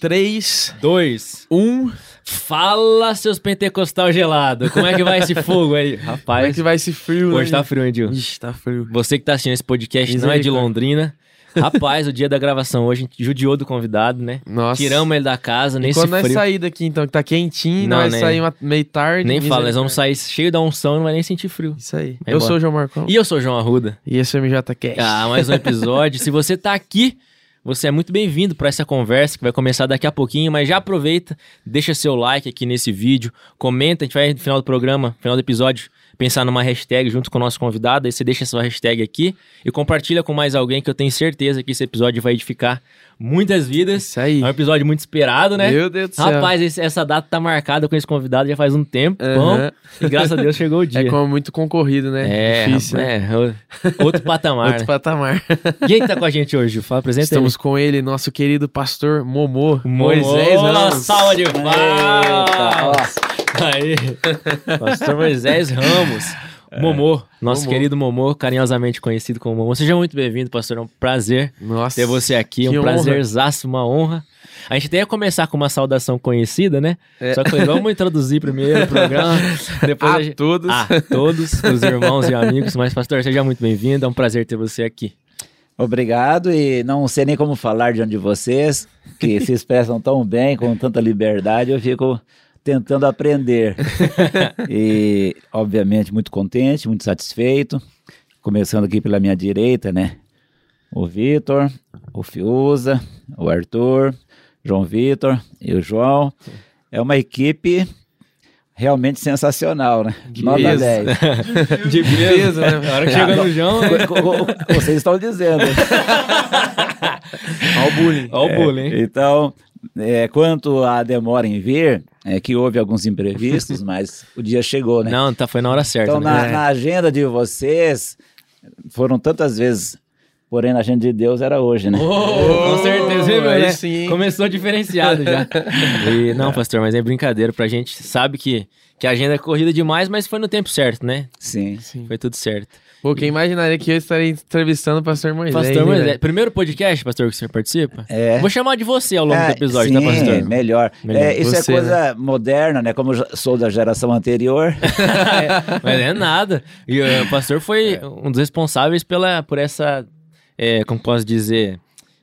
3, Dois. 1. Fala, seus pentecostal gelado. Como é que vai esse fogo aí? Como é Rapaz, que vai esse frio, hoje né? tá frio, hein, Dil? Ixi, tá frio. Você que tá assistindo esse podcast não é de Misericórdia. Londrina. Rapaz, o dia da gravação hoje, a gente judiou do convidado, né? Nossa. Tiramos ele da casa, E nesse quando nós frio. sair daqui, então, que tá quentinho, Não, nós né? sair meio tarde. Nem fala, nós vamos sair cheio da unção e não vai nem sentir frio. Isso aí. Eu embora. sou o João Marcão. E eu sou o João Arruda. E esse é o MJCast. Ah, mais um episódio. Se você tá aqui, você é muito bem-vindo para essa conversa que vai começar daqui a pouquinho, mas já aproveita, deixa seu like aqui nesse vídeo, comenta, a gente vai no final do programa, final do episódio, pensar numa hashtag junto com o nosso convidado, aí você deixa sua hashtag aqui e compartilha com mais alguém que eu tenho certeza que esse episódio vai edificar muitas vidas. Isso aí. É um episódio muito esperado, né? Meu Deus do céu. Rapaz, esse- essa data tá marcada com esse convidado já faz um tempo, Aham. e graças a Deus chegou o dia. É como muito concorrido, né? É, Difícil, é, outro patamar. Outro né? patamar. Quem que tá com a gente hoje? Fala, apresenta Estamos com ele, nosso querido pastor Momô. aí. Moisés Uma salva de palmas. Aí, pastor Moisés Ramos. Momô, nosso Momô. querido Momô, carinhosamente conhecido como Momô. Seja muito bem-vindo, pastor. É um prazer Nossa. ter você aqui. É que um prazerzaço, uma honra. A gente até ia começar com uma saudação conhecida, né? É. Só que vamos introduzir primeiro o programa. Depois A a gente... todos. A todos, os irmãos e amigos. Mas, pastor, seja muito bem-vindo. É um prazer ter você aqui. Obrigado e não sei nem como falar diante de vocês, que se expressam tão bem, com tanta liberdade, eu fico tentando aprender. e, obviamente, muito contente, muito satisfeito. Começando aqui pela minha direita, né? O Vitor, o Fiuza, o Arthur, João Vitor e o João. É uma equipe realmente sensacional, né? Que Nota peso. 10. De peso, né? Na hora que chega no João, co- Vocês estão dizendo. Olha o bullying. Ó o bullying, hein? Então, é, quanto à demora em vir, é que houve alguns imprevistos, mas o dia chegou, né? Não, tá, foi na hora certa. então, né? na, É. na agenda de vocês, foram tantas vezes, porém na agenda de Deus era hoje, né? com certeza, viu, aí né? sim? Começou diferenciado já. E, não, pastor, mas é brincadeira pra gente. Sabe que, que a agenda é corrida demais, mas foi no tempo certo, né? Sim. Sim. Foi tudo certo. Pô, quem imaginaria que eu estaria entrevistando o pastor Moisés? pastor Moisés, velho? primeiro podcast, pastor, que o senhor participa? É. Vou chamar de você ao longo Ah, do episódio, sim, tá, pastor? melhor. Melhor. É, isso Você, é coisa moderna, né? Como eu sou da geração anterior. Mas é nada. E uh, o pastor foi um dos responsáveis pela, por essa, é, como posso dizer,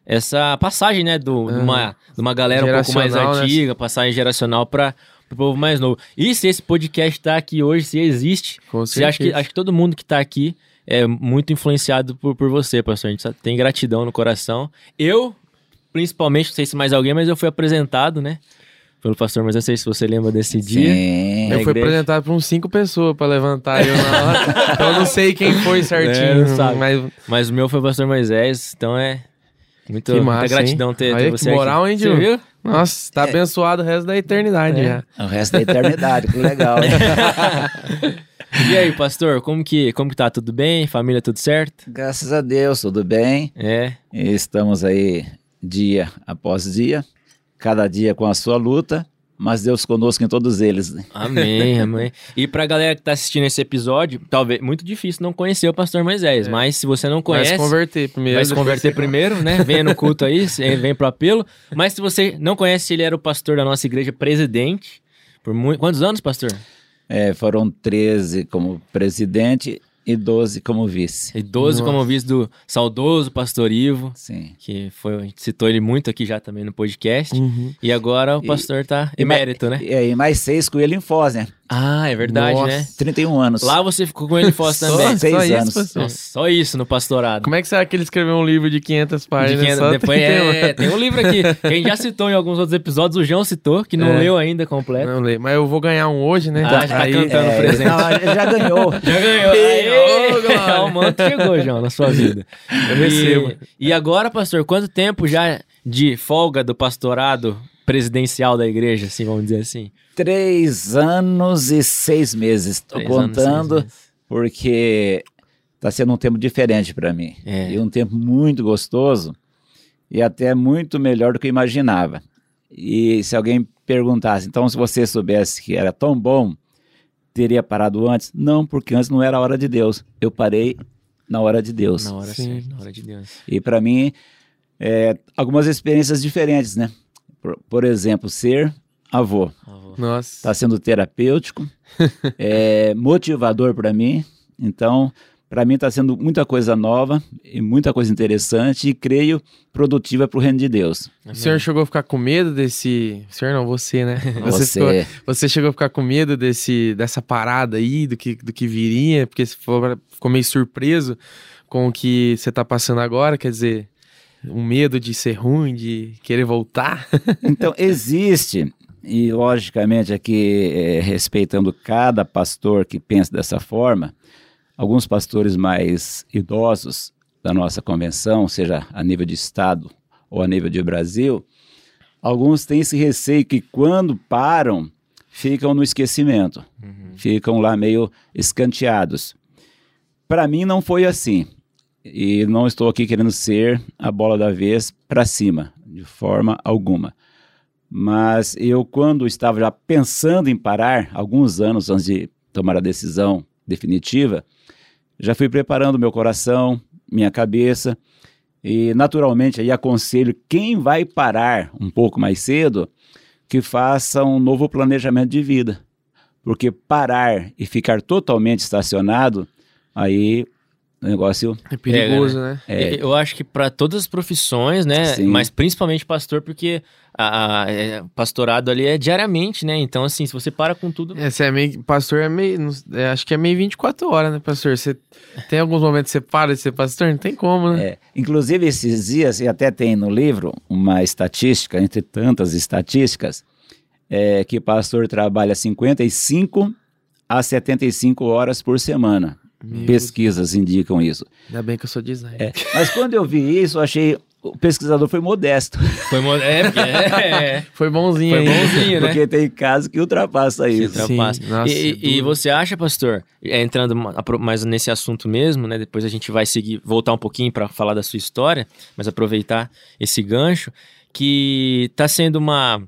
essa passagem, né, do, de, uma, de uma galera um pouco mais né? antiga, passagem geracional para o povo mais novo. E se esse podcast tá aqui hoje, se existe, Com você acha que, certeza. acho que todo mundo que tá aqui é muito influenciado por, por você, pastor. A gente tem gratidão no coração. Eu, principalmente, não sei se mais alguém, mas eu fui apresentado, né, pelo pastor, mas eu sei se você lembra desse dia. Sim. Na Eu fui igreja. apresentado por uns cinco pessoas pra levantar eu na hora. então eu não sei quem foi É, certinho. não sabe. mas Mas o meu foi o pastor Moisés, então é muito, Que muita massa, gratidão hein? ter, ter que você moral, aqui. hein, viu? Nossa, tá abençoado o resto da eternidade É. já. O resto da eternidade, que legal. hein? E aí, pastor, como que, como que tá? Tudo bem? Família, tudo certo? Graças a Deus, tudo bem. É, Estamos aí dia após dia, cada dia com a sua luta, mas Deus conosco em todos eles. né? amém, amém. E pra galera que tá assistindo esse episódio, talvez, muito difícil não conhecer o pastor Moisés, mas se você não Vai conhece... se converter primeiro. Vai se converter você- primeiro, né? Venha no culto aí, vem pro apelo. Mas se você não conhece, ele era o pastor da nossa igreja presidente. Por muito... Quantos anos, pastor? É, foram 13 como presidente e 12 como vice. E 12 Nossa. como vice do saudoso pastor Ivo. Sim. que foi, a gente citou ele muito aqui já também no podcast. Uhum. E agora o E- pastor tá E ma- emérito, né? E aí, mais seis com ele em Foz, né? Ah, é verdade, Nossa. né? 31 anos. Lá você ficou com ele Foz Só- também. Seis só isso, anos. pastor? Nossa, só isso no pastorado. Como é que será que ele escreveu um livro de 500 De páginas? quem- Só depois, 31? é, tem um livro aqui que a gente já citou em alguns outros episódios, o João citou, que não É. leu ainda completo. Não leio, mas eu vou ganhar um hoje, né? Ah, já tá cantando. É, presente. não, já ganhou. Já ganhou. Aê, glória. o manto chegou, João, na sua vida. Eu recebo. E, e agora, pastor, quanto tempo já de folga do pastorado presidencial da igreja, assim, vamos dizer assim? Três anos e seis meses. Estou contando meses. porque está sendo um tempo diferente para mim. É. E um tempo muito gostoso e até muito melhor do que eu imaginava. E se alguém perguntasse, então, se você soubesse que era tão bom, teria parado antes? Não, porque antes não era a hora de Deus. Eu parei na hora de Deus. Na hora Sim. certa, na hora de Deus. E para mim, é, algumas experiências diferentes, né? Por, por exemplo, ser avô. Nossa. Está sendo terapêutico, é motivador para mim. Então, para mim está sendo muita coisa nova e muita coisa interessante e creio produtiva para o reino de Deus. O senhor chegou a ficar com medo desse. O senhor não, você, né? Você, ficou- você chegou a ficar com medo desse, dessa parada aí, do que, do que viria, porque você ficou meio surpreso com o que você tá passando agora, quer dizer, um medo de ser ruim, de querer voltar. Então, existe, e logicamente aqui é, respeitando cada pastor que pensa dessa forma, alguns pastores mais idosos da nossa convenção, seja a nível de Estado ou a nível de Brasil, alguns têm esse receio que quando param, ficam no esquecimento, ficam lá meio escanteados. Para mim não foi assim. E não estou aqui querendo ser a bola da vez para cima, de forma alguma. Mas eu, quando estava já pensando em parar, alguns anos antes de tomar a decisão definitiva, já fui preparando meu coração, minha cabeça, e naturalmente aí aconselho quem vai parar um pouco mais cedo que faça um novo planejamento de vida. Porque parar e ficar totalmente estacionado, aí o negócio É perigoso, né? É. Eu acho que para todas as profissões, né? Sim. Mas principalmente pastor, porque a, a- é, pastorado ali é diariamente, né? Então, assim, se você para com tudo. É, você é meio. Pastor é meio. é, acho que é meio 24 horas, né, pastor? Você tem alguns momentos que você para de ser pastor? Não tem como, né? É, inclusive, esses dias, e até tem no livro uma estatística, entre tantas estatísticas, é, que pastor trabalha 55 a 75 horas por semana. Meu Pesquisas indicam isso. Ainda bem que eu sou designer. É, mas quando eu vi isso, eu achei. O pesquisador foi modesto, Foi mo- é, é, é. Foi bonzinho Foi bonzinho, né? porque tem casos que ultrapassa isso. ultrapassa. Sim, nossa, e, é e você acha, pastor, é, entrando mais nesse assunto mesmo, né? Depois a gente vai seguir, voltar um pouquinho para falar da sua história, mas aproveitar esse gancho, que tá sendo uma.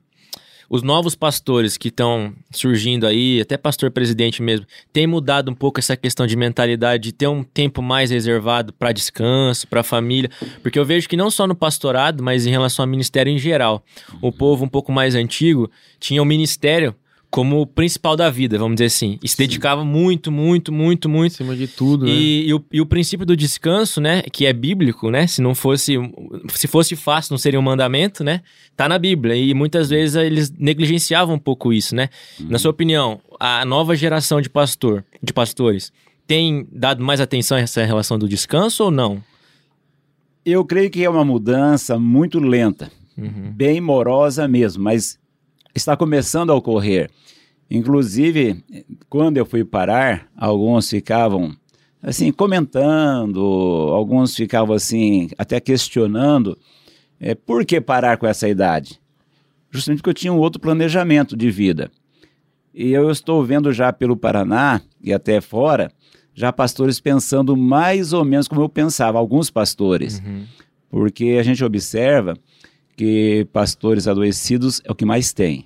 Os novos pastores que estão surgindo aí, até pastor presidente mesmo, tem mudado um pouco essa questão de mentalidade de ter um tempo mais reservado para descanso, para família, porque eu vejo que não só no pastorado, mas em relação ao ministério em geral, o povo um pouco mais antigo tinha o ministério como o principal da vida, vamos dizer assim. E se dedicava muito, muito, muito, muito. Acima de tudo, né? E, e o, e o princípio do descanso, né, que é bíblico, né, se não fosse, se fosse fácil, não seria um mandamento, né, tá na Bíblia. E muitas vezes eles negligenciavam um pouco isso, né. Na sua opinião, a nova geração de pastor, de pastores, tem dado mais atenção a essa relação do descanso ou não? Eu creio que é uma mudança muito lenta. Uhum. bem morosa mesmo, mas está começando a ocorrer. Inclusive, quando eu fui parar, alguns ficavam assim comentando, alguns ficavam assim até questionando, é, por que parar com essa idade? Justamente porque eu tinha um outro planejamento de vida. E eu estou vendo já pelo Paraná e até fora, já pastores pensando mais ou menos como eu pensava, alguns pastores Uhum. porque a gente observa que pastores adoecidos é o que mais tem.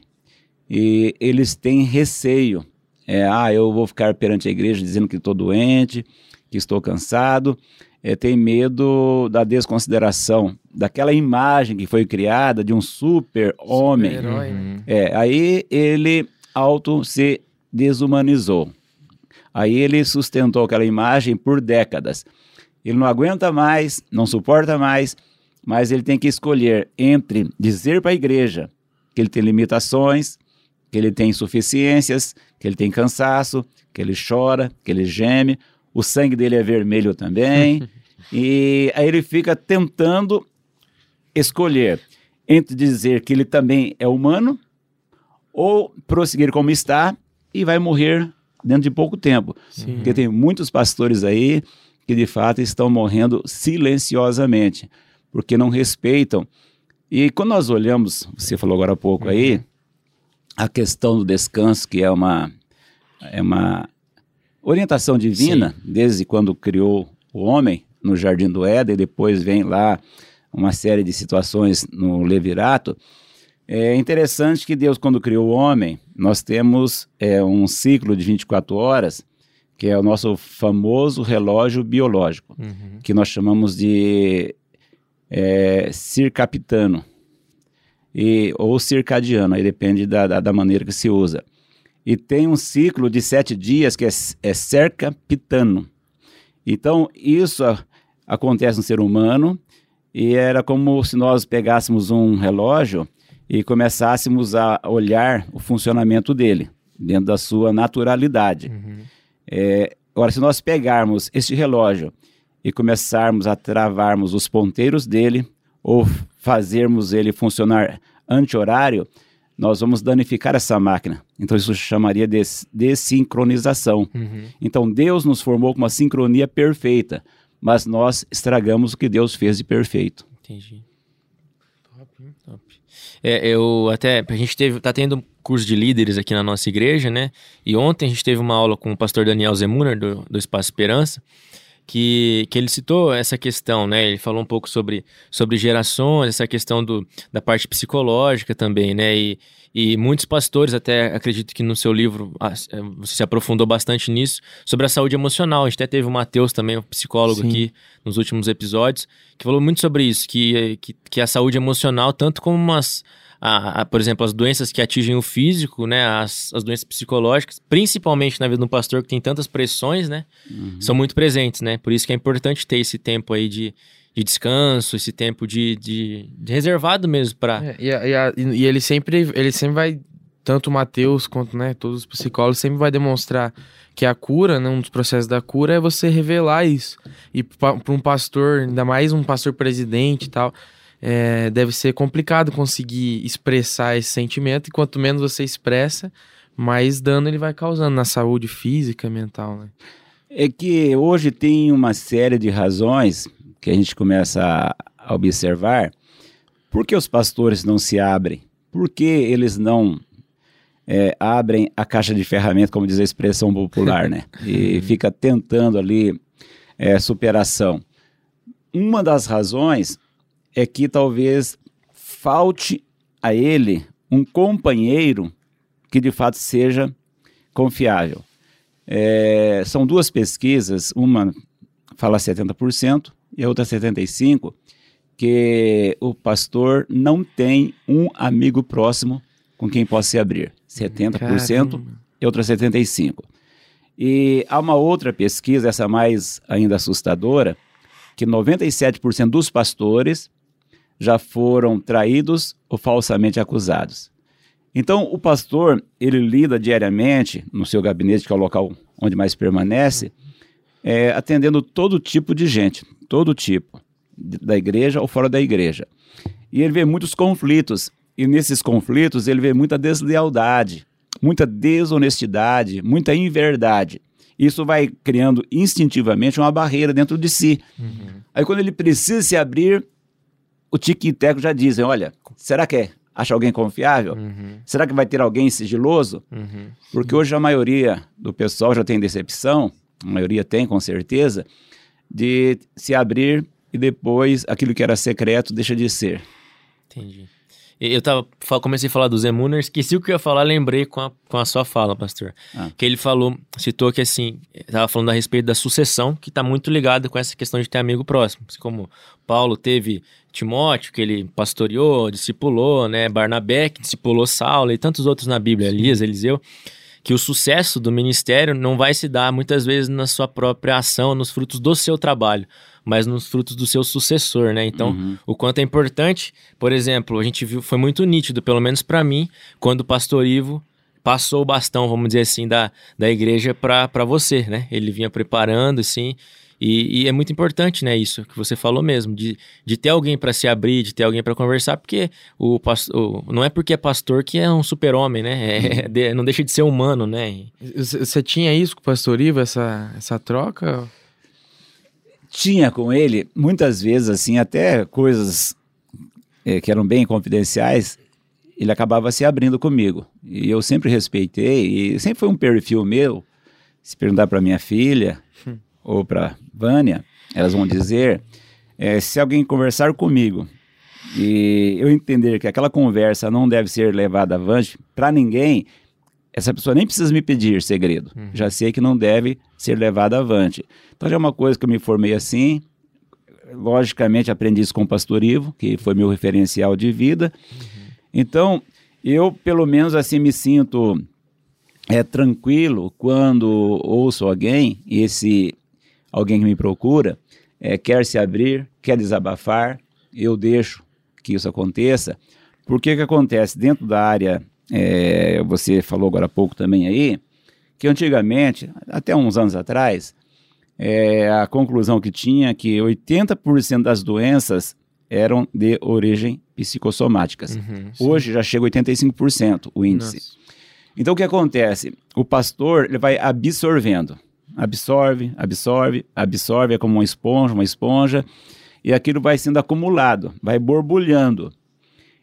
E eles têm receio. É, ah, eu vou ficar perante a igreja dizendo que estou doente, que estou cansado. É, tem medo da desconsideração, daquela imagem que foi criada de um super homem. Super-herói, né? Uhum. É, aí ele auto se desumanizou. Aí ele sustentou aquela imagem por décadas. Ele não aguenta mais, não suporta mais, mas ele tem que escolher entre dizer para a igreja que ele tem limitações, que ele tem insuficiências, que ele tem cansaço, que ele chora, que ele geme, o sangue dele é vermelho também. e aí ele fica tentando escolher entre dizer que ele também é humano ou prosseguir como está e vai morrer dentro de pouco tempo. Sim. Porque tem muitos pastores aí que de fato estão morrendo silenciosamente, porque não respeitam. E quando nós olhamos, você falou agora há pouco aí, a questão do descanso, que é uma, é uma orientação divina, desde quando criou o homem no Jardim do Éden, depois vem lá uma série de situações no Levirato. É interessante que Deus, quando criou o homem, nós temos é, um ciclo de 24 horas, que é o nosso famoso relógio biológico, Uhum. que nós chamamos de é, circapitano. e, ou circadiano, aí depende da, da, da maneira que se usa. E tem um ciclo de sete dias que é, é cerca pitano. Então, isso a, acontece no ser humano e era como se nós pegássemos um relógio e começássemos a olhar o funcionamento dele, dentro da sua naturalidade. Uhum. É, agora, se nós pegarmos este relógio e começarmos a travarmos os ponteiros dele, ou fazermos ele funcionar anti-horário, nós vamos danificar essa máquina. Então isso chamaria de desincronização. Uhum. Então Deus nos formou com uma sincronia perfeita, mas nós estragamos o que Deus fez de perfeito. Entendi. Top, top. É, eu até a gente teve tá tendo curso de líderes aqui na nossa igreja, né? E ontem a gente teve uma aula com o pastor Daniel Zemuner do, do Espaço Esperança que, que ele citou essa questão, né? Ele falou um pouco sobre, sobre gerações, essa questão do, da parte psicológica também, né? E, e muitos pastores, até acredito que no seu livro ah, é, você se aprofundou bastante nisso, sobre a saúde emocional. A gente até teve o Matheus também, um psicólogo Sim. aqui nos últimos episódios, que falou muito sobre isso, que, que, que a saúde emocional, tanto como umas a, a, por exemplo, as doenças que atingem o físico, né, as, as doenças psicológicas, principalmente na vida de um pastor que tem tantas pressões, né, uhum. são muito presentes, né, por isso que é importante ter esse tempo aí de, de descanso, esse tempo de, de, de reservado mesmo para... É, e, e, e, ele sempre, ele sempre vai, tanto o Mateus quanto, né, todos os psicólogos sempre vai demonstrar que a cura, né, um dos processos da cura é você revelar isso. E para um pastor, ainda mais um pastor presidente e tal é, deve ser complicado conseguir expressar esse sentimento, e quanto menos você expressa, mais dano ele vai causando na saúde física e mental, né? É que hoje tem uma série de razões que a gente começa a observar. Por que os pastores não se abrem? Por que eles não é, abrem a caixa de ferramentas, como diz a expressão popular, né? E fica tentando ali é, superação. Uma das razões é que talvez falte a ele um companheiro que de fato seja confiável. É, são duas pesquisas, uma fala 70% e a outra 75%, que o pastor não tem um amigo próximo com quem possa se abrir. 70% Caramba. e outra 75%. E há uma outra pesquisa, essa mais ainda assustadora, que 97% dos pastores já foram traídos ou falsamente acusados. Então, o pastor, ele lida diariamente no seu gabinete, que é o local onde mais permanece, é, atendendo todo tipo de gente, todo tipo, da igreja ou fora da igreja. E ele vê muitos conflitos, e nesses conflitos ele vê muita deslealdade, muita desonestidade, muita inverdade. Isso vai criando instintivamente uma barreira dentro de si. Uhum. Aí, quando ele precisa se abrir, o Tique Teco já dizem: olha, será que é? Acha alguém confiável? Uhum. Será que vai ter alguém sigiloso? Uhum. Porque hoje a maioria do pessoal já tem decepção, a maioria tem com certeza, de se abrir e depois aquilo que era secreto deixa de ser. Entendi. Eu tava, comecei a falar do Zemuner, esqueci o que eu ia falar, lembrei com a, com a sua fala, pastor. Ah. Que ele falou, citou que assim, estava falando a respeito da sucessão, que está muito ligado com essa questão de ter amigo próximo. Assim como Paulo teve Timóteo, que ele pastoreou, discipulou, né? Barnabé, que discipulou Saulo e tantos outros na Bíblia, Elias, Eliseu que o sucesso do ministério não vai se dar muitas vezes na sua própria ação, nos frutos do seu trabalho, mas nos frutos do seu sucessor, né? Então, uhum. o quanto é importante, por exemplo, a gente viu, foi muito nítido, pelo menos para mim, quando o pastor Ivo passou o bastão, vamos dizer assim, da, da igreja para você, né? Ele vinha preparando, assim, e, e, é muito importante, né, isso que você falou mesmo, de, de ter alguém para se abrir, de ter alguém para conversar, porque o, pastor, não é porque é pastor que é um super-homem, né? É, uhum. de, não deixa de ser humano, né? Você tinha isso com o pastor Ivo, essa, essa troca? tinha com ele, muitas vezes, assim, até coisas é, que eram bem confidenciais, ele acabava se abrindo comigo. E eu sempre respeitei, e sempre foi um perfil meu. Se perguntar para minha filha. Ou para Vânia, elas vão dizer: é, se alguém conversar comigo e eu entender que aquela conversa não deve ser levada avante para ninguém, essa pessoa nem precisa me pedir segredo. Uhum. Já sei que não deve ser levado avante. Então já é uma coisa que eu me formei assim. Logicamente aprendi isso com o pastor Ivo, que foi meu referencial de vida. Uhum. Então, eu, pelo menos assim, me sinto é, tranquilo quando ouço alguém, esse alguém que me procura, é, quer se abrir, quer desabafar, eu deixo que isso aconteça. Porque que acontece? Dentro da área, é, você falou agora há pouco também aí, que antigamente, até uns anos atrás, é, a conclusão que tinha é que 80% das doenças eram de origem psicossomáticas. Uhum, Hoje já chega a 85% o índice. Nossa. Então o que acontece? O pastor ele vai absorvendo. Absorve, absorve, absorve, é como uma esponja, uma esponja, e aquilo vai sendo acumulado, vai borbulhando.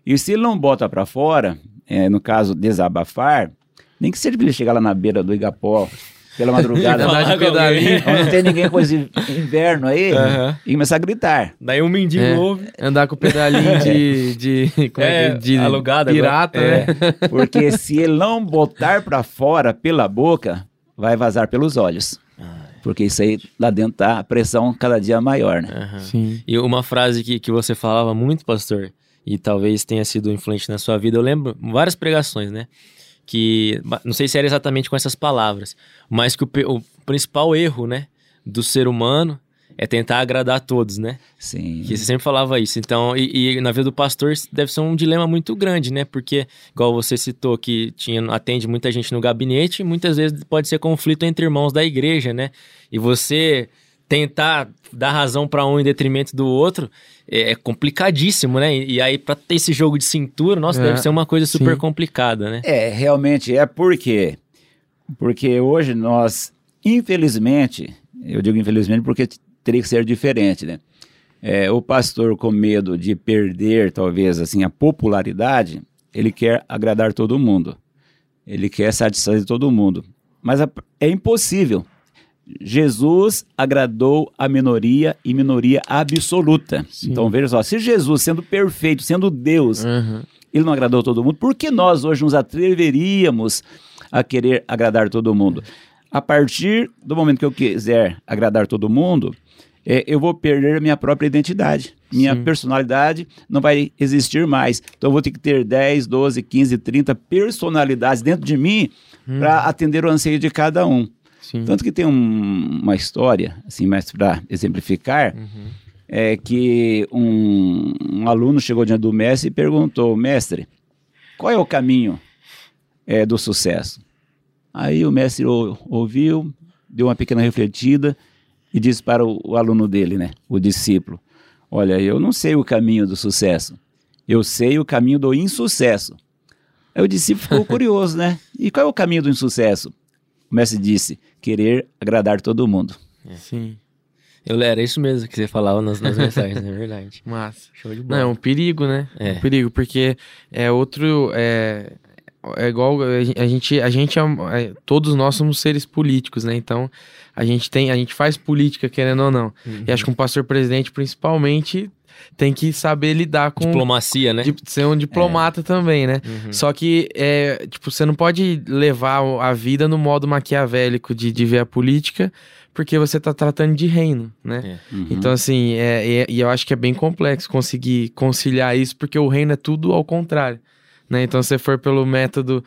E se ele não bota para fora, é, no caso desabafar, nem que seja para ele chegar lá na beira do Igapó, pela madrugada, Andar de pedalinho. onde não tem ninguém com esse inverno aí, Aham. e começar a gritar. Daí um mendigo É. ouve. Andar com o pedalinho de, de, como é, É, que- de alugado pirata, É, né? porque se ele não botar para fora pela boca, vai vazar pelos olhos. Porque isso aí lá dentro tá a pressão cada dia maior, né? Aham. Sim. E uma frase que, que você falava muito, pastor, e talvez tenha sido influente na sua vida, eu lembro várias pregações, né? Que não sei se era exatamente com essas palavras, mas que o, o principal erro, né, do ser humano é tentar agradar a todos, né? Sim. Que você sempre falava isso. Então, e, e na vida do pastor deve ser um dilema muito grande, né? Porque, igual você citou que tinha, atende muita gente no gabinete, muitas vezes pode ser conflito entre irmãos da igreja, né? E você tentar dar razão para um em detrimento do outro é, é complicadíssimo, né? E, e aí, pra ter esse jogo de cintura, nossa, É, deve ser uma coisa super sim. complicada, né? É, realmente é porque porque hoje nós, infelizmente, eu digo infelizmente porque teria que ser diferente, né? É, o pastor com medo de perder, talvez, assim, a popularidade, ele quer agradar todo mundo. Ele quer satisfazer todo mundo. Mas a- é impossível. Jesus agradou a minoria e minoria absoluta. Sim. Então veja só, se Jesus, sendo perfeito, sendo Deus, Uhum. ele não agradou todo mundo, por que nós hoje nos atreveríamos a querer agradar todo mundo? A partir do momento que eu quiser agradar todo mundo, é, eu vou perder a minha própria identidade. Minha Sim. personalidade não vai existir mais. Então eu vou ter que ter 10, 12, 15, 30 personalidades dentro de mim para atender o anseio de cada um. Sim. Tanto que tem um- uma história, assim, mais para exemplificar, Uhum. é que um, um aluno chegou diante do mestre e perguntou, mestre, qual é o caminho é, do sucesso? Aí o mestre ou- ouviu, deu uma pequena refletida e disse para o, o aluno dele, né, o discípulo, olha, eu não sei o caminho do sucesso, eu sei o caminho do insucesso. Aí o discípulo ficou curioso, né? E qual é o caminho do insucesso? O mestre disse, querer agradar todo mundo. Sim. Eu, era isso mesmo que você falava nas, nas mensagens, é verdade. Massa. Show de Não, bola. é um perigo, né? É. um perigo, porque é outro. É, é igual a gen- a gente, a gente é, é- todos nós somos seres políticos, né? Então a gente tem, a gente faz política querendo ou não. Uhum. E acho que um pastor presidente, principalmente, tem que saber lidar com Diplomacia, né? de ser um diplomata também, né? Uhum. Só que, é, tipo, você não pode levar a vida no modo maquiavélico de, de ver a política, porque você tá tratando de reino, né? É. Uhum. Então, assim, é, é- e eu acho que é bem complexo conseguir conciliar isso, porque o reino é tudo ao contrário, né? Então, se você for pelo método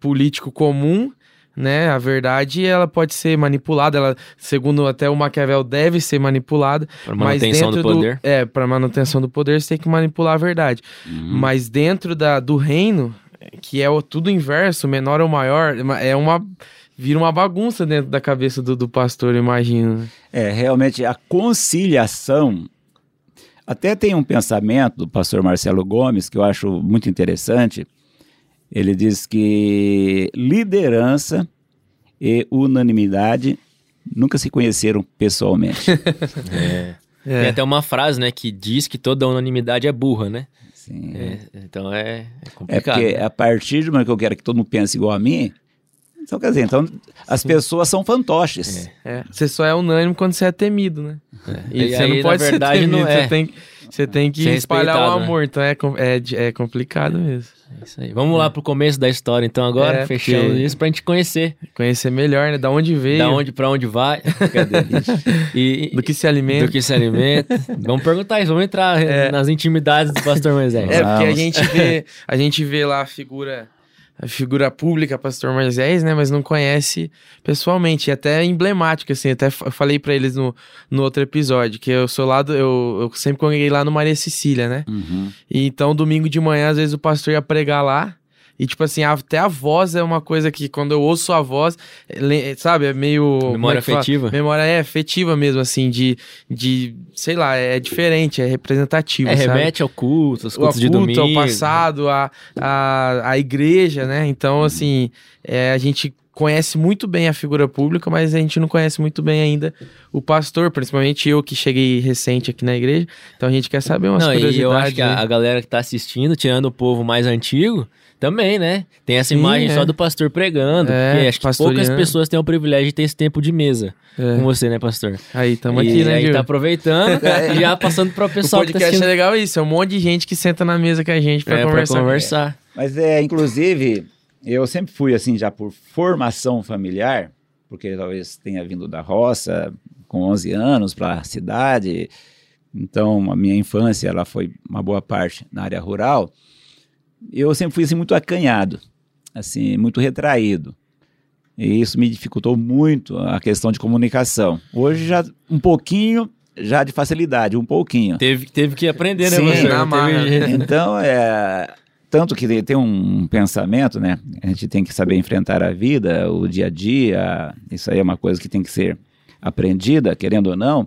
político comum, né? A verdade, ela pode ser manipulada, ela, segundo até o Maquiavel, deve ser manipulada, Pra mas manutenção dentro do poder. é, para manutenção do poder, você tem que manipular a verdade. Uhum. Mas dentro da, do reino, que é o, tudo inverso, menor ou maior, é uma. Vira uma bagunça dentro da cabeça do, do pastor, imagino. né? É, realmente a conciliação. Até tem um pensamento do pastor Marcelo Gomes que eu acho muito interessante. Ele diz que liderança e unanimidade nunca se conheceram pessoalmente. É. Tem É, até uma frase, né, que diz que toda unanimidade é burra, né? Sim. É, então é, é É complicado. porque né? a partir do momento que eu quero que todo mundo pense igual a mim, então quer dizer, então as pessoas são fantoches. é. Você só é unânime quando você é temido, né? E, E você aí, não na pode verdade, ser temido, não é. você tem que você tem que Ser espalhar o né? amor, então é, é, é complicado mesmo. É isso aí. Vamos lá pro começo da história, então, agora, É, fechando porque- isso, pra gente conhecer Conhecer melhor, né? Da onde veio, da onde pra onde vai. Cadê? e, do que se alimenta. do que se alimenta. vamos perguntar isso, vamos entrar nas intimidades do pastor Moisés. É, porque a gente vê, a gente vê lá a figura, a figura pública, pastor Moisés, né? Mas não conhece pessoalmente. E até é emblemático, assim. Até falei pra eles no, no outro episódio, que eu sou lá do, eu, eu sempre congreguei lá no Maria Cecília, né? Uhum. E então, domingo de manhã, às vezes o pastor ia pregar lá. E, tipo assim, até a voz é uma coisa que, quando eu ouço a voz, é le- sabe, é meio. como Memória é que fala? afetiva. Memória é afetiva mesmo, assim, de, de. Sei lá, é diferente, é representativo. É, sabe? remete ao culto, aos o cultos de culto, domingo. ao passado, a, a, a igreja, né? Então, assim, é, a gente conhece muito bem a figura pública, mas a gente não conhece muito bem ainda o pastor, principalmente eu que cheguei recente aqui na igreja. Então a gente quer saber umas Não, curiosidades. e eu acho que a, a galera que tá assistindo, tirando o povo mais antigo, também, né? Tem essa Sim, imagem é. só do pastor pregando. É, acho que poucas pessoas têm o privilégio de ter esse tempo de mesa É. com você, né, pastor? Aí, estamos aqui, né, aí Gil? tá aproveitando e já passando para o O pessoal que tá podcast é assistindo legal isso, é um monte de gente que senta na mesa com a gente pra é, pra conversar. conversar. Mas é, inclusive, eu sempre fui assim, já por formação familiar, porque talvez tenha vindo da roça com 11 anos para a cidade. Então, a minha infância ela foi uma boa parte na área rural. Eu sempre fui assim muito acanhado, assim, muito retraído. E isso me dificultou muito a questão de comunicação. Hoje já um pouquinho já de facilidade, um pouquinho. Teve, teve que aprender, né, Sim, pastor? na teve. Então, é, tanto que tem um pensamento, né? A gente tem que saber enfrentar a vida, o dia a dia. Isso aí é uma coisa que tem que ser aprendida, querendo ou não.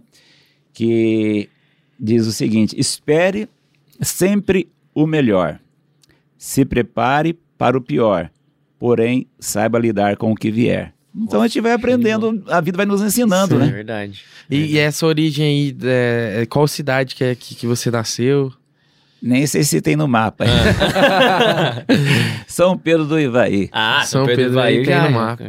Que diz o seguinte: espere sempre o melhor, se prepare para o pior, porém saiba lidar com o que vier. Então a gente vai aprendendo, a vida vai nos ensinando, É né? verdade. E, e essa origem aí, é, é, qual cidade que, é, que, que você nasceu? Nem sei se tem no mapa. São Pedro do Ivaí. Ah, São São Pedro, Pedro vai aí tem já. no mapa.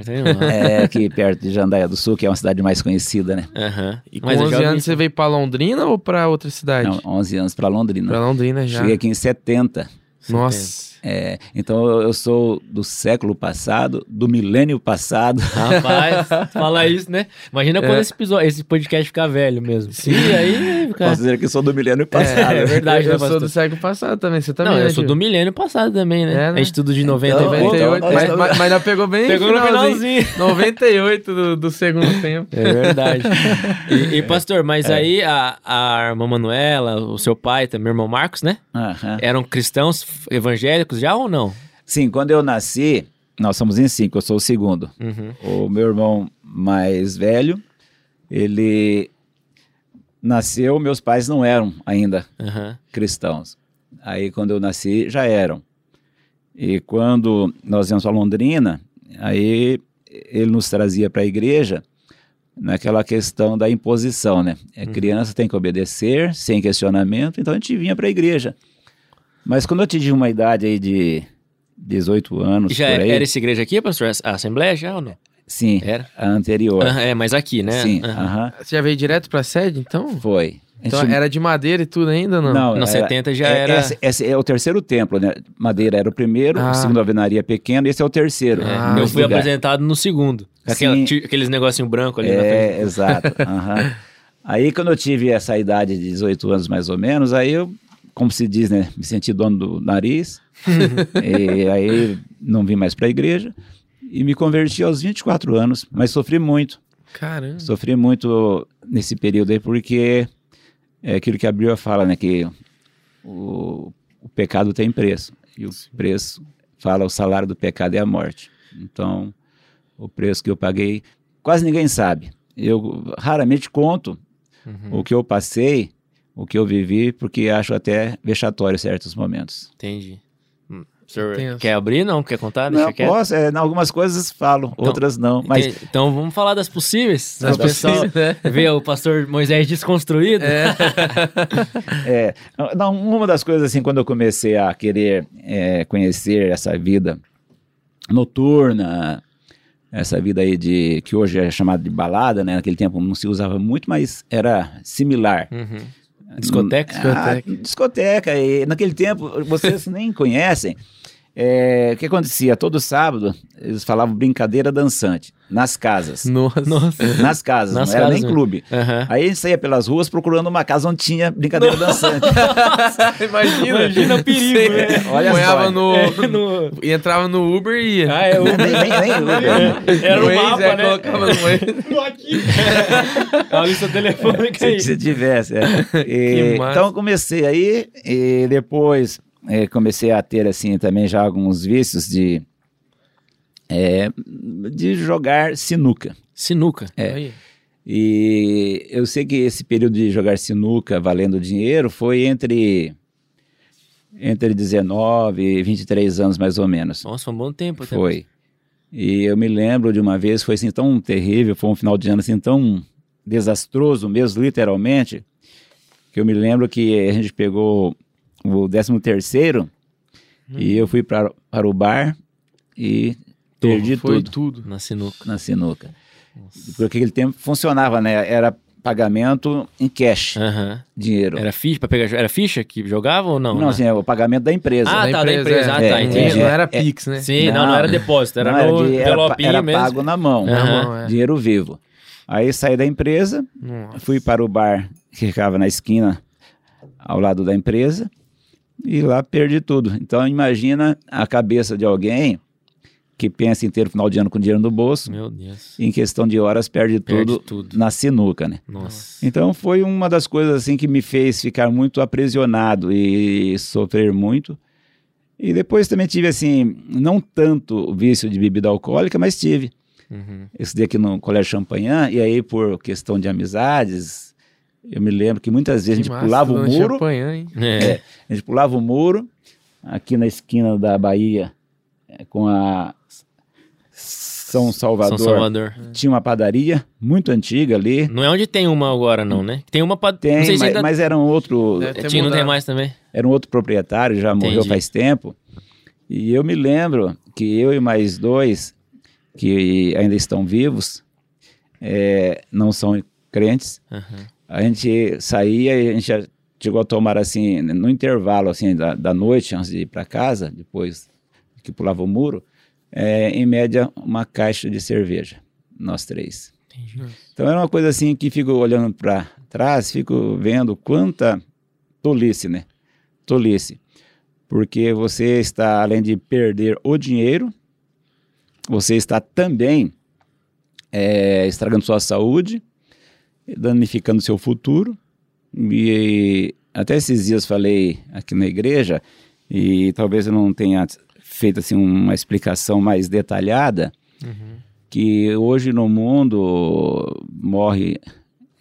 É aqui perto de Jandaia do Sul, que é uma cidade mais conhecida, né? Aham. E com Mas eu 11 já ouvi- anos você veio pra Londrina ou pra outra cidade? Não, 11 anos para Londrina. Pra Londrina já. Cheguei aqui em 70. Nossa. É, então eu sou do século passado, do milênio passado. Rapaz, fala isso, né? Imagina quando É. esse, episódio, esse podcast ficar velho mesmo. Sim, aí, cara. Posso dizer que sou do milênio passado. é verdade, eu, né, eu sou pastor? do século passado também, você também, Não, né, eu sou do milênio passado também, né? É, né? A gente tudo de 90 Então, e então, 98, nós mas, mas, mas já pegou bem Pegou no finalzinho. finalzinho. 98 do, do segundo tempo. É verdade. E, e, pastor, mas aí a, a irmã Manuela, o seu pai, também, meu irmão Marcos, né? Aham. Eram cristãos evangélicos já ou não? Sim, quando eu nasci, nós somos em cinco, eu sou o segundo. Uhum. O meu irmão mais velho, ele nasceu, meus pais não eram ainda Aham. cristãos. Aí quando eu nasci, já eram. E quando nós íamos para Londrina, aí ele nos trazia para a igreja naquela questão da imposição, né? É criança tem que obedecer, sem questionamento, então a gente vinha para a igreja. Mas quando eu atingi uma idade aí de 18 anos, Já por aí, era essa igreja aqui, pastor? A Assembleia já ou não? sim, Era? a anterior. Ah, é, mas aqui, né? Sim, aham, Você já veio direto pra sede, então? foi. Então gente- era de madeira e tudo ainda, não? Não, No era- 70 já é, era- Esse, esse é o terceiro templo, né? Madeira era o primeiro, Ah. o segundo alvenaria pequeno, esse é o terceiro. É, Ah, eu fui lugar. apresentado no segundo. Aquela- aqueles negocinho branco ali na frente. É, exato. aham. Aí quando eu tive essa idade de 18 anos mais ou menos, aí eu, como se diz, né, me senti dono do nariz. e aí não vim mais para a igreja e me converti aos 24 anos, mas sofri muito. Caramba. Sofri muito nesse período aí porque é aquilo que a Bíblia fala, né, que o, o pecado tem preço e o preço fala o salário do pecado é a morte. Então, o preço que eu paguei, quase ninguém sabe. Eu raramente conto Uhum. o que eu passei, o que eu vivi, porque acho até vexatório em certos momentos. Entendi. Hum, O senhor Tenso. quer abrir? Não? Quer contar? Deixa não, quieto. posso, é, em algumas coisas falo, outras não. Mas Então vamos falar das possíveis. Das o pessoal possíveis, né? vê o pastor Moisés desconstruído. É, não, uma das coisas assim, quando eu comecei a querer é, conhecer essa vida noturna, essa vida aí de que hoje é chamada de balada, né? Naquele tempo não se usava muito, mas era similar. Uhum. Discoteca? Ah, discoteca. E naquele tempo, vocês nem conhecem. É, o que acontecia? Todo sábado eles falavam brincadeira dançante nas casas. Nossa. Nas casas, Nas não era casas, nem clube. Aham. Aí a gente saía pelas ruas procurando uma casa onde tinha brincadeira dançante. Imagina. Imagina o perigo, né? Olha Ponhava no, É, no- E entrava no Uber e ia. Ah, é o... nem, nem, nem Uber. Era No o Waze, mapa, é, né? colocava no Waze. Tô aqui. A lista telefônica Se, aí. se tivesse. é. E, massa. então eu comecei aí e depois comecei a ter assim também já alguns vícios de eh, de jogar sinuca. Sinuca. É. Aí. E eu sei que esse período de jogar sinuca valendo dinheiro foi entre entre 19 e 23 anos mais ou menos. Nossa, foi um bom tempo. até. Foi. E eu me lembro de uma vez, foi assim tão terrível, foi um final de ano assim tão desastroso mesmo, literalmente, que eu me lembro que a gente pegou o 13 terceiro e eu fui pra, para o bar e perdi Foi tudo tudo. Na sinuca. na sinuca. Porque aquele tempo funcionava, né? Era pagamento em cash, Aham. dinheiro. Era ficha pra pegar. Era ficha que jogava ou não? não, né? assim, é o pagamento da empresa. Ah, tá, da empresa. Ah, é. tá, É, entendi. Não era é, Pix, né? Sim, não, não, Não, era depósito, era Não, no de- era, envelopinho era mesmo. pago na mão, Aham. Na mão, é. dinheiro vivo. Aí saí da empresa, Nossa. fui para o bar que ficava na esquina ao lado da empresa e lá perdi tudo. Então imagina a cabeça de alguém que pensa em ter o final de ano com dinheiro no bolso Meu Deus. em questão de horas perde, Perde tudo, tudo. na sinuca, né? Nossa. Então foi uma das coisas assim que me fez ficar muito aprisionado e sofrer muito. E depois também tive assim, não tanto vício de bebida alcoólica, mas tive. Uhum. Eu estudei aqui no Colégio Champagnat e aí por questão de amizades, eu me lembro que muitas vezes a Que gente massa, pulava o muro, hein? É. a gente pulava o muro aqui na esquina da Bahia eh, com a São Salvador. São Salvador. Tinha uma padaria muito antiga ali. Não é onde tem uma agora, não, né? Tem uma pra... Tem, não sei se mas, ainda... mas era um outro, Tinha, não tem mais também. era um outro proprietário, já morreu Entendi. faz tempo. E eu me lembro que eu e mais dois, que ainda estão vivos, eh, não são crentes, Aham. a gente saía e a gente já chegou a tomar assim, no intervalo assim da, da noite, antes de ir para casa, depois que pulava o muro, eh, em média uma caixa de cerveja, nós três. Entendi. Então era uma coisa assim que fico olhando para trás, fico vendo quanta tolice, né? Tolice. Porque você está, além de perder o dinheiro, você está também eh, estragando sua saúde, danificando seu futuro. E até esses dias falei aqui na igreja, e talvez eu não tenha feito assim uma explicação mais detalhada, Uhum. que hoje no mundo morre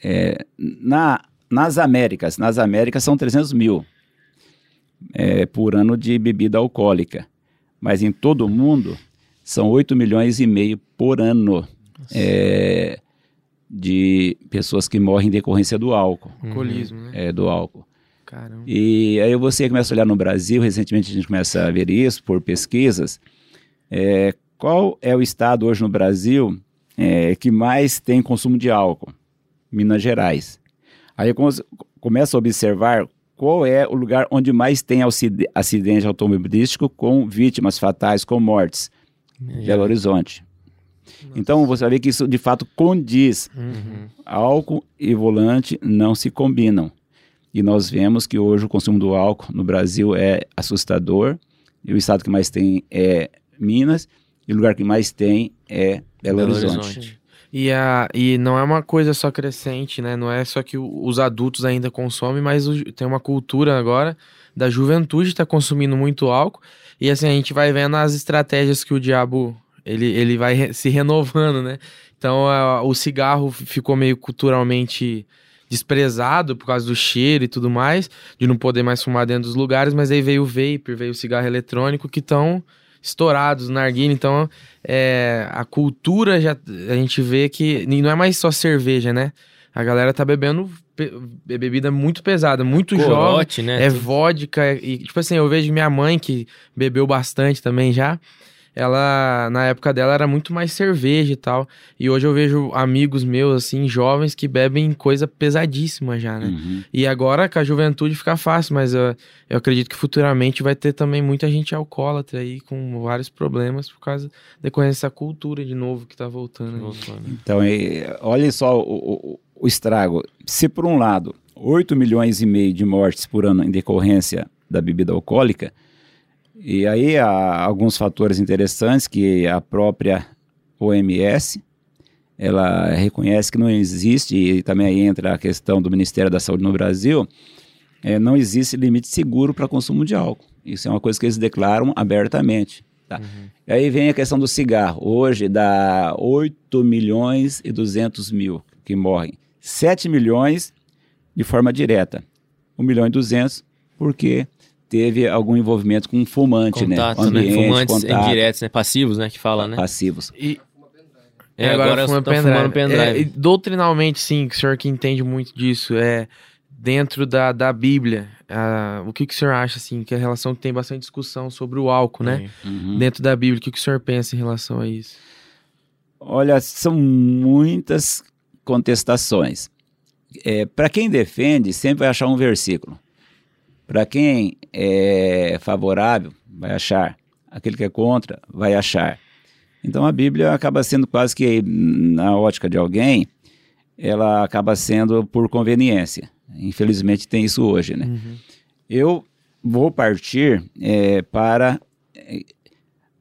é, na, nas Américas, nas Américas são 300 mil é, por ano de bebida alcoólica, mas em todo o mundo são 8 milhões e meio por ano é, de pessoas que morrem em decorrência do álcool, Alcoolismo, né? é, do álcool. Caramba. E aí você começa a olhar no Brasil, recentemente a gente começa a ver isso por pesquisas. É, qual é o estado hoje no Brasil é, que mais tem consumo de álcool? Minas Gerais. Aí eu come- começo a observar qual é o lugar onde mais tem acide- acidente automobilístico com vítimas fatais, com mortes. Belo Horizonte. Então você vai ver que isso de fato condiz. Uhum. Álcool e volante não se combinam. E nós vemos que hoje o consumo do álcool no Brasil é assustador. E o estado que mais tem é Minas. E o lugar que mais tem é Belo, Belo Horizonte. Horizonte. E, a, e não é uma coisa só crescente, né? Não é só que os adultos ainda consomem, mas o- tem uma cultura agora da juventude tá consumindo muito álcool. E assim, a gente vai vendo as estratégias que o diabo ele, ele vai se renovando, né? Então a- o cigarro ficou meio culturalmente desprezado por causa do cheiro e tudo mais, de não poder mais fumar dentro dos lugares, mas aí veio o vape, veio o cigarro eletrônico que estão estourados na narguilha, então é, a cultura já a gente vê que não é mais só cerveja, né? A galera tá bebendo bebida muito pesada, muito jovem. Corote, né? É vodka e tipo assim, eu vejo minha mãe que bebeu bastante também já. Ela, na época dela, era muito mais cerveja e tal. E hoje eu vejo amigos meus, assim, jovens, que bebem coisa pesadíssima já, né? Uhum. E agora com a juventude fica fácil, mas eu, eu acredito que futuramente vai ter também muita gente alcoólatra aí com vários problemas por causa da decorrência dessa cultura de novo que tá voltando. né? Então, é, olha só o, o- o estrago. Se, por um lado, 8 milhões e meio de mortes por ano em decorrência da bebida alcoólica, e aí há alguns fatores interessantes que a própria OMS, ela reconhece que não existe, e também aí entra a questão do Ministério da Saúde no Brasil, é, não existe limite seguro para consumo de álcool. Isso é uma coisa que eles declaram abertamente. Tá? E aí vem a questão do cigarro. Hoje dá 8 milhões e 200 mil que morrem. 7 milhões de forma direta. 1 milhão e 200 porque teve algum envolvimento com um fumante, Contato, né? né? Ambiente, Fumantes contato, indiretos, né? Passivos, né? Que fala, né? passivos. E É, É, agora fuma fumando pendrive. É, doutrinalmente, sim, que o senhor que entende muito disso, é dentro da, da Bíblia, o que, que o senhor acha, assim, que a relação tem bastante discussão sobre o álcool, né? Uhum. Dentro da Bíblia, o que, que o senhor pensa em relação a isso? Olha, são muitas contestações. Para quem defende, sempre vai achar um versículo. Para quem é favorável, vai achar. Aquele que é contra, vai achar. Então a Bíblia acaba sendo quase que, na ótica de alguém, ela acaba sendo por conveniência. Infelizmente tem isso hoje, né? Uhum. Eu vou partir eh, para eh,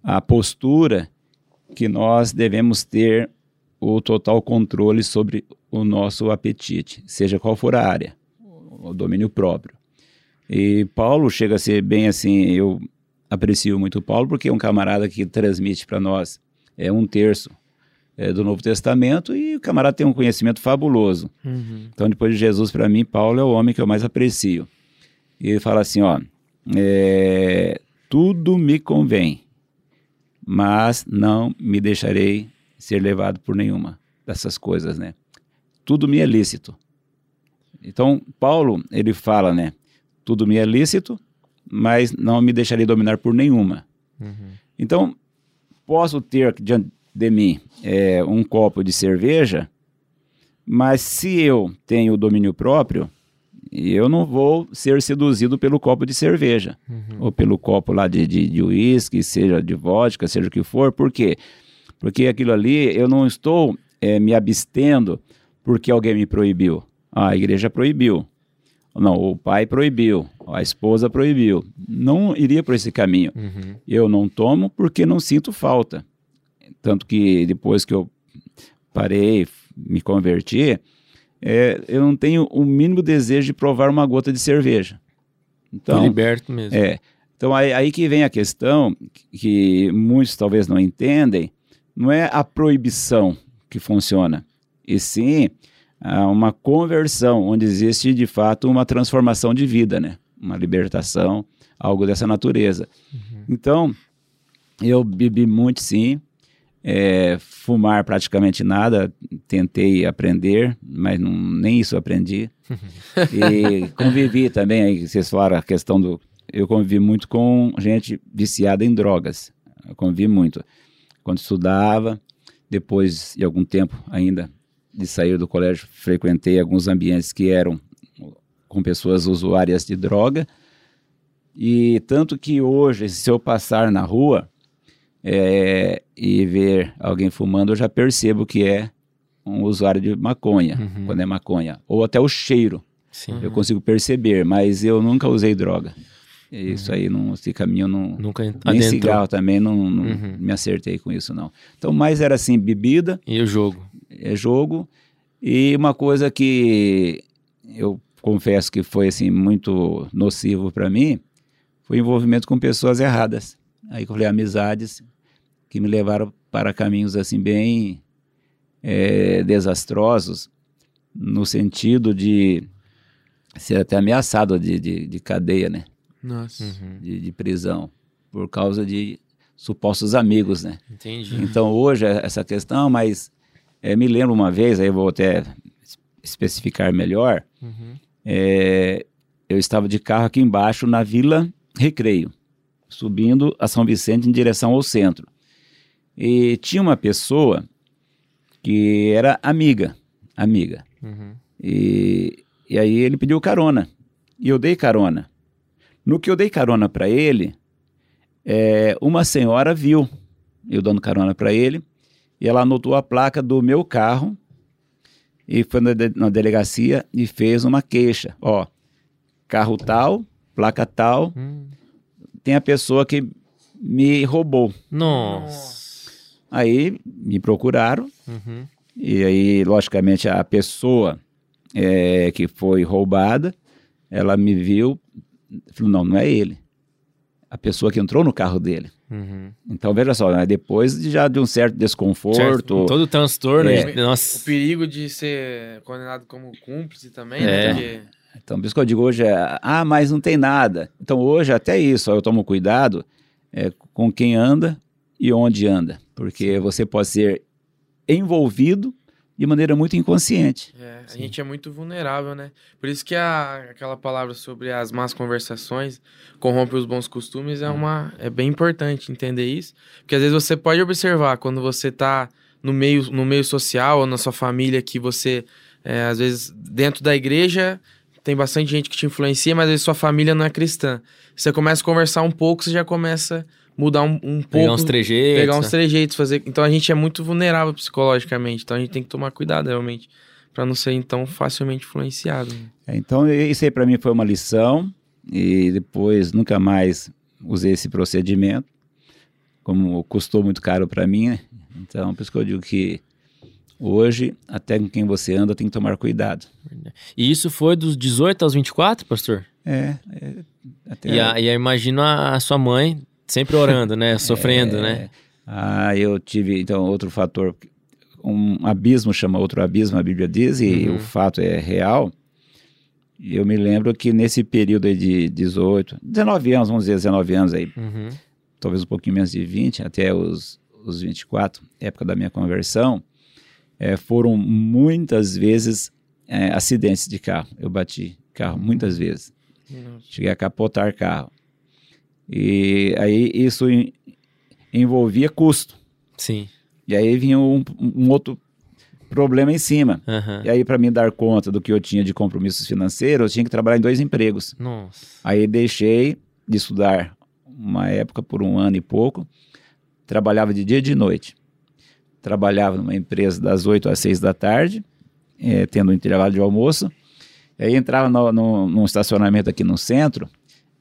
a postura que nós devemos ter o total controle sobre o nosso apetite, seja qual for a área, o domínio próprio. E Paulo chega a ser bem assim, eu aprecio muito Paulo porque é um camarada que transmite para nós é um terço eh, do Novo Testamento e o camarada tem um conhecimento fabuloso. Uhum. Então, depois de Jesus, para mim, Paulo é o homem que eu mais aprecio. E ele fala assim: ó, é, tudo me convém, mas não me deixarei ser levado por nenhuma dessas coisas, né? Tudo me é lícito. Então, Paulo, ele fala, né? Tudo me é lícito, mas não me deixarei dominar por nenhuma. Uhum. Então, posso ter diante de mim é, um copo de cerveja, mas se eu tenho domínio próprio, eu não vou ser seduzido pelo copo de cerveja, ou pelo copo lá de, de, de uísque, seja de vodka, seja o que for. Por quê? Porque aquilo ali eu não estou é, me abstendo porque alguém me proibiu. Ah, a igreja proibiu. Não, o pai proibiu, a esposa proibiu. Não iria por esse caminho. Uhum. Eu não tomo porque não sinto falta. Tanto que depois que eu parei, me converti, é, eu não tenho o mínimo desejo de provar uma gota de cerveja. Tô Então, liberto mesmo. é. Então aí, aí que vem a questão que muitos talvez não entendem, não é a proibição que funciona, e sim uma conversão, onde existe de fato uma transformação de vida, né? Uma libertação, algo dessa natureza. Então, eu bebi muito sim, é, fumar praticamente nada, tentei aprender, mas não, nem isso aprendi. e convivi também, aí vocês falaram a questão do. Eu convivi muito com gente viciada em drogas. Eu convivi muito. Quando estudava, depois de algum tempo ainda de sair do colégio, frequentei alguns ambientes que eram com pessoas usuárias de droga. E tanto que hoje, se eu passar na rua é, e ver alguém fumando, eu já percebo que é um usuário de maconha, Uhum. quando é maconha. Ou até o cheiro, Sim. eu consigo perceber, mas eu nunca usei droga. Isso aí, não, esse caminho não. Nunca Nem adentrou. cigarro também, não, não Uhum. me acertei com isso, não. Então, mais era assim: bebida, E o jogo? É jogo. E uma coisa que eu confesso que foi assim muito nocivo para mim foi o envolvimento com pessoas erradas. Aí que eu falei amizades que me levaram para caminhos assim bem eh, desastrosos no sentido de ser até ameaçado de, de, de cadeia, né? Nossa. Uhum. De, de prisão por causa de supostos amigos, né? Entendi. Então hoje é essa questão, mas eh, me lembro uma vez, aí eu vou até es- especificar melhor, Uhum. eh, eu estava de carro aqui embaixo na Vila Recreio, subindo a São Vicente em direção ao centro. E tinha uma pessoa que era amiga, amiga. Uhum. E, e aí ele pediu carona. E eu dei carona. No que eu dei carona para ele, é, uma senhora viu eu dando carona para ele e ela anotou a placa do meu carro e foi na, de- na delegacia e fez uma queixa. Ó, carro tal, placa tal, Hum. tem a pessoa que me roubou. Nossa. Aí me procuraram Uhum. e aí, logicamente, a pessoa é, que foi roubada, ela me viu, falou, não, não é ele. A pessoa que entrou no carro dele. Uhum. Então, veja só, né, depois de já de um certo desconforto, Certo. Todo o transtorno. É. de- Nossa. O perigo de ser condenado como cúmplice também, É. né? Porque Então, por isso que eu digo hoje é, ah, mas não tem nada. Então, hoje até isso, eu tomo cuidado é, com quem anda e onde anda, porque você pode ser envolvido de maneira muito inconsciente. é, a gente é muito vulnerável, né? Por isso que a, aquela palavra sobre as más conversações corrompe os bons costumes é uma é bem importante entender isso, porque às vezes você pode observar quando você tá no meio no meio social ou na sua família que você é, às vezes dentro da igreja tem bastante gente que te influencia, mas às vezes sua família não é cristã. Você começa a conversar um pouco, você já começa a mudar um, um pouco Pegar uns trejeitos. pegar uns né? trejeitos, fazer. Então a gente é muito vulnerável psicologicamente, então a gente tem que tomar cuidado realmente Pra não ser então facilmente influenciado. né? É, Então, isso aí para mim foi uma lição e depois nunca mais usei esse procedimento, como custou muito caro para mim. né? Então, por isso que eu digo que hoje, até com quem você anda, tem que tomar cuidado. E isso foi dos 18 aos 24, pastor? É, é até E, a, e aí imagino a, a sua mãe sempre orando, né? Sofrendo, né? Ah, eu tive, então, outro fator. Um abismo chama outro abismo, a Bíblia diz, e Uhum. o fato é real. Eu me lembro que nesse período aí de 18, 19 anos, vamos dizer 19 anos aí, Uhum. talvez um pouquinho menos de 20, até os, os 24, época da minha conversão, eh, foram muitas vezes eh, acidentes de carro. Eu bati carro muitas vezes. Cheguei a capotar carro. E aí isso en- envolvia custo. Sim. E aí vinha um, um outro problema em cima. Aham. E aí, para mim dar conta do que eu tinha de compromissos financeiros, eu tinha que trabalhar em dois empregos. Nossa. Aí deixei de estudar uma época por um ano e pouco. Trabalhava de dia e de noite. Trabalhava numa empresa das 8 às 6 da tarde, eh, tendo um intervalo de almoço. E aí entrava no, no, num estacionamento aqui no centro,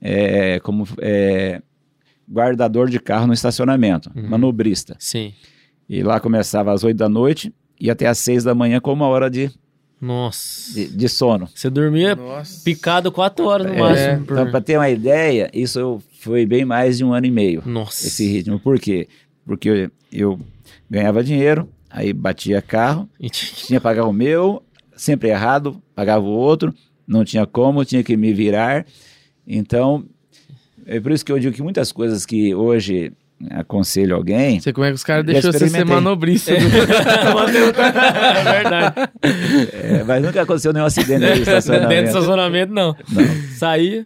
eh, como eh, guardador de carro no estacionamento, Uhum. manobrista. Sim. E lá começava às 8 da noite e até às 6 da manhã com uma hora de, Nossa. de, de sono. Você dormia Nossa. picado 4 horas no É, máximo. por- Então, para ter uma ideia, isso foi bem mais de um ano e meio, Nossa. esse ritmo. Por quê? Porque eu, eu ganhava dinheiro, aí batia carro, tinha- tinha que pagar o meu, sempre errado, pagava o outro, não tinha como, tinha que me virar. Então, é por isso que eu digo que muitas coisas que hoje aconselho alguém, Você como é que os caras deixou você ser manobrista? é verdade. é, mas nunca aconteceu nenhum acidente no Dentro do estacionamento. estacionamento, não. Não. Saía.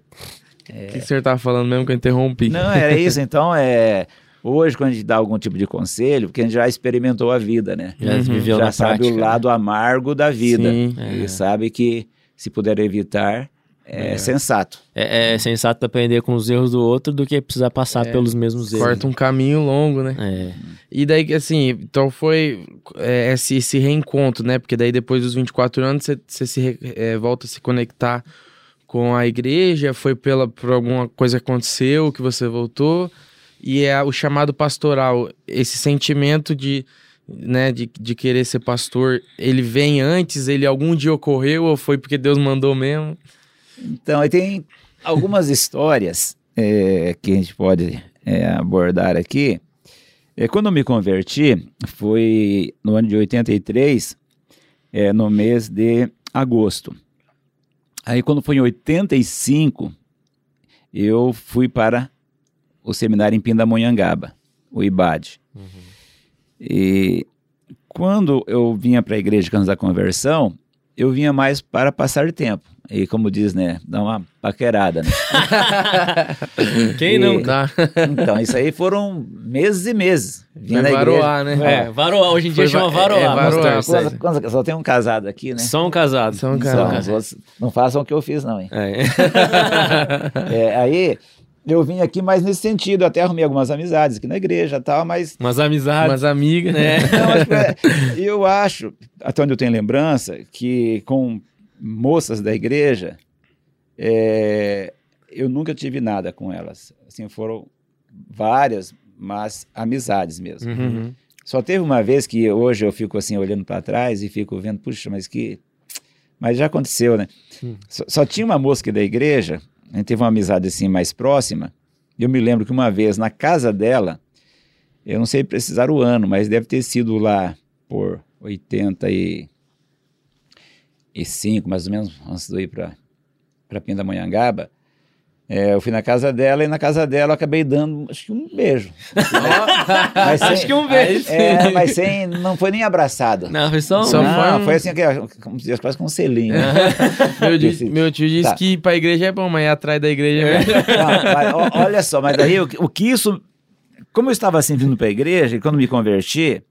O que, que o senhor tava falando mesmo que eu interrompi? Não, era isso. Então, é, hoje, quando a gente dá algum tipo de conselho, porque a gente já experimentou a vida, né? Já Uhum. viveu já na sabe prática. o lado amargo da vida. Sim. É. E sabe que, se puder evitar, é, sensato. É, é sensato aprender com os erros do outro do que precisar passar É. pelos mesmos erros. Corta um caminho longo, né? É. E daí, assim, então foi é, esse, esse reencontro, né? Porque daí depois dos 24 anos você, você se é, volta a se conectar com a igreja, foi pela, por alguma coisa que aconteceu que você voltou. E é o chamado pastoral, esse sentimento de, né, de, de querer ser pastor, ele vem antes, ele algum dia ocorreu ou foi porque Deus mandou mesmo? Então, aí tem algumas histórias é, que a gente pode é, abordar aqui. É, quando eu me converti, foi no ano de 83, é, no mês de agosto. Aí, quando foi em 85, eu fui para o seminário em Pindamonhangaba, o IBAD. E quando eu vinha para a igreja de Canos da Conversão, eu vinha mais para passar tempo. E como diz, né, dar uma paquerada, né? Quem E- não? Dá. Então, isso aí foram meses e meses. Vinha Vai na igreja. varoar, né? É, varoar. Hoje em dia Foi chama va- é, varoar. é, vamos varoar. Quantos- quantos- só tem um casado aqui, né? Só um casado. Só um Só, casado. outros não façam o que eu fiz, não, hein? É. É, aí eu vim aqui mais nesse sentido, eu até arrumei algumas amizades aqui na igreja tal, mas Umas amizades. Umas amigas. É. Não, é- eu acho, até onde eu tenho lembrança, que com moças da igreja, é, eu nunca tive nada com elas. Assim, foram várias, mas amizades mesmo. Uhum. Só teve uma vez que hoje eu fico assim olhando para trás e fico vendo, puxa, mas que. Mas já aconteceu, né? Hum. Só, só tinha uma moça da igreja, a gente teve uma amizade assim mais próxima. Eu me lembro que uma vez na casa dela, eu não sei precisar o ano, mas deve ter sido lá por 85, mais ou menos, antes de ir para Pindamonhangaba. É, eu fui na casa dela e na casa dela eu acabei dando, acho que um beijo. Mas sem- Acho que um beijo. É, mas sem, não foi nem abraçado. Não, foi só um. Só não, foi um- foi assim, como se quase com um selinho. Meu, meu tio disse Tá. que ir pra igreja é bom, mas ir atrás da igreja é melhor. Não, mas, ó, olha só, mas daí o, que- o que isso. Como eu estava assim vindo para a igreja, e quando me converti,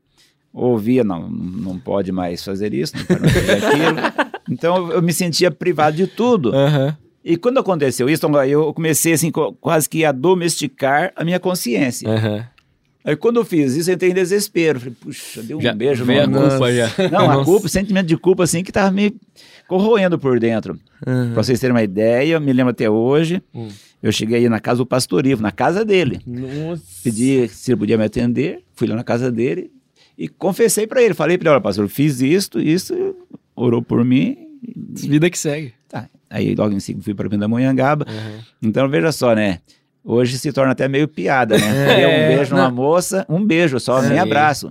ouvia, não, não pode mais fazer isso, não pode mais fazer aquilo. Então eu me sentia privado de tudo. Aham. E quando aconteceu isso, eu comecei assim, quase que a domesticar a minha consciência. Aham. Aí quando eu fiz isso, eu entrei em desespero. Falei, puxa, deu um Já beijo veio a culpa já. Não, a culpa, o sentimento de culpa assim que tava me corroendo por dentro. Uhum. Pra vocês terem uma ideia, eu me lembro até hoje, Hum. eu cheguei aí na casa do pastor Ivo, na casa dele. Nossa. Pedi se ele podia me atender, fui lá na casa dele e confessei pra ele. Falei pra ele, olha, pastor, eu fiz isto, isso, orou por mim. Vida que segue. Tá. Aí logo em seguida fui para Pindamonhangaba. Aham. Então veja só, né? Hoje se torna até meio piada, né? É, um beijo não. numa moça, um beijo só, nem abraço.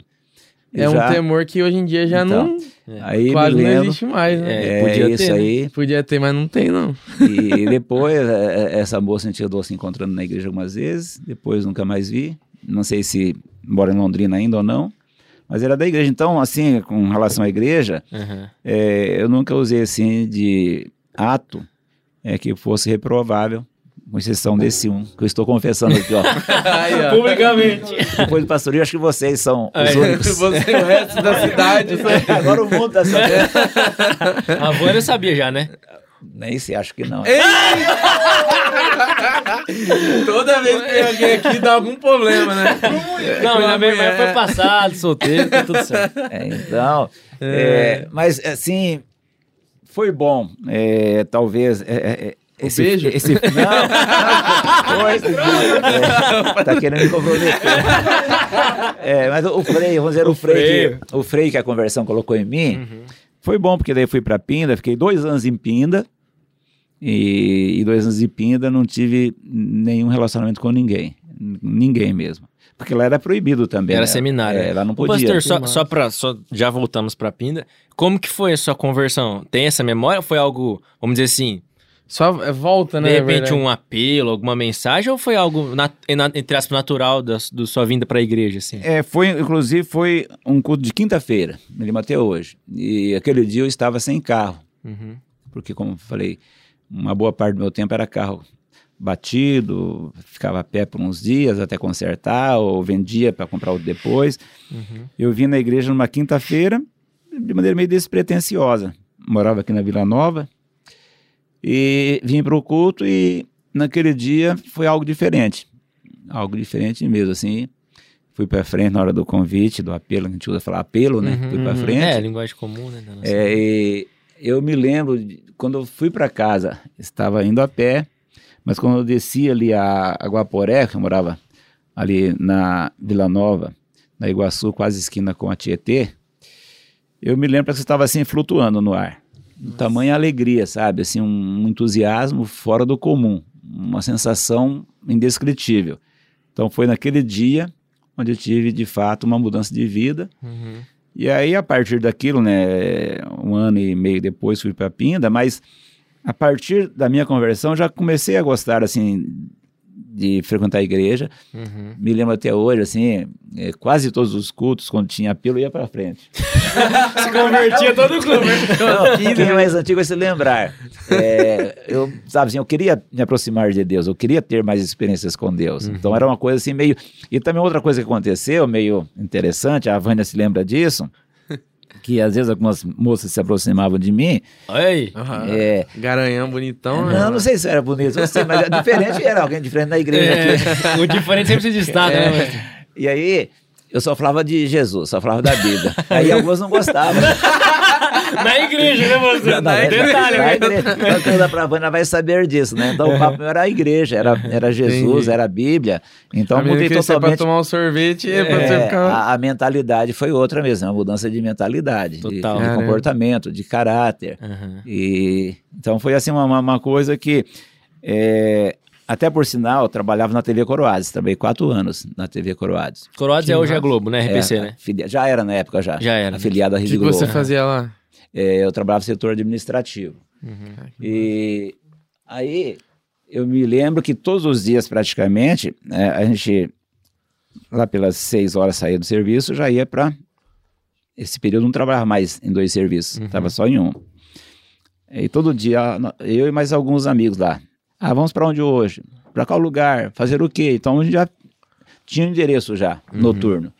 É um Já- temor que hoje em dia já Então, não. Aí quase me não lembro. existe mais, né? É, É, podia isso ter, né? aí. Podia ter, mas não tem, não. E depois, é, é, essa moça a gente andou se encontrando na igreja algumas vezes, depois nunca mais vi. Não sei se mora em Londrina ainda ou não, mas era da igreja. Então, assim, com relação à igreja, Aham. é, eu nunca usei assim de ato é, que fosse reprovável, com exceção desse um, que eu estou confessando aqui, ó. Aí, ó. Publicamente. Depois do pastoreio, acho que vocês são os Aí, únicos. Você o resto da cidade. você- Agora o mundo tá sabendo. A Vânia sabia já, né? Nem sei, acho que não. Toda vez que tem alguém aqui dá algum problema, né? Não, ainda bem, mas mulher. foi passado, solteiro, tá tudo certo. É, então, é, mas assim, foi bom. é, talvez. é, é, é, esse, beijo? Esse, não, não, foi, é, tá querendo me comprometer. É, mas o Frei, vamos dizer, o, O Frei, freio. que, o Frei que a conversão colocou em mim, foi bom, porque daí fui para Pinda, fiquei dois anos em Pinda, e, e dois anos em Pinda não tive nenhum relacionamento com ninguém. Ninguém mesmo. Porque lá era proibido também. Era né? seminário. É, lá não Ô, podia. pastor, só, só pra. Só, já voltamos pra Pinda. Como que foi a sua conversão? Tem essa memória ou foi algo, vamos dizer assim, Só é, volta, né? de na repente um apelo, alguma mensagem, ou foi algo, na, na- entre aspas, natural da, do sua vinda pra igreja, assim? É, foi, inclusive, foi um culto de quinta-feira, me lembro até hoje. E aquele dia eu estava sem carro, Uhum. porque, como eu falei, uma boa parte do meu tempo era carro batido, ficava a pé por uns dias até consertar, ou vendia para comprar outro depois. Uhum. Eu vim na igreja numa quinta-feira, de maneira meio despretensiosa. Morava aqui na Vila Nova, e vim para o culto, e naquele dia foi algo diferente. Algo diferente mesmo, assim. Fui para frente na hora do convite, do apelo, a gente usa falar apelo, né? Uhum, Fui para uhum. frente. É, linguagem comum, né? É, e eu me lembro, de- quando eu fui para casa, estava indo a pé, mas quando eu desci ali a, a Guaporé, que eu morava ali na Vila Nova, na Iguaçu, quase esquina com a Tietê, eu me lembro que estava assim flutuando no ar. Tamanha alegria, sabe? Assim, um entusiasmo fora do comum, uma sensação indescritível. Então foi naquele dia onde eu tive de fato uma mudança de vida Uhum. E aí, a partir daquilo, né, um ano e meio depois fui para Pinda, mas a partir da minha conversão já comecei a gostar, assim, de frequentar a igreja. Uhum. Me lembro até hoje, assim, é, quase todos os cultos, quando tinha apelo, ia para frente. Se convertia todo clube. Não, quem é mais antigo vai se lembrar. É, eu, sabe assim, eu queria me aproximar de Deus, eu queria ter mais experiências com Deus. Uhum. Então era uma coisa assim meio. E também outra coisa que aconteceu, meio interessante, a Vânia se lembra disso, que às vezes algumas moças se aproximavam de mim. Oi. É, Garanhão bonitão, né? não, não sei se era bonito, não sei, mas era diferente era alguém diferente da igreja. aqui. É, o diferente sempre se destaca, É. né? Mas... E aí, eu só falava de Jesus, só falava da Bíblia. Aí algumas não gostavam. Na igreja, né, você? Não, é- Detalhe, na né? igreja. Então, quem anda pra Vânia vai saber disso, né? Então, o papo meu era a igreja, era, era Jesus, Entendi. era a Bíblia. Então, a mudei sair pra totalmente. tomar um sorvete é, pra É, você ficar... a, a mentalidade foi outra mesmo, uma mudança de mentalidade, de- Total. de, Caramba. comportamento, de caráter. Aham. E, então, foi assim uma, uma- uma coisa que, é, até por sinal, eu trabalhava na TV Coroades, trabalhei quatro anos na TV Coroades. Coroades Que é hoje a. Globo, né? RPC, É, né? filia- Já era na época, já. Já era, né? Afiliado à O Rede que, que Globo. você fazia lá? É, eu trabalhava no setor administrativo. E aí eu me lembro que todos os dias praticamente é, a gente lá pelas seis horas saía do serviço já ia para esse período não trabalhava mais em dois serviços, estava só em um. E todo dia eu e mais alguns amigos lá. Ah, vamos para onde hoje? Para qual lugar? Fazer o quê? Então a gente já tinha um endereço já noturno.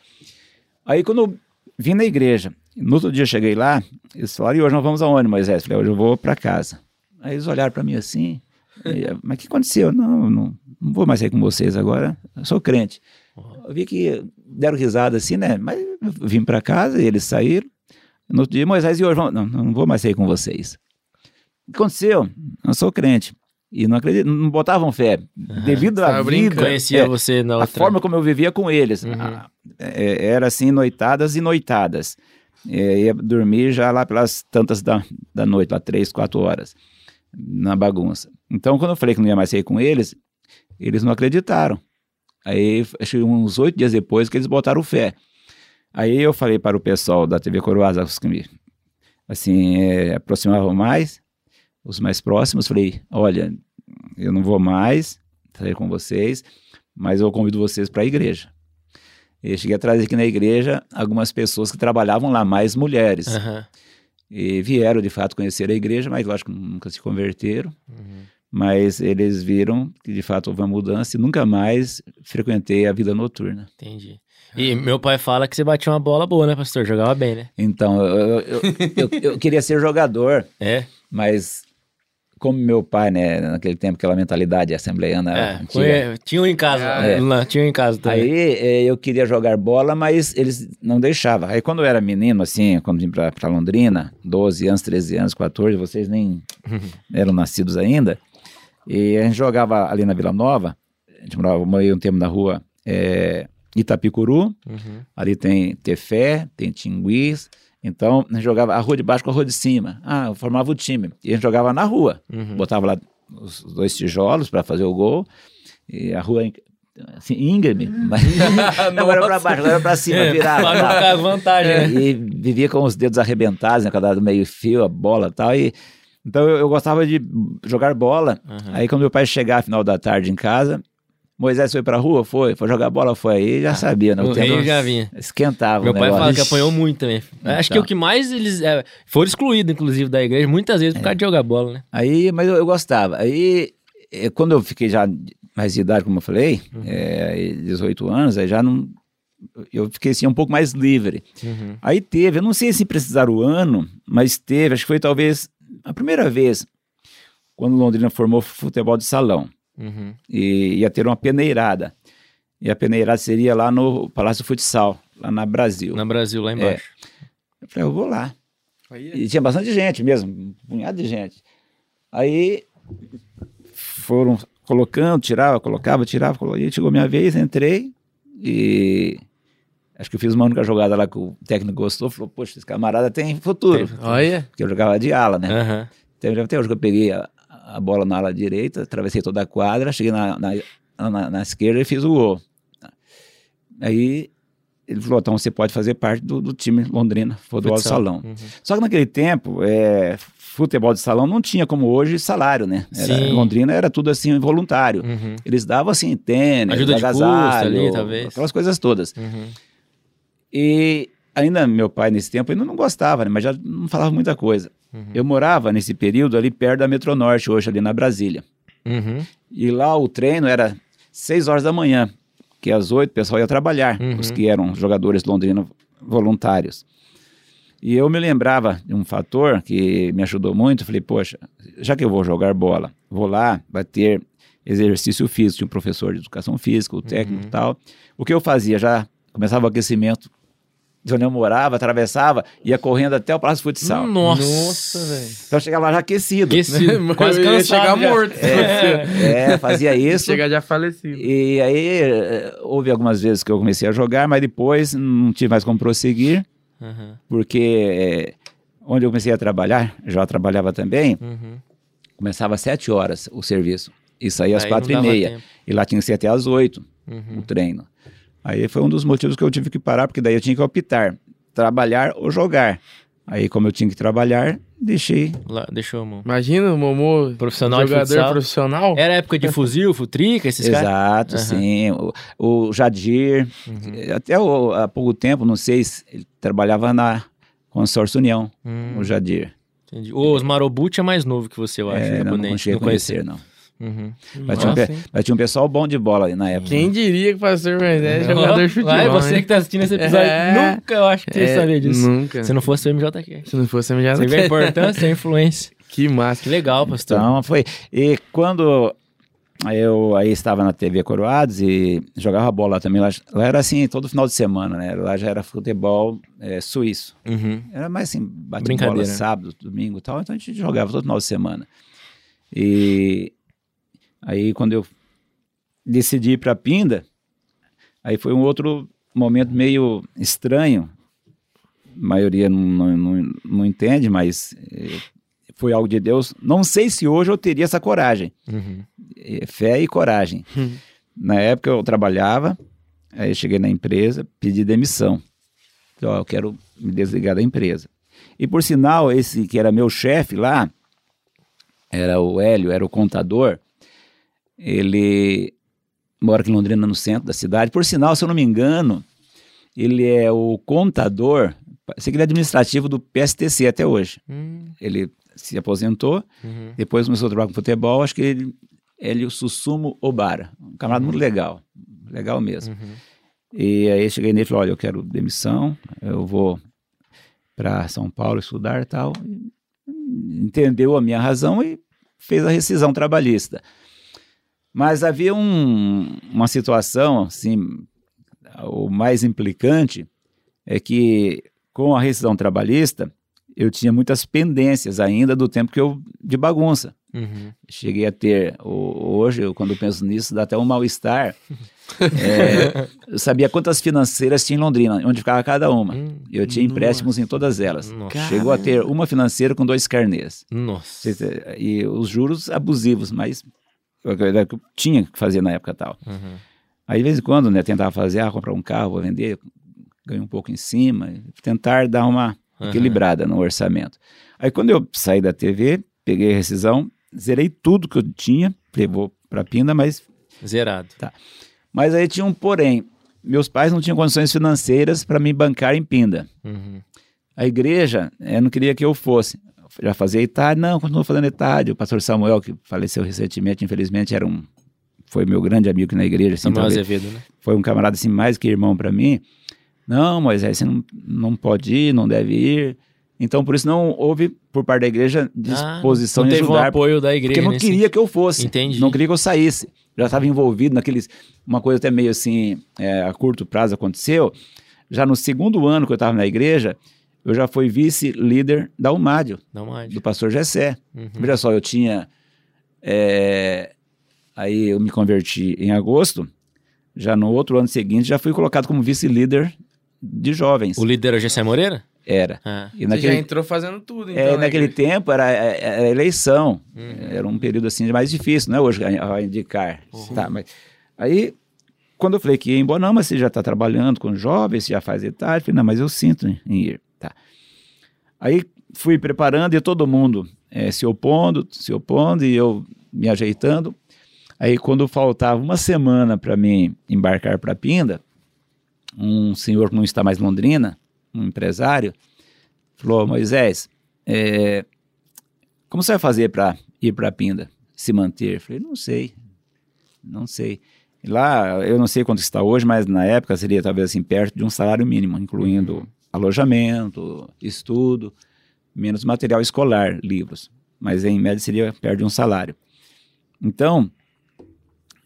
Aí quando eu vim na igreja, no outro dia eu cheguei lá, eles falaram, e hoje nós vamos aonde, Moisés? Eu falei, hoje eu vou para casa. Aí eles olharam para mim assim, mas o que aconteceu? Não, não, não vou mais sair com vocês agora, eu sou crente. Eu vi que deram risada assim, né? Mas vim para casa e eles saíram. No outro dia, Moisés, e hoje? Não, não vou mais sair com vocês. O que aconteceu? Eu sou crente. E não acredito, não botavam fé. Devido à vida. Conhecia é, você na a outra. forma como eu vivia com eles. Uhum. ah, é, era assim, noitadas e noitadas. É, ia dormir já lá pelas tantas da, da noite, lá três, quatro horas, na bagunça. Então, quando eu falei que não ia mais sair com eles, eles não acreditaram. Aí, acho que uns oito dias depois que eles botaram fé. Aí eu falei para o pessoal da TV Coroasa, os que me assim, é, aproximavam mais, os mais próximos, falei, olha, eu não vou mais sair com vocês, mas eu convido vocês para a igreja. E cheguei a trazer aqui na igreja algumas pessoas que trabalhavam lá, mais mulheres. Aham. E vieram, de fato, conhecer a igreja, mas lógico, nunca se converteram. Mas eles viram que, de fato, houve uma mudança e nunca mais frequentei a vida noturna. Entendi. E meu pai fala que você batia uma bola boa, né, pastor? Jogava bem, né? Então, eu, eu, eu, eu- eu queria ser jogador, É. mas como meu pai, né, naquele tempo, aquela mentalidade assembleiana é. Conhe- Tinha um em casa. É. lá, tinha um em casa também. Aí eh, eu queria jogar bola, mas eles não deixavam. Aí quando eu era menino, assim, quando vim pra, pra Londrina, 12 anos, 13 anos, 14, vocês nem eram nascidos ainda, e a gente jogava ali na Vila Nova, a gente morava morei um tempo na rua eh, Itapicuru, Uhum. ali tem Tefé, tem Tinguis, então a gente jogava a rua de baixo com a rua de cima. Ah, eu formava o time, e a gente jogava na rua, Uhum. botava lá os dois tijolos para fazer o gol, e a rua assim, íngreme, mas não era para baixo, agora era para cima, É, virava. ficar vantagem, né? E vivia com os dedos arrebentados, né, cada lado meio fio, a bola e tal, e então eu, eu gostava de jogar bola. Uhum. Aí quando meu pai chegava final da tarde em casa, Moisés foi pra rua? Foi. Foi jogar bola? Foi. Aí já sabia, né? O rei já vinha. Esquentava Meu o pai fala que apanhou muito também. Acho que Então. o que mais eles é, foram excluídos, inclusive, da igreja, muitas vezes por causa de jogar bola, né? Aí, mas eu, eu gostava. Aí, eh, quando eu fiquei já mais de idade, como eu falei, Uhum. eh, aí 18 anos, aí já não. Eu fiquei assim um pouco mais livre. Uhum. Aí teve, eu não sei se precisar o ano, mas teve, acho que foi talvez a primeira vez quando Londrina formou futebol de salão. Uhum. E ia ter uma peneirada. E a peneirada seria lá no Palácio Futsal, lá na Brasil. Na Brasil, lá embaixo. Eu falei, eu vou lá. Aí, E tinha bastante gente mesmo, um punhado de gente. Aí foram colocando, tirava, colocava, tirava, colocava. E chegou minha vez, entrei e acho que eu fiz uma única jogada lá que o técnico gostou, falou, poxa, esse camarada tem futuro. Olha. Porque eu jogava de ala, né? Aham. Então, até hoje que eu peguei a, a bola na ala direita, atravessei toda a quadra, cheguei na, na, na, na esquerda e fiz o gol. Aí ele falou, então você pode fazer parte do, do time Londrina Futebol de Futsal. Salão. Uhum. Só que naquele tempo, é, futebol de salão não tinha como hoje salário, né? Era-. Londrina era tudo assim voluntário. Uhum. Eles davam assim tênis, Ajuda de custo agasalho, ali, talvez. aquelas coisas todas. Uhum. E ainda meu pai nesse tempo ainda não gostava, né? Mas já não falava muita coisa. Uhum. Eu morava nesse período ali perto da Metronorte, hoje ali na Brasília. Uhum. E lá o treino era 6 horas da manhã, que às 8 o pessoal ia trabalhar, Uhum. os que eram jogadores londrinos voluntários. E eu me lembrava de um fator que me ajudou muito. Falei, poxa, já que eu vou jogar bola, vou lá, vai ter exercício físico, tinha um professor de educação física, o técnico Uhum. e tal. O que eu fazia? Já começava o aquecimento de onde eu morava, atravessava, ia correndo até o Palácio Futsal. Nossa, Nossa, velho. Então eu chegava lá já aquecido. Aquecido, quase Eu ia cansado chegar já. morto. É, é, fazia isso. Chegar já falecido. E aí eh, houve algumas vezes que eu comecei a jogar, mas depois não tive mais como prosseguir, Uhum. porque eh, onde eu comecei a trabalhar, já trabalhava também, Uhum. começava às sete horas o serviço e saía às Aí quatro e meia. tempo. E lá tinha que ser até às oito Uhum. o treino. Aí foi um dos motivos que eu tive que parar, porque daí eu tinha que optar, trabalhar ou jogar. Aí como eu tinha que trabalhar, deixei. Lá, deixa eu, mano. Imagina o Momô, Profissional de jogador profissional. Era época de fuzil, futrica, esses caras? Exato, Aham. sim. O, o Jadir, Uhum. até o- há pouco tempo, não sei se ele trabalhava na Consórcio União, Hum, o Jadir. entendi. O Osmar é mais novo que você, eu acho, É, não, não a conhecia. conhecer, não. Uhum. Mas tinha, um, pe- hein? mas tinha um pessoal bom de bola ali na época. Quem diria que o pastor Moisés é jogador de futebol, Vai, você hein? que tá assistindo esse episódio, É. nunca eu acho que ia É, saber disso. Nunca. Se não fosse o MJQ. Se não fosse, eu já Você vê a importância, a influência. Que massa. Que legal, pastor. Então foi. E quando eu aí estava na TV Coroados e jogava bola lá também, lá, lá era assim, todo final de semana, né? Lá já era futebol é, suíço. Uhum. Era mais assim, bate Brincadeira. bola sábado, domingo e tal, então a gente jogava todo final de semana. E aí quando eu decidi ir para Pinda, aí foi um outro momento meio estranho. A maioria não, não, não, não entende, mas eh, foi algo de Deus. Não sei se hoje eu teria essa coragem. Uhum. Eh, Fé e coragem. Hum. Na época eu trabalhava, aí eu cheguei na empresa, pedi demissão. Então, ó, eu quero me desligar da empresa. E por sinal, esse que era meu chefe lá, era o Hélio, era o contador, ele mora aqui em Londrina, no centro da cidade. Por sinal, se eu não me engano, ele é o contador, ele é administrativo do PSTC até hoje. Hum, Ele se aposentou, uhum. depois começou a trabalhar com futebol, acho que ele, ele o Sussumo Obara, um camarada muito legal, legal mesmo. Uhum. E aí eu cheguei nele e falei, olha, eu quero demissão, eu vou para São Paulo estudar e tal. E Entendeu a minha razão e fez a rescisão trabalhista. Mas havia um- uma situação, assim, o mais implicante é que com a rescisão trabalhista, eu tinha muitas pendências ainda do tempo que eu de bagunça. Uhum. Cheguei a ter, hoje, eu, quando penso nisso, dá até um mal-estar. É, eu sabia quantas financeiras tinha em Londrina, onde ficava cada uma. Hum, Eu tinha empréstimos em todas elas. Nossa. Chegou a ter uma financeira com dois carnês. Nossa. E os juros abusivos, mas eu, eu tinha que fazer na época tal. Uhum. Aí, de vez em quando, né, tentava fazer, ah, comprar um carro, vou vender, ganho um pouco em cima, tentar dar uma Aham. equilibrada no orçamento. Aí, quando eu saí da TV, peguei a rescisão, zerei tudo que eu tinha, levou para Pinda, mas, Zerado. mas aí tinha um porém. Meus pais não tinham condições financeiras para me bancar em Pinda. Uhum. A igreja eh, não queria que eu fosse. Já fazia etádio, não, continuo fazendo etádio. O pastor Samuel, que faleceu recentemente, infelizmente, era um, foi meu grande amigo aqui na igreja. Assim, Samuel Azevedo, né? foi um camarada assim mais que irmão para mim. Não, Moisés, você não, não pode ir, não deve ir. Então, por isso não houve por parte da igreja disposição Ah, não de teve um ajudar, apoio da igreja porque não queria que eu fosse. Entendi. Não queria que eu saísse. Já estava envolvido naqueles, uma coisa até meio assim, é, a curto prazo aconteceu. Já no segundo ano que eu estava na igreja, eu já fui vice-líder da uma do pastor Gessé. Uhum. Veja só, eu tinha. é, aí eu me converti em agosto. Já no outro ano seguinte, já fui colocado como vice-líder de jovens. O líder é o Gessé Moreira? Era. Ah. E Você naquele, já entrou fazendo tudo, então. é, né, naquele igreja? tempo era, era eleição. Uhum. Era um período assim mais difícil, não é hoje a, a indicar. Tá, mas aí quando eu falei que ia embora, não, mas você já está trabalhando com jovens, você já faz idade. Eu falei, não, mas eu sinto em ir. Tá. Aí fui preparando e todo mundo é, se opondo, se opondo, e eu me ajeitando. Aí, quando faltava uma semana para mim embarcar para Pinda, um senhor que não está mais em Londrina, um empresário, falou: Moisés, é, como você vai fazer para ir para Pinda, se manter? Eu falei: não sei, não sei. Lá, eu não sei quanto está hoje, mas na época seria talvez assim perto de um salário mínimo, incluindo alojamento, estudo, menos material escolar, livros. Mas em média seria perto de um salário. Então,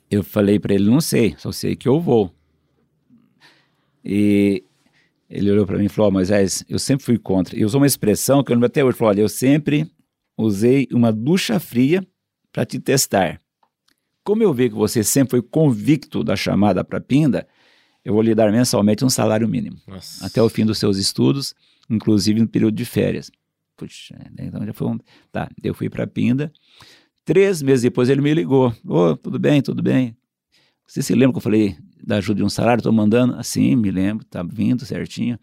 eu falei para ele, não sei, só sei que eu vou. E ele olhou para mim e falou, oh, Moisés, eu sempre fui contra. E usou uma expressão que eu lembro até hoje. Falou, olha, eu sempre usei uma ducha fria para te testar. Como eu vi que você sempre foi convicto da chamada para Pinda, eu vou lhe dar mensalmente um salário mínimo. Nossa. Até o fim dos seus estudos, inclusive no período de férias. Puxa, né, então já foi um... Tá, eu fui para Pinda. Três meses depois ele me ligou. Ô, oh, tudo bem, tudo bem. Você se lembra que eu falei da ajuda de um salário? Estou mandando? Assim, me lembro, tá vindo certinho.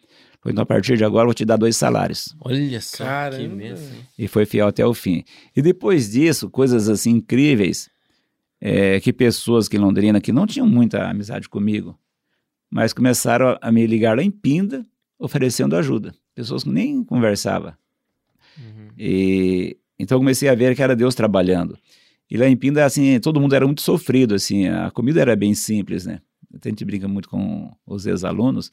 Então, a partir de agora, eu vou te dar dois salários. Olha só, Caramba. que mesmo. E foi fiel até o fim. E depois disso, coisas assim incríveis, é, que pessoas aqui em Londrina, que não tinham muita amizade comigo, mas começaram a me ligar lá em Pinda, oferecendo ajuda. Pessoas que nem conversava. Uhum. E então comecei a ver que era Deus trabalhando. E lá em Pinda, assim, todo mundo era muito sofrido, assim, a comida era bem simples, né? A gente brinca muito com os ex-alunos.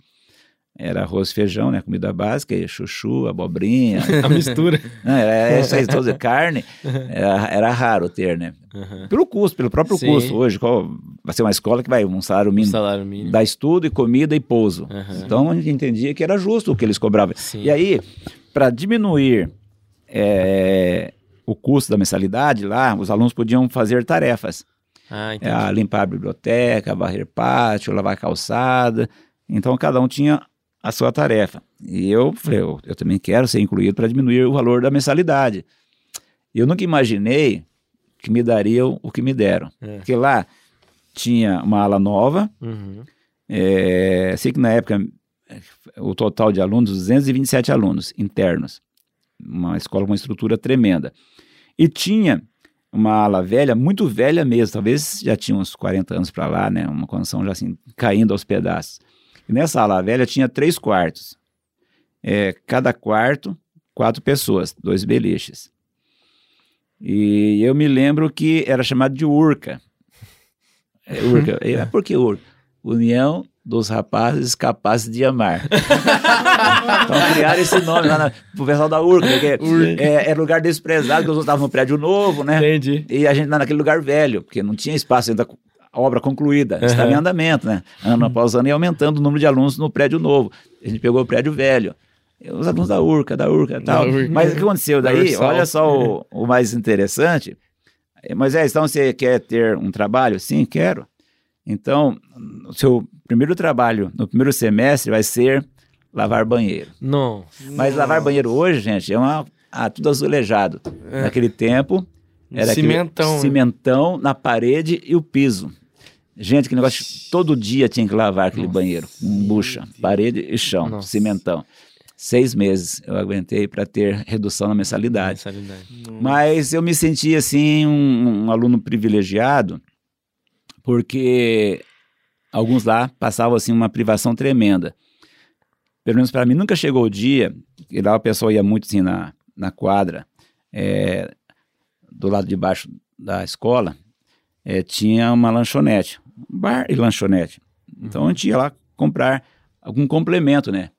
Era arroz e feijão, né? Comida básica, chuchu, abobrinha. a mistura. Não, era toda carne. Era, era raro ter, né? Uhum. Pelo custo, pelo próprio Sim. custo. Hoje, qual, vai ser uma escola que vai um salário mínimo. Um salário mínimo. Dá estudo e comida e pouso. Uhum. Então, a gente entendia que era justo o que eles cobravam. Sim. E aí, para diminuir é, o custo da mensalidade, lá, os alunos podiam fazer tarefas. Ah, é, limpar a biblioteca, varrer pátio, lavar calçada. Então, cada um tinha a sua tarefa. E eu falei, eu, eu também quero ser incluído para diminuir o valor da mensalidade. Eu nunca imaginei que me dariam o que me deram. É. Porque lá tinha uma ala nova, uhum. é, sei que na época o total de alunos, 227 alunos internos, uma escola com uma estrutura tremenda. E tinha uma ala velha, muito velha mesmo, talvez já tinha uns 40 anos para lá, né? Uma condição já assim, caindo aos pedaços. E nessa ala velha tinha três quartos. É, cada quarto, quatro pessoas, dois beliches. E eu me lembro que era chamado de Urca. É, urca. É, por que Urca? União dos rapazes capazes de amar. então criaram esse nome lá na, pro pessoal da Urca, porque é, é, lugar desprezado, que os outros estavam no prédio novo, né? Entendi. E a gente tá naquele lugar velho, porque não tinha espaço ainda a obra concluída, uhum. estava em andamento, né? Ano após ano e aumentando o número de alunos no prédio novo. A gente pegou o prédio velho. Os alunos da Urca, da Urca e tal. Urca. Mas o que aconteceu daí? Olha só o, o mais interessante. Mas é, então você quer ter um trabalho? Sim, quero. Então, o seu primeiro trabalho no primeiro semestre vai ser lavar banheiro. Não. Mas lavar banheiro hoje, gente, é uma, ah, tudo azulejado. É. Naquele tempo, era cimentão, cimentão na parede e o piso. Gente, que negócio, todo dia tinha que lavar aquele Nossa, banheiro. Um bucha, parede e chão, Nossa. cimentão. Seis meses eu aguentei para ter redução na mensalidade. mensalidade. Mas eu me senti assim um, um aluno privilegiado, porque alguns lá passavam assim uma privação tremenda. Pelo menos para mim nunca chegou o dia, e lá o pessoal ia muito assim na, na quadra, é, do lado de baixo da escola, é, tinha uma lanchonete, bar e lanchonete. Então a gente ia lá comprar algum complemento, né?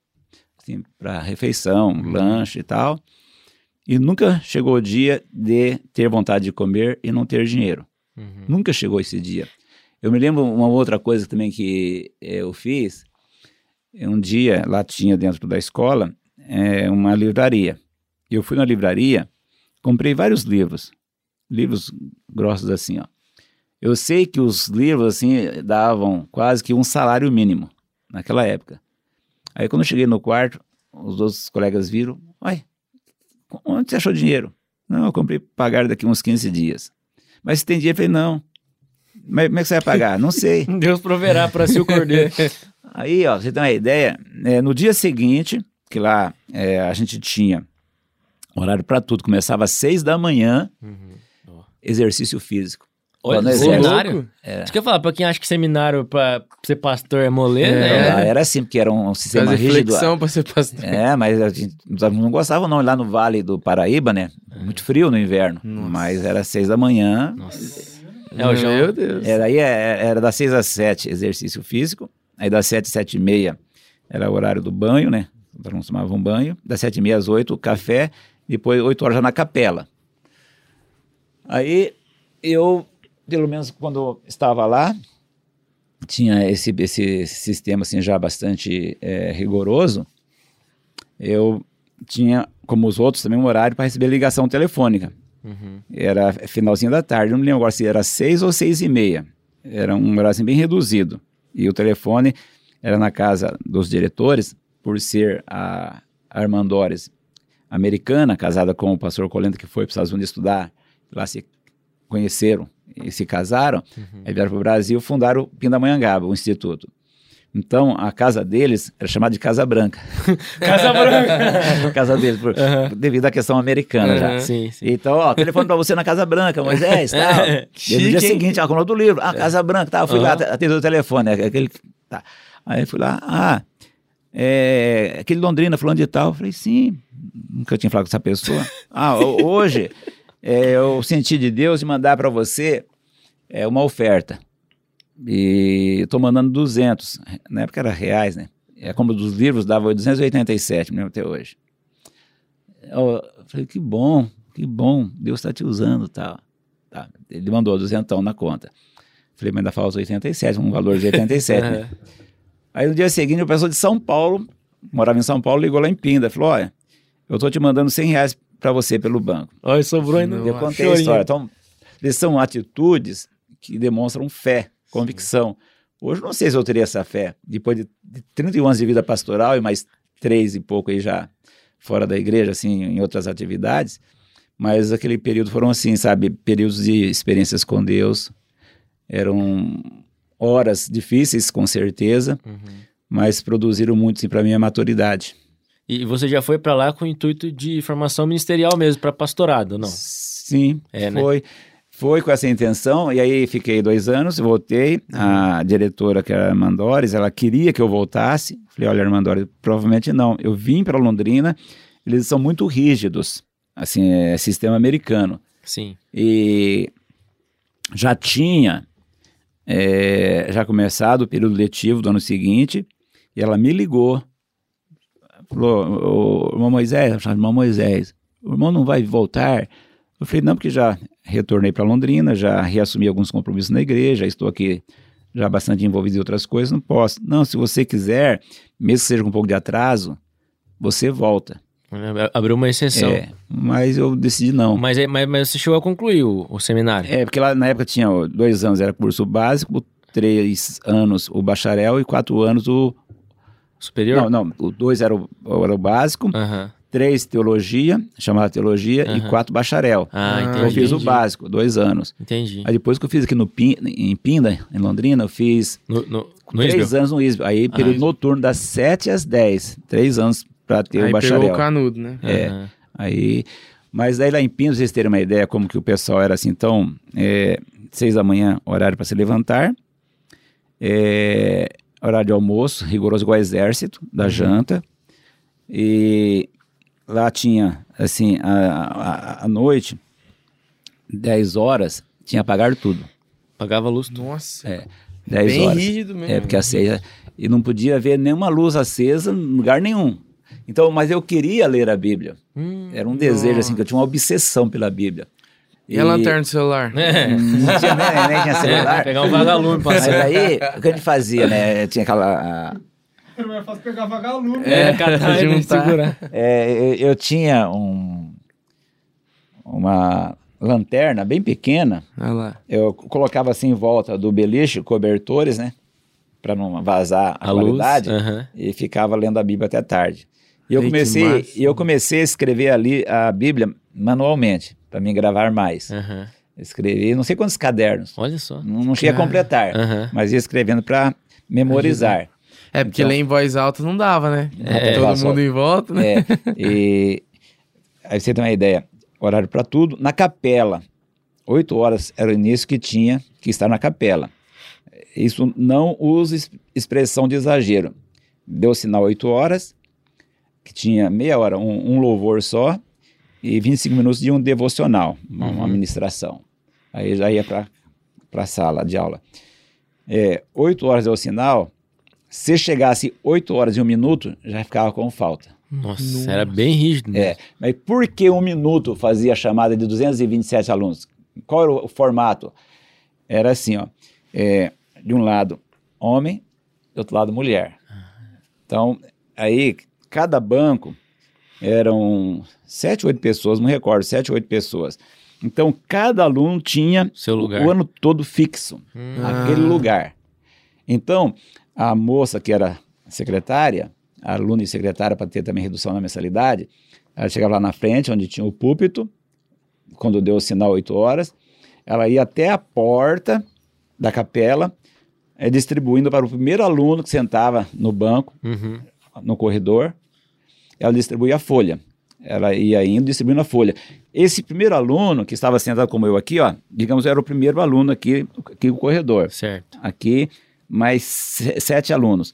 Assim, para refeição, uhum. lanche e tal. E nunca chegou o dia de ter vontade de comer e não ter dinheiro. Uhum. Nunca chegou esse dia. Eu me lembro uma outra coisa também que eh, eu fiz. Um dia lá tinha dentro da escola é, uma livraria. Eu fui na livraria, comprei vários livros, livros grossos assim, ó. Eu sei que os livros assim davam quase que um salário mínimo naquela época. Aí quando eu cheguei no quarto, os outros colegas viram, uai, onde você achou dinheiro? Não, eu comprei pagar daqui uns 15 dias. Mas se tem dinheiro, eu falei, não, Mas como é que você vai pagar? Não sei. Deus proverá para si o cordeiro. Aí, ó, você tem uma ideia, é, no dia seguinte, que lá é, a gente tinha horário para tudo, começava às seis da manhã, exercício físico. Olha, no seminário? Isso que eu ia falar, pra quem acha que seminário pra ser pastor é moleza, É. né? Era assim, porque era um sistema Fazer rígido. pra ser pastor. É, mas a gente os alunos não gostavam não, lá no Vale do Paraíba, né? Muito frio no inverno, Nossa. mas era seis da manhã, É, o João- Meu Deus. era, aí é- era das seis às sete exercício físico, aí das sete, sete e meia era o horário do banho, né? Tomava um banho, das sete e meia às oito, café, depois oito horas já na capela. Aí eu, pelo menos quando eu estava lá, tinha esse, esse sistema assim já bastante eh, rigoroso, eu tinha, como os outros, também um horário para receber ligação telefônica. Uhum. Era finalzinho da tarde, não me lembro agora se era seis ou seis e meia. Era um horário assim, bem reduzido. E o telefone era na casa dos diretores, por ser a Armandores americana, casada com o pastor Colenda, que foi para os Estados Unidos estudar, lá se conheceram e se casaram, aí vieram para o Brasil fundaram o Pindamonhangaba, o instituto. Então, a casa deles era chamada de Casa Branca. Casa Branca. a casa deles, por- devido à questão americana já. Aham. sim, sim. Então, ó, telefone pra você na Casa Branca, Moisés, tal. E no dia seguinte, ó, com o nome do livro, ah, Casa Branca, tá, eu fui lá, Aham. atendeu o telefone, é aquele, tá. Aí fui lá, ah, é, aquele Londrina falando de tal, eu falei, sim, nunca tinha falado com essa pessoa. ah, ho- hoje é, eu senti de Deus de mandar pra você é, uma oferta, e eu tô mandando 200, na época era reais, né? É como dos livros dava 287, me lembro até hoje. Eu falei, que bom, que bom, Deus está te usando tal. Tá. Ele mandou duzentão na conta. Falei, mas ainda falta 87, um valor de 87. né? Aí no dia seguinte, o pessoal de São Paulo, morava em São Paulo, ligou lá em Pinda. Falou, olha, eu tô te mandando 100 reais para você pelo banco. Olha, sobrou ainda. Eu contei a história. Então, são atitudes que demonstram fé, convicção. Hoje não sei se eu teria essa fé. Depois de, de 31 anos de vida pastoral e mais três e pouco aí já fora da igreja, assim, em outras atividades. Mas aquele período foram assim, sabe, períodos de experiências com Deus. Eram horas difíceis, com certeza, Uhum. mas produziram muito, assim, para mim, a maturidade. E você já foi pra lá com o intuito de formação ministerial mesmo, pra pastorado, não? Sim, É, né? foi. Foi com essa intenção, e aí fiquei dois anos, voltei. A diretora, que era a Armandores, ela queria que eu voltasse. Falei, olha, Armandores, provavelmente não. Eu vim para Londrina, eles são muito rígidos, assim, é sistema americano. Sim. E já tinha é, já começado o período letivo do ano seguinte, e ela me ligou. Falou, o irmão Moisés, eu chamava irmão Moisés, o irmão não vai voltar? Eu falei, não, porque já retornei para Londrina, já reassumi alguns compromissos na igreja, estou aqui já bastante envolvido em outras coisas, não posso. Não, se você quiser, mesmo que seja com um pouco de atraso, você volta. Abriu uma exceção. É, mas eu decidi não. Mas, é- mas, mas você chegou a concluir o, o seminário. É, porque lá na época tinha dois anos era curso básico, três anos o bacharel e quatro anos o. Superior? Não, não, o dois era o, era o básico, três teologia, chamada teologia, e quatro bacharel. Ah, Ah, entendi. Então eu fiz o básico, dois anos. Entendi. Aí depois que eu fiz aqui no Pin, em Pinda, em Londrina, eu fiz No, no, no três Isbel? anos no ISBEL. Aí período Isbel. noturno das sete às dez, três anos para ter Aí o pegou bacharel. o canudo, né? É. Aham. Aí, mas aí lá em Pinhos, vocês terem uma ideia como que o pessoal era assim, então, é, seis da manhã, horário para se levantar, é, horário de almoço, rigoroso igual exército, da janta, e lá tinha, assim, a, a, a noite, 10 horas, tinha apagar tudo, Pagava luz. tudo. Nossa. é, 10 Bem horas. rígido mesmo. É, porque a ceia. E não podia haver nenhuma luz acesa em lugar nenhum. Então, mas eu queria ler a Bíblia. Hum. Era um desejo, assim, que eu tinha uma obsessão pela Bíblia. E a lanterna do celular? É. Não tinha nem, nem tinha celular. Pegar um vagalume pra Mas aí, o que a gente fazia, né? Tinha aquela. a- Era mais fácil pegar vagalume. É, catar e juntar. segurar. é, eu, eu tinha um, uma lanterna bem pequena. Olha lá. Eu colocava assim em volta do beliche, cobertores, né? Para não vazar a, A luz. qualidade. aham. e ficava lendo a Bíblia até tarde. E eu comecei, e eu comecei a escrever ali a Bíblia manualmente, para me gravar mais. aham. Escrevi não sei quantos cadernos. Olha só. Não, não cheguei a completar, Aham. mas ia escrevendo para memorizar. É, porque Então- ler em voz alta não dava, né? É. Todo mundo em volta, né? É, e aí você tem uma ideia, horário para tudo. Na capela, oito horas era o início que tinha que estar na capela. Isso não usa es- expressão de exagero. Deu sinal oito horas, que tinha meia hora, um, um louvor só, e 25 minutos de um devocional, uma, uma ministração. Aí já ia para a sala de aula. É, oito horas deu o sinal, se chegasse oito horas e um minuto, já ficava com falta. Nossa, era bem rígido. né? É, mas por que um minuto fazia a chamada de 227 alunos? Qual era o, o formato? Era assim, ó, é, de um lado homem, do outro lado mulher. Então, aí, cada banco eram sete, oito pessoas, não recordo, sete, oito pessoas. Então, cada aluno tinha Seu lugar. o ano todo fixo, Hum. aquele lugar. Então, a moça que era secretária, a aluna e secretária para ter também redução na mensalidade, ela chegava lá na frente, onde tinha o púlpito, quando deu o sinal 8 horas, ela ia até a porta da capela, eh, distribuindo para o primeiro aluno que sentava no banco, Uhum. no corredor, ela distribuía a folha. Ela ia indo distribuindo a folha. Esse primeiro aluno, que estava sentado como eu aqui, ó, digamos, era o primeiro aluno aqui, aqui no corredor Certo. aqui mais se- sete alunos.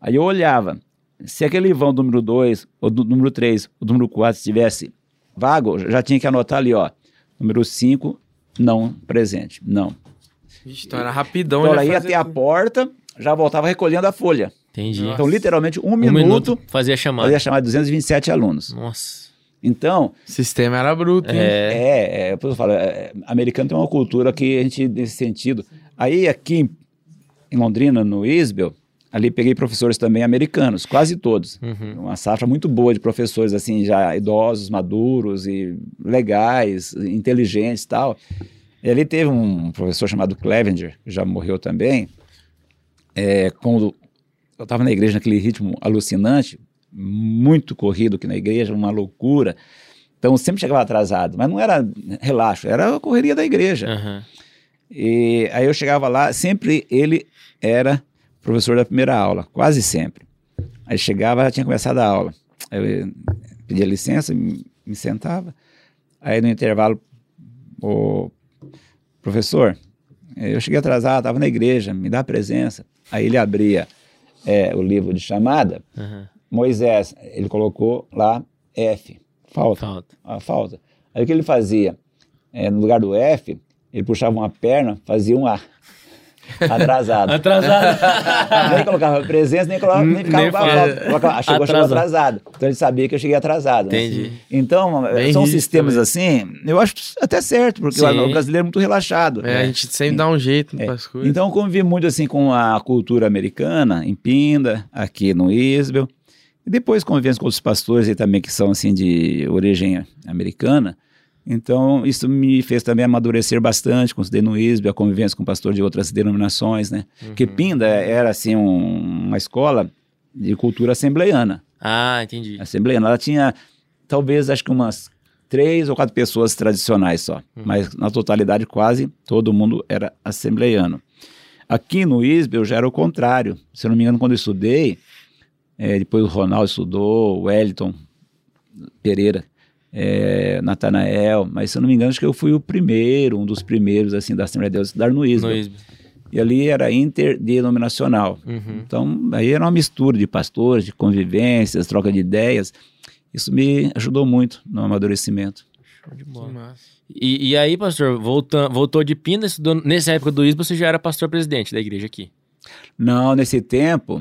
Aí eu olhava, se aquele vão do número 2, ou do número 3, ou do número 4 estivesse vago, já tinha que anotar ali, ó, número 5, não presente, não. Vixe, então era rapidão. Então ela ia fazia até a porta, já voltava recolhendo a folha. Entendi. Então, literalmente, um, um minuto, minuto fazia chamada. fazia chamar 227 alunos. Nossa. Então, O sistema era bruto, hein? É. É, é, por isso eu falo, é, é, americano tem uma cultura que a gente, nesse sentido. Aí aqui em Londrina, no Isbel, ali peguei professores também americanos, quase todos. Uhum. Uma safra muito boa de professores, assim, já idosos, maduros e legais, inteligentes e tal. E ali teve um professor chamado Clevenger, que já morreu também. É, quando eu estava na igreja naquele ritmo alucinante, muito corrido aqui na igreja, uma loucura. Então sempre chegava atrasado, mas não era relaxo, era a correria da igreja. Aham. E aí eu chegava lá, sempre ele era professor da primeira aula, quase sempre. Aí chegava, já tinha começado a aula. Eu pedia licença, me, sentava. Aí no intervalo, o professor, eh, eu cheguei atrasado, estava na igreja, me dá presença. Aí ele abria eh, o livro de chamada, Aham. Moisés, ele colocou lá F, falta Falta. a falta. Aí o que ele fazia? É, no lugar do F, ele puxava uma perna, fazia um A. Atrasado. Atrasado. nem colocava presença, nem, colocava, nem ficava Nem falta. Colocava, chegou, chegou Atrasado. atrasado. Então ele sabia que eu cheguei atrasado. né? Entendi. Então, Bem são sistemas também. assim, eu acho até certo, porque Sim. o brasileiro é muito relaxado. É, a gente sempre dá um jeito É. coisas. Então, eu convivi muito assim com a cultura americana, em Pinda, aqui no Isbel. E depois convivendo com outros pastores aí também que são assim de origem americana. Então, isso me fez também amadurecer bastante, considerei no Isbel a convivência com pastor de outras denominações, né? Porque Pinda era assim um- uma escola de cultura assembleiana. Ah, entendi. Assembleiana, ela tinha talvez acho que umas três ou quatro pessoas tradicionais só, mas na totalidade quase todo mundo era assembleiano. Aqui no ISB já era o contrário. Se eu não me engano, quando eu estudei, eh, depois o Ronaldo estudou, o Wellington Pereira, eh, Natanael, mas se eu não me engano, acho que eu fui o primeiro, um dos primeiros assim da Assembleia de Deus a estudar no ISB. No ISB. E ali era interdenominacional. Uhum. Então, aí era uma mistura de pastores, de convivências, troca de ideias. Isso me ajudou muito no amadurecimento. Show de bola. E, e aí, pastor, voltou, voltou de Pinda, estudou, nessa época do ISB, você já era pastor presidente da igreja aqui. Não, nesse tempo,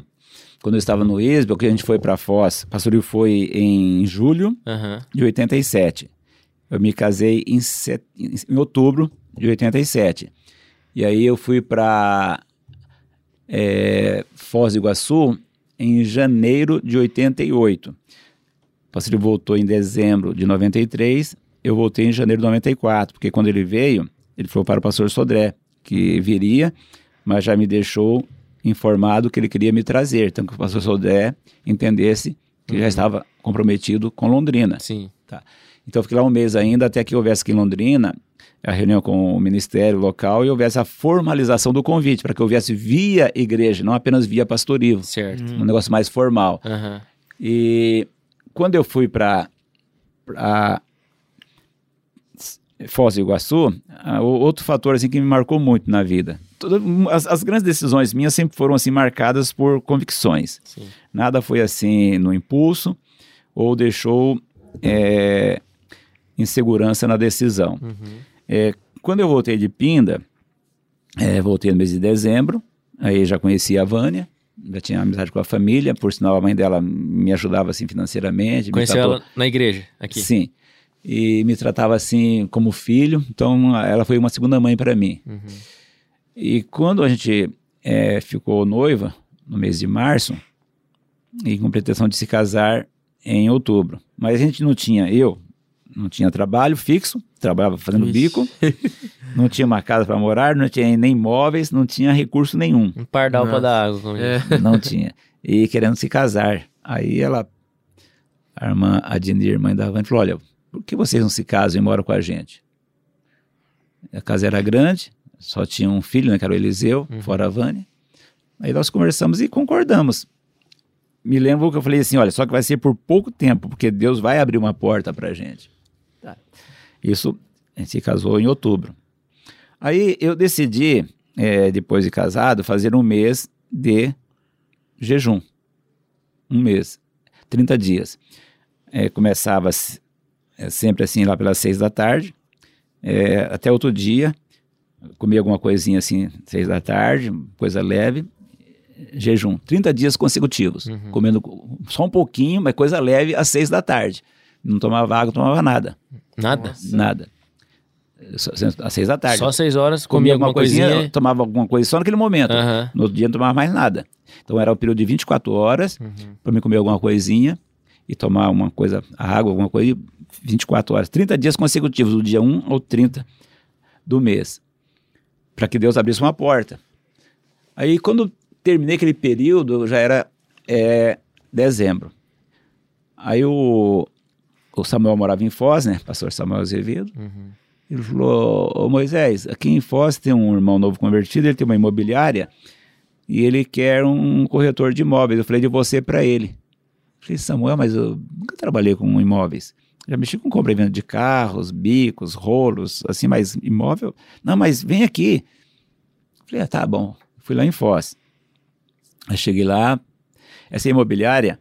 quando eu estava no ISBEL, que a gente foi para Foz, pastorio foi em julho Aham. de 87. Eu me casei em, set... em outubro de 87. E aí eu fui para Foz do Iguaçu em janeiro de 88. O pastor voltou em dezembro de 93, eu voltei em janeiro de 94, porque quando ele veio, ele falou para o pastor Sodré que viria, mas já me deixou informado que ele queria me trazer, então que o pastor Sodré entendesse que já estava comprometido com Londrina. Sim. Então eu fiquei lá um mês ainda, até que houvesse aqui em Londrina a reunião com o ministério local e houvesse a formalização do convite, para que houvesse via igreja, não apenas via pastoril, Certo. um negócio mais formal. Aham. E quando eu fui para Foz do Iguaçu, ah, outro fator assim que me marcou muito na vida. Toda- as, as grandes decisões minhas sempre foram assim marcadas por convicções. Sim. Nada foi assim no impulso ou deixou é, insegurança na decisão. Uhum. É, quando eu voltei de Pinda, é, voltei no mês de dezembro, aí já conheci a Vânia, já tinha amizade com a família, por sinal a mãe dela me ajudava assim financeiramente. me Conheceu ela na igreja, aqui. Sim. E me tratava assim como filho, então ela foi uma segunda mãe para mim. Uhum. E quando a gente é, ficou noiva, no mês de março, e com pretensão de se casar em outubro. Mas a gente não tinha, eu não tinha trabalho fixo, trabalhava fazendo Ixi. bico, não tinha uma casa para morar, não tinha nem imóveis, não tinha recurso nenhum. Um pardal Nossa. dar água. É. Não tinha. E querendo se casar. Aí ela, a irmã Adnir, mãe da Vânia, falou: Olha, por que vocês não se casam e moram com a gente? A casa era grande, só tinha um filho, né, que era o Eliseu, fora a Vânia. Aí nós conversamos e concordamos. Me lembro que eu falei assim: olha, só que vai ser por pouco tempo, porque Deus vai abrir uma porta pra gente. Tá. Isso, a gente se casou em outubro. Aí eu decidi, eh, depois de casado, fazer um mês de jejum. Um mês, 30 dias. É, começava é, sempre assim lá pelas seis da tarde, é, até outro dia, comia alguma coisinha assim, seis da tarde, coisa leve, jejum. 30 dias consecutivos, comendo co- só um pouquinho, mas coisa leve, às seis da tarde. Não tomava água, não tomava nada, Nada? nada. Só- Às seis da tarde. Só seis horas, comia alguma coisinha. tomava alguma coisa só naquele momento. Aham. No outro dia não tomava mais nada. Então era um período de 24 horas Uhum. para me comer alguma coisinha e tomar uma coisa, água, alguma coisa, e 24 horas. 30 dias consecutivos, do dia 1 ao 30 do mês. Para que Deus abrisse uma porta. Aí quando terminei aquele período, já era é, dezembro. Aí o, o Samuel morava em Foz, né? Pastor Samuel Azevedo. Uhum. Ele falou, ô Moisés, aqui em Foz tem um irmão novo convertido, ele tem uma imobiliária e ele quer um corretor de imóveis. Eu falei de você para ele. Falei, Samuel, mas eu nunca trabalhei com imóveis. Já mexi com compra e venda de carros, bicos, rolos, assim, mas imóvel. Não, mas vem aqui. Falei, ah, tá bom. Fui lá em Foz. Aí cheguei lá, essa imobiliária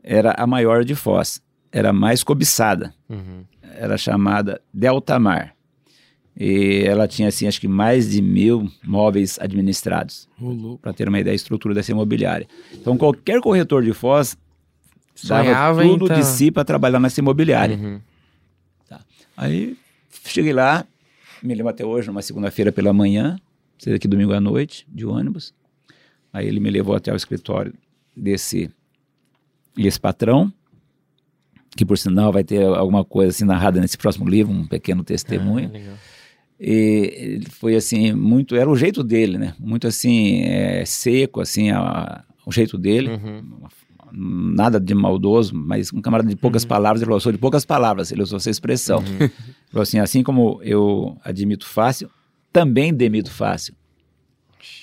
era a maior de Foz, era a mais cobiçada Uhum. era chamada Delta Mar. E ela tinha, assim, acho que mais de mil móveis administrados, para ter uma ideia da estrutura dessa imobiliária. Então, qualquer corretor de Foz dava Sonhava, tudo então. de si para trabalhar nessa imobiliária. Uhum. Aí, cheguei lá, me lembro até hoje, numa segunda-feira pela manhã, saí daqui domingo à noite, de ônibus. Aí ele me levou até o escritório desse esse patrão, que por sinal vai ter alguma coisa assim narrada nesse próximo livro, um pequeno testemunho. Ah. E foi assim, muito, era o jeito dele, né? Muito assim, é, seco, assim, a- o jeito dele. Uhum. Nada de maldoso, mas um camarada de poucas palavras, ele falou, sou de poucas palavras, ele usou essa expressão. Uhum. Ele falou assim, assim como eu admito fácil, também demito fácil.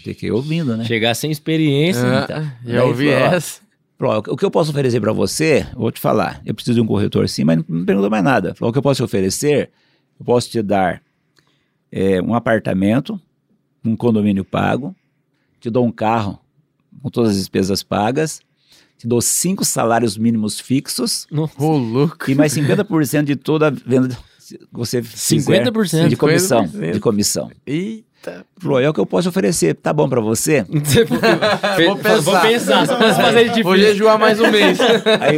Fiquei ouvindo, né? Chegar sem experiência. Ah, então. já ouvi falou, essa. Falou, o que eu posso oferecer para você, eu vou te falar. Eu preciso de um corretor sim, mas não perguntou mais nada. Falou, o que eu posso te oferecer, eu posso te dar é, um apartamento, um condomínio pago, te dou um carro com todas as despesas pagas, te dou cinco salários mínimos fixos Nossa. Ô, louco. e mais 50% de toda a venda que você fizer 50%? de comissão. 50%. De comissão. Eita. Falou, é o que eu posso oferecer. Tá bom para você? Vou pensar. Vou pensar. Fazer difícil. Vou jejuar mais um mês. Aí,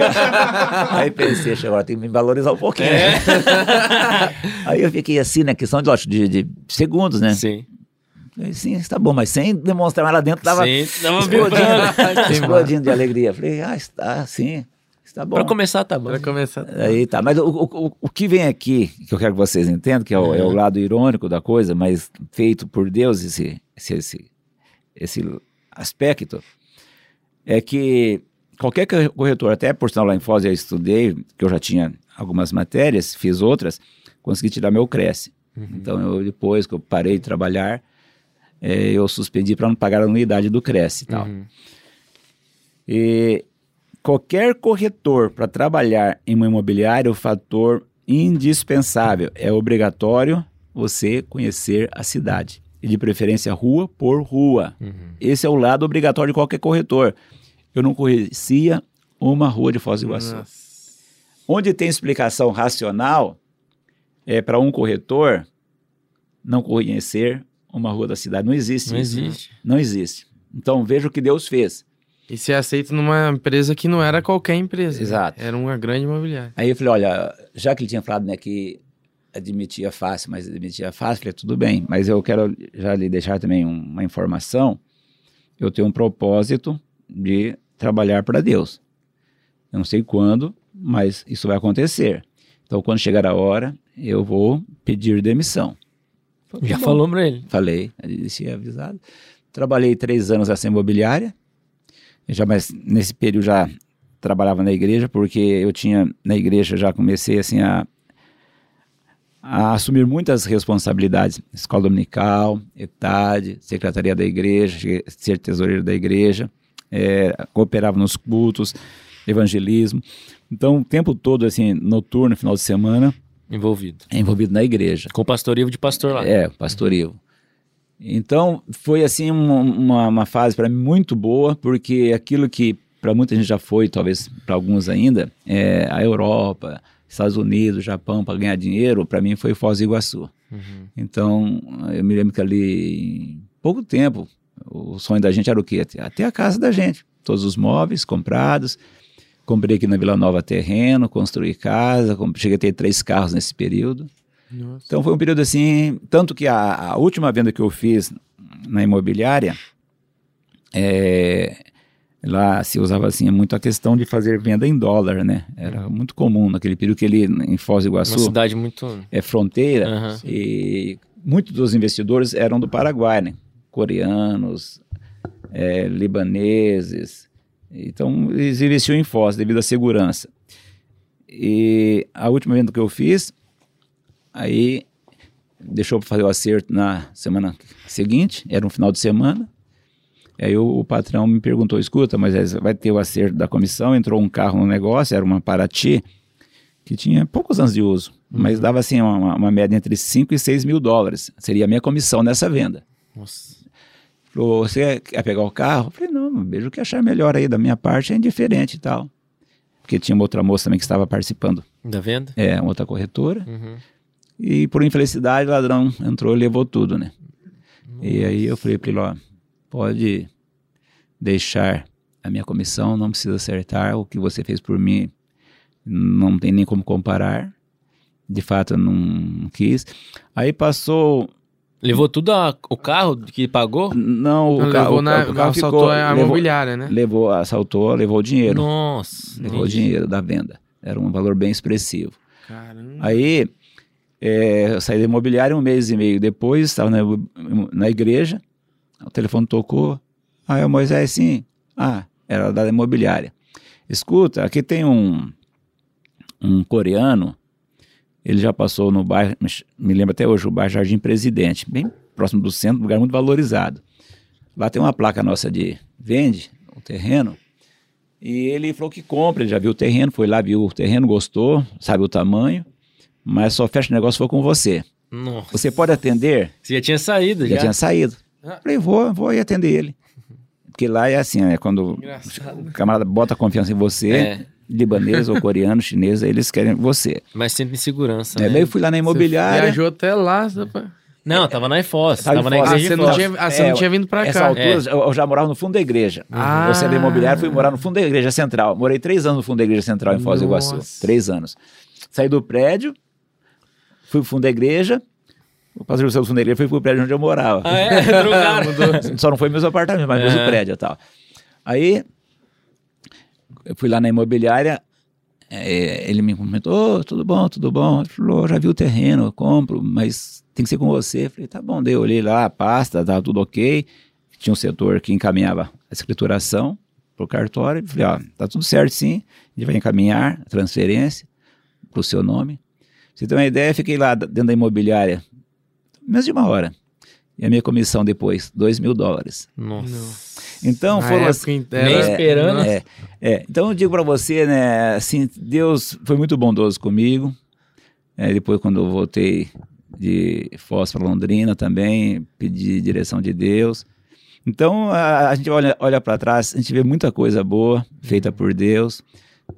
aí pensei, "Acho que agora tem que me valorizar um pouquinho. É. Aí eu fiquei assim, né? Questão de, de, de segundos, né? Sim. Falei, Sim, está bom, mas sem demonstrar mais lá dentro, tava Sim, tava explodindo, explodindo de alegria. Falei, ah, está, sim, está bom. Pra começar, tá bom. Pra começar. Aí tá, mas o, o, o- que vem aqui, que eu quero que vocês entendam, que é o, é o lado irônico da coisa, mas feito por Deus, esse, esse, esse, esse aspecto, é que qualquer corretor, até por sinal lá em Foz eu estudei, que eu já tinha algumas matérias, fiz outras, consegui tirar meu Cresce. Então, eu, depois que eu parei de trabalhar, eh, eu suspendi para não pagar a anuidade do Cresce e tal. Uhum. E qualquer corretor para trabalhar em uma imobiliária, o fator indispensável é obrigatório você conhecer a cidade. E de preferência rua por rua. Uhum. Esse é o lado obrigatório de qualquer corretor. Eu não conhecia uma rua de Foz do Iguaçu. Nossa. Onde tem explicação racional é para um corretor não conhecer uma rua da cidade. Não existe Não isso. existe. Não existe. Então veja o que Deus fez. E ser aceito numa empresa que não era qualquer empresa. né? Exato. Era uma grande imobiliária. Aí eu falei, olha, já que ele tinha falado né, que admitia fácil, mas admitia fácil, falei, tudo bem, mas eu quero já lhe deixar também um- uma informação. Eu tenho um propósito de trabalhar para Deus. Eu não sei quando, mas isso vai acontecer. Então, quando chegar a hora, eu vou pedir demissão. Falei, Já "Tá bom." falou pra ele. Falei, ele tinha avisado. Trabalhei três anos nessa imobiliária. Eu já, mas nesse período já trabalhava na igreja, porque eu tinha, na igreja, já comecei assim a, a assumir muitas responsabilidades. Escola dominical, ETAD, secretaria da igreja, ser tesoureiro da igreja, eh, cooperava nos cultos, evangelismo. Então, o tempo todo, assim, noturno, final de semana, Envolvido. envolvido na igreja. Com o pastor Ivo de pastor lá. É, pastoril. Então, foi assim uma, uma, uma fase para mim muito boa, porque aquilo que para muita gente já foi, talvez para alguns ainda, é a Europa, Estados Unidos, Japão, para ganhar dinheiro, para mim foi Foz do Iguaçu. Uhum. Então, eu me lembro que ali, em pouco tempo, o sonho da gente era o quê? Até- Até a casa da gente. Todos os móveis comprados. Comprei aqui na Vila Nova terreno, construí casa, cheguei a ter três carros nesse período. Nossa. Então foi um período assim, tanto que a, a última venda que eu fiz na imobiliária, é, lá se usava assim muito a questão de fazer venda em dólar, né? Era muito comum naquele período que ele em Foz do Uma Iguaçu cidade muito. é fronteira Aham. e muitos dos investidores eram do Paraguai, né? Coreanos, é, libaneses. Então eles investiam em Foz devido à segurança. E a última venda que eu fiz, aí deixou para fazer o acerto na semana seguinte, era um final de semana. Aí o, o patrão me perguntou: escuta, mas é, vai ter o acerto da comissão? Entrou um carro no negócio, era uma Paraty, que tinha poucos anos de uso, mas dava assim uma, uma- uma média entre 5 e 6 mil dólares. Seria a minha comissão nessa venda. Nossa. Falou, você quer pegar o carro? Eu falei, não, veja o que achar melhor aí da minha parte, é indiferente e tal. Porque tinha uma outra moça também que estava participando, Da venda? é, uma outra corretora. Uhum. E por infelicidade, o ladrão entrou e levou tudo, né? E aí eu falei para ele, ó, pode deixar a minha comissão, não precisa acertar, o que você fez por mim não tem nem como comparar. De fato, eu não quis. Aí passou, Levou tudo a- o carro que pagou? não, o, Não, ca- levou o, na, o carro assaltou ficou, a levou, imobiliária, né? levou, assaltou, levou o dinheiro, Nossa. levou o dinheiro da venda. Era um valor bem expressivo. Caramba. Aí é, eu saí da imobiliária um mês e meio depois, estava na, na igreja, o telefone tocou. Ah, é o Moisés, sim. Ah, era da imobiliária. Escuta, aqui tem um, um coreano, ele já passou no bairro, me lembro até hoje, o bairro Jardim Presidente, bem próximo do centro, um lugar muito valorizado. Lá tem uma placa nossa de vende o terreno. E ele falou que compra, ele já viu o terreno, foi lá, viu o terreno, gostou, sabe o tamanho, mas só fecha o negócio for com você. Nossa. Você pode atender? Você já tinha saído, Já, já? tinha saído. Ah. Falei, vou, vou ir atender ele. Porque lá é assim, né? Quando Engraçado. o camarada bota confiança em você, É. libanês ou coreano, chinês, eles querem você. Mas sempre em segurança, É, né? daí eu fui lá na Você imobiliária. viajou até lá. pra- Não, tava na EFOS. Tava Tava, na. Ah, igreja você de não tinha, ah, você É, não tinha vindo pra Essa cá. altura, eu, eu já morava no fundo da igreja. Ah. Eu saí da imobiliária, fui morar no fundo da igreja central. Morei três anos no fundo da igreja central em Foz do Iguaçu. Três anos. Saí do prédio, fui pro fundo da igreja. O pastor saiu do fundo da igreja foi pro prédio onde eu morava. Ah, é? Só não foi meus apartamentos, mas meus É. prédio e tal. Aí, eu fui lá na imobiliária, é, ele me comentou, "Ô, tudo bom, tudo bom. Ele falou, já vi o terreno, eu compro, mas tem que ser com você. Eu falei, tá bom, daí eu olhei lá a pasta, tava tudo ok. Tinha um setor que encaminhava a escrituração pro cartório. Eu falei, ó, tá tudo certo sim, a gente vai encaminhar a transferência. para o seu nome. Você tem uma ideia, fiquei lá dentro da imobiliária, menos de uma hora. E a minha comissão depois, dois mil dólares. Nossa. Então Na foram assim, inteira- Nem esperando. é, é. Então eu digo para você, né, assim, Deus foi muito bondoso comigo. É, depois quando eu voltei de Foz para Londrina também, pedi direção de Deus. Então a, a gente olha, olha para trás, a gente vê muita coisa boa feita por Deus,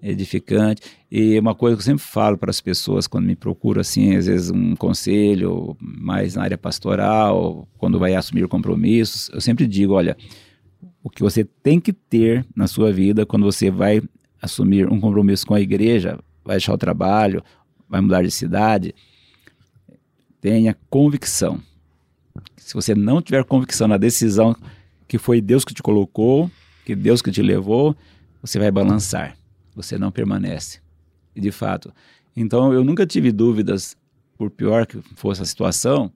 edificante. E uma coisa que eu sempre falo para as pessoas quando me procuram assim, às vezes um conselho mais na área pastoral, quando vai assumir compromissos, eu sempre digo, olha, o que você tem que ter na sua vida quando você vai assumir um compromisso com a igreja, vai deixar o trabalho, vai mudar de cidade, tenha convicção. Se você não tiver convicção na decisão que foi Deus que te colocou, que Deus que te levou, você vai balançar, você não permanece. E de fato, então eu nunca tive dúvidas, por pior que fosse a situação,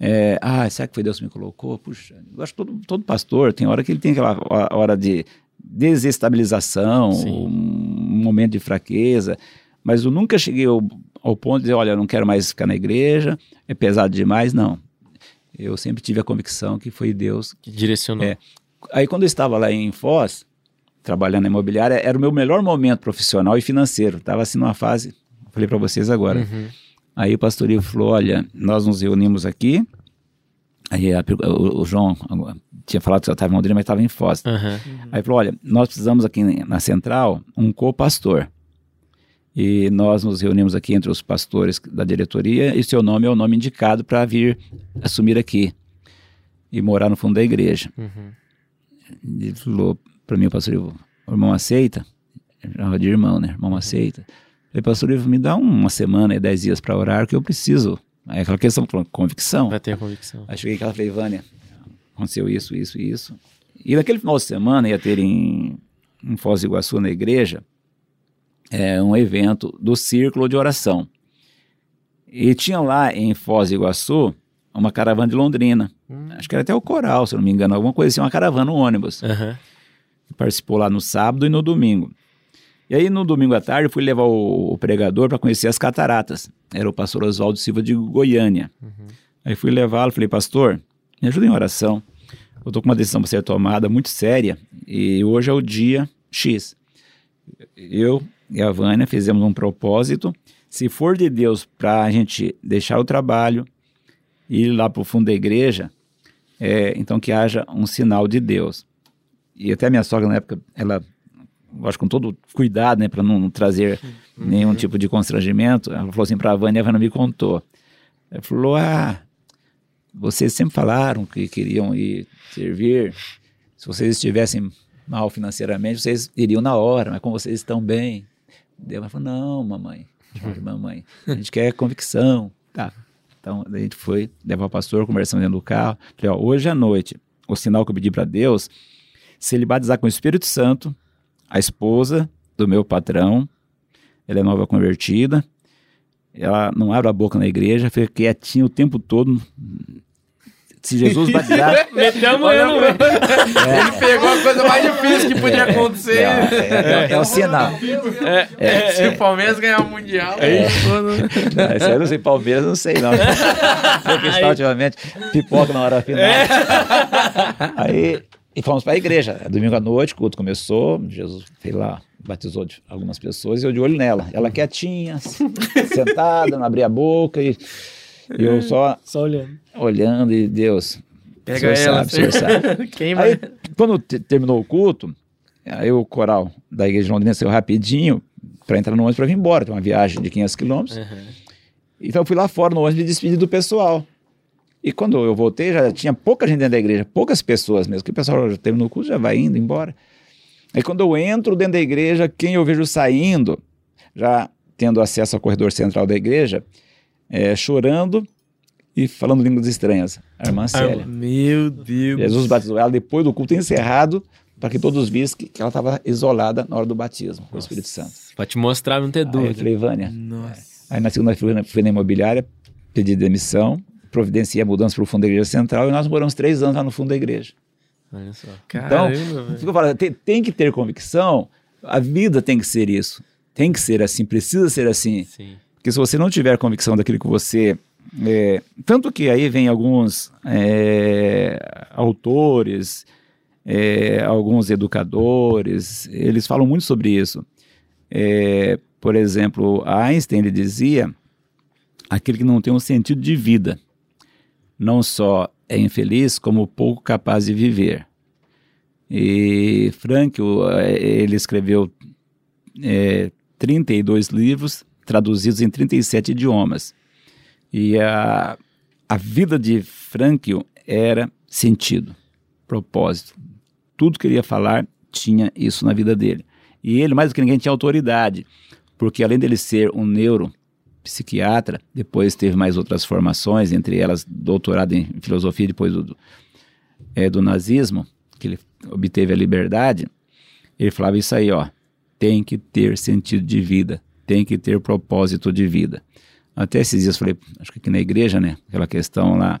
é, ah, será que foi Deus que me colocou? Puxa, eu acho que todo, todo pastor tem hora que ele tem aquela ho- hora de desestabilização, Sim. um momento de fraqueza, mas eu nunca cheguei ao, ao ponto de dizer, olha, eu não quero mais ficar na igreja, é pesado demais, não. Eu sempre tive a convicção que foi Deus. Que direcionou. É. Aí quando eu estava lá em Foz, trabalhando na imobiliária, era o meu melhor momento profissional e financeiro. Estava assim numa fase, falei para vocês agora. Uhum. Aí o pastor Ivo falou: Olha, nós nos reunimos aqui. Aí a o, o João tinha falado que eu estava em Londrina, mas estava em Foz. Aham. Aí falou: Olha, nós precisamos aqui na central um co-pastor. E nós nos reunimos aqui entre os pastores da diretoria e seu nome é o nome indicado para vir assumir aqui e morar no fundo da igreja. Uhum. Ele falou para mim, o pastor o irmão aceita? Chamava de irmão, né? Irmão aceita. Falei, pastor Ivo, me dá uma semana e dez dias para orar que eu preciso. Aí aquela questão, falou, convicção. Vai ter a convicção. Aí cheguei e falei, Vânia, aconteceu isso, isso e isso. E naquele final de semana ia ter em, em Foz do Iguaçu, na igreja, é, um evento do Círculo de Oração. E tinha lá em Foz do Iguaçu uma caravana de Londrina. Acho que era até o Coral, se não me engano, alguma coisa assim, uma caravana, um ônibus. Aham. Participou lá no sábado e no domingo. E aí no domingo à tarde eu fui levar o, o pregador para conhecer as cataratas. Era o pastor Oswaldo Silva de Goiânia. Aí fui levá-lo, falei, pastor, me ajuda em oração. Eu estou com uma decisão para ser tomada muito séria e hoje é o dia X. Eu e a Vânia fizemos um propósito. Se for de Deus para a gente deixar o trabalho e ir lá para o fundo da igreja, é, então que haja um sinal de Deus. E até minha sogra na época, ela, acho com todo cuidado, né, para não, trazer nenhum tipo de constrangimento, ela falou assim para a Vânia, a Vânia me contou. Ela falou: Ah, vocês sempre falaram que queriam ir servir. Se vocês estivessem mal financeiramente, vocês iriam na hora, mas como vocês estão bem. Daí ela falou: Não, mamãe, de mamãe, a gente quer convicção. Tá. Então a gente foi levar o pastor, conversando dentro do carro. Falei: Ó, hoje à noite, o sinal que eu pedi para Deus, se ele batizar com o Espírito Santo, a esposa do meu patrão, ela é nova convertida, ela não abre a boca na igreja, fica quietinha o tempo todo. Se Jesus batizar. Metemos eu no meio. Ele pegou a coisa mais difícil que podia acontecer. é, é, é, é o sinal. Se o Palmeiras ganhar o Mundial, É. aí todo- Não, Isso aí eu não sei, Palmeiras, não sei não. Foi cristal ultimamente, pipoca na hora final. Aí, e fomos para a igreja. Domingo à noite, o culto começou, Jesus fez lá, batizou de algumas pessoas e eu de olho nela. Ela quietinha, sentada, não abria a boca e, e eu só Só olhando. olhando e Deus, Pega o senhor ela. sabe, o senhor sabe. Quem vai? Aí, quando te- terminou o culto, aí o coral da igreja de Londrina saiu rapidinho para entrar no ônibus para vir embora. Tem uma viagem de 500 quilômetros. Então eu fui lá fora no ônibus me despedir do pessoal. E quando eu voltei, já tinha pouca gente dentro da igreja, poucas pessoas mesmo, que o pessoal já terminou o culto, já vai indo embora. Aí quando eu entro dentro da igreja, quem eu vejo saindo, já tendo acesso ao corredor central da igreja, é, chorando e falando línguas estranhas. A irmã Célia. Meu Deus. Jesus batizou ela depois do culto encerrado, para que todos vissem que, ela estava isolada na hora do batismo com o Espírito Santo. Pra te mostrar, não ter Aí eu dúvida. falei, Vânia. Nossa. Aí na segunda-feira fui na imobiliária, pedi demissão, providenciei a mudança para o fundo da igreja central e nós moramos três anos lá no fundo da igreja. Olha só. Então, Caramba, eu falo, tem, tem que ter convicção, a vida tem que ser isso. tem que ser assim, precisa ser assim. Sim. Porque se você não tiver convicção daquilo que você. é, tanto que aí vem alguns é, autores, é, alguns educadores, eles falam muito sobre isso. É, por exemplo, Einstein ele dizia: aquele que não tem um sentido de vida, não só é infeliz, como pouco capaz de viver. E Frankl, eh, ele escreveu é, 32 livros traduzidos em 37 idiomas. E a, a vida de Frankl era sentido, propósito. Tudo que ele ia falar tinha isso na vida dele. E ele, mais do que ninguém, tinha autoridade, porque além dele ser um neuropsiquiatra, depois teve mais outras formações, entre elas doutorado em filosofia, depois do, é, do nazismo, que ele obteve a liberdade, ele falava isso aí, ó, tem que ter sentido de vida, tem que ter propósito de vida. Até esses dias falei, acho que aqui na igreja, né, aquela questão lá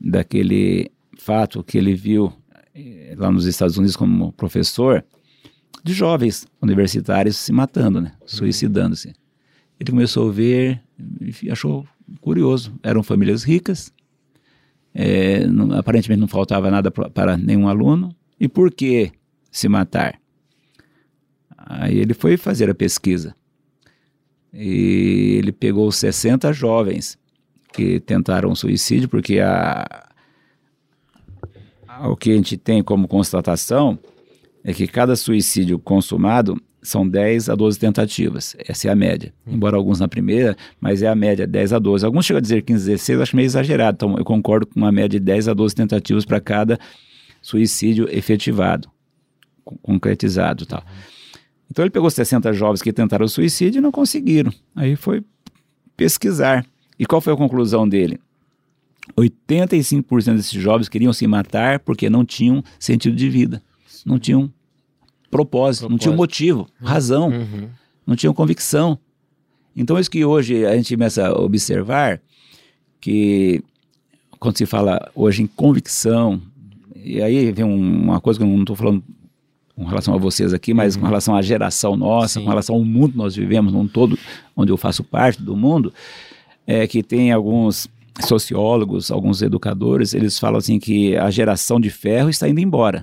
daquele fato que ele viu eh, lá nos Estados Unidos como professor de jovens universitários se matando, né, suicidando-se. Ele começou a ver e achou curioso. Eram famílias ricas, é, não, aparentemente não faltava nada pra, para nenhum aluno. E por que se matar? Aí ele foi fazer a pesquisa. E ele pegou 60 jovens que tentaram suicídio, porque a, a, o que a gente tem como constatação é que cada suicídio consumado são 10 a 12 tentativas. Essa é a média. Hum. Embora alguns na primeira, mas é a média 10 a 12. Alguns chegam a dizer 15 a 16, eu acho meio exagerado. Então eu concordo com uma média de 10 a 12 tentativas para cada suicídio efetivado, con- concretizado, tal. Então ele pegou 60 jovens que tentaram suicídio e não conseguiram. Aí foi pesquisar. E qual foi a conclusão dele? 85% desses jovens queriam se matar porque não tinham sentido de vida, não tinham propósito, não tinham motivo, razão, Uhum. não tinham convicção. Então, isso que hoje a gente começa a observar, que quando se fala hoje em convicção, e aí vem um- uma coisa que eu não estou falando com relação a vocês aqui, mas com relação à geração nossa, Sim. com relação ao mundo que nós vivemos, num todo onde eu faço parte do mundo, é que tem alguns sociólogos, alguns educadores, eles falam assim que a geração de ferro está indo embora.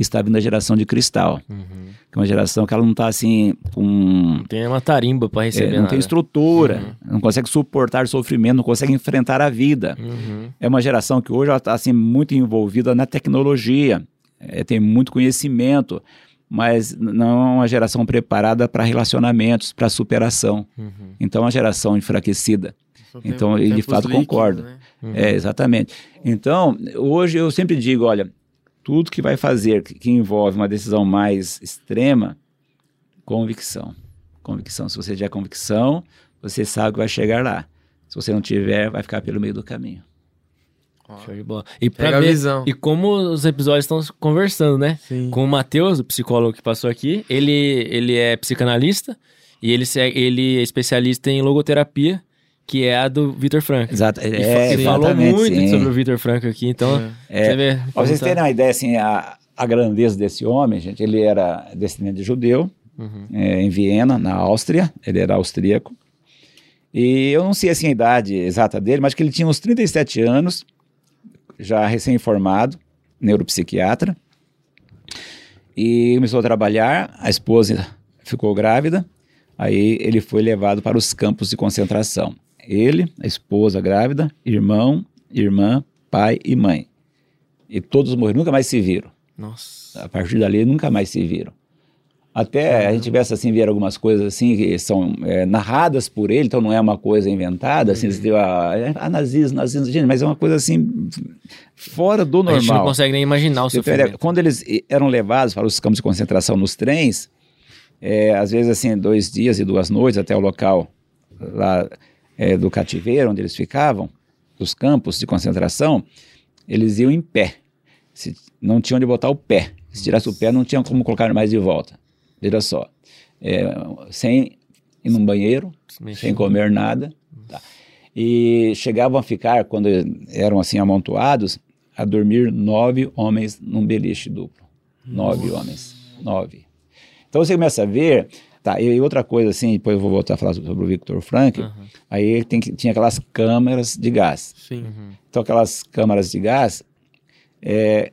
Está vindo a geração de cristal, Uhum. que é uma geração que ela não está assim com Não tem uma tarimba para é, receber não nada. tem estrutura, não consegue suportar sofrimento, não consegue enfrentar a vida. Uhum. É uma geração que hoje está assim, muito envolvida na tecnologia, é, tem muito conhecimento, mas não é uma geração preparada para relacionamentos, para superação. Uhum. Então é uma geração enfraquecida. Só Então, tem- de fato líquidos, concordo. né? Uhum. É, exatamente. Então, hoje eu sempre digo, olha, tudo que vai fazer que, que envolve uma decisão mais extrema, convicção. Convicção. Se você tiver convicção, você sabe que vai chegar lá. Se você não tiver, vai ficar pelo meio do caminho. Show de bola. E Pega pra a ver, visão. e como os episódios estão conversando, né? Sim. Com o Matheus, o psicólogo que passou aqui, ele, ele é psicanalista e ele, ele é especialista em logoterapia, que é a do Vitor Franco. Exato. E, É, falou muito sim. sobre o Vitor Franco aqui, então É. você vê. Pra vocês tá- terem uma ideia, assim, a, a grandeza desse homem, gente, ele era descendente de judeu, Uhum. é, em Viena, na Áustria, ele era austríaco. E eu não sei assim a idade exata dele, mas que ele tinha uns 37 anos, já recém-formado, neuropsiquiatra. E começou a trabalhar, a esposa ficou grávida, aí ele foi levado para os campos de concentração. Ele, a esposa grávida, irmão, irmã, pai e mãe. E todos morreram, nunca mais se viram. Nossa. A partir dali, nunca mais se viram. Até a gente tivesse assim, ver algumas coisas assim que são é, narradas por ele, então não é uma coisa inventada, assim, tem a, a nazismo, nazismo, gente, mas é uma coisa assim fora do A gente não normal. consegue nem imaginar o sofrimento. quando eles eram levados para os campos de concentração nos trens, é, às vezes assim, dois dias e duas noites até o local lá é, do cativeiro, onde eles ficavam, dos campos de concentração, eles iam em pé. Se, não tinham onde botar o pé. Se tirasse o pé, não tinham como colocar mais de volta. Veja só. É, sem ir num banheiro, sem comer nada. tá. E chegavam a ficar, quando eram assim amontoados, a dormir nove homens num beliche duplo. Nove homens. Nove. Então você começa a ver Tá, e outra coisa assim, depois eu vou voltar a falar sobre o Victor Frank, Aham. aí tem que, tinha aquelas câmaras de gás. Sim. Uhum. Então aquelas câmaras de gás, é,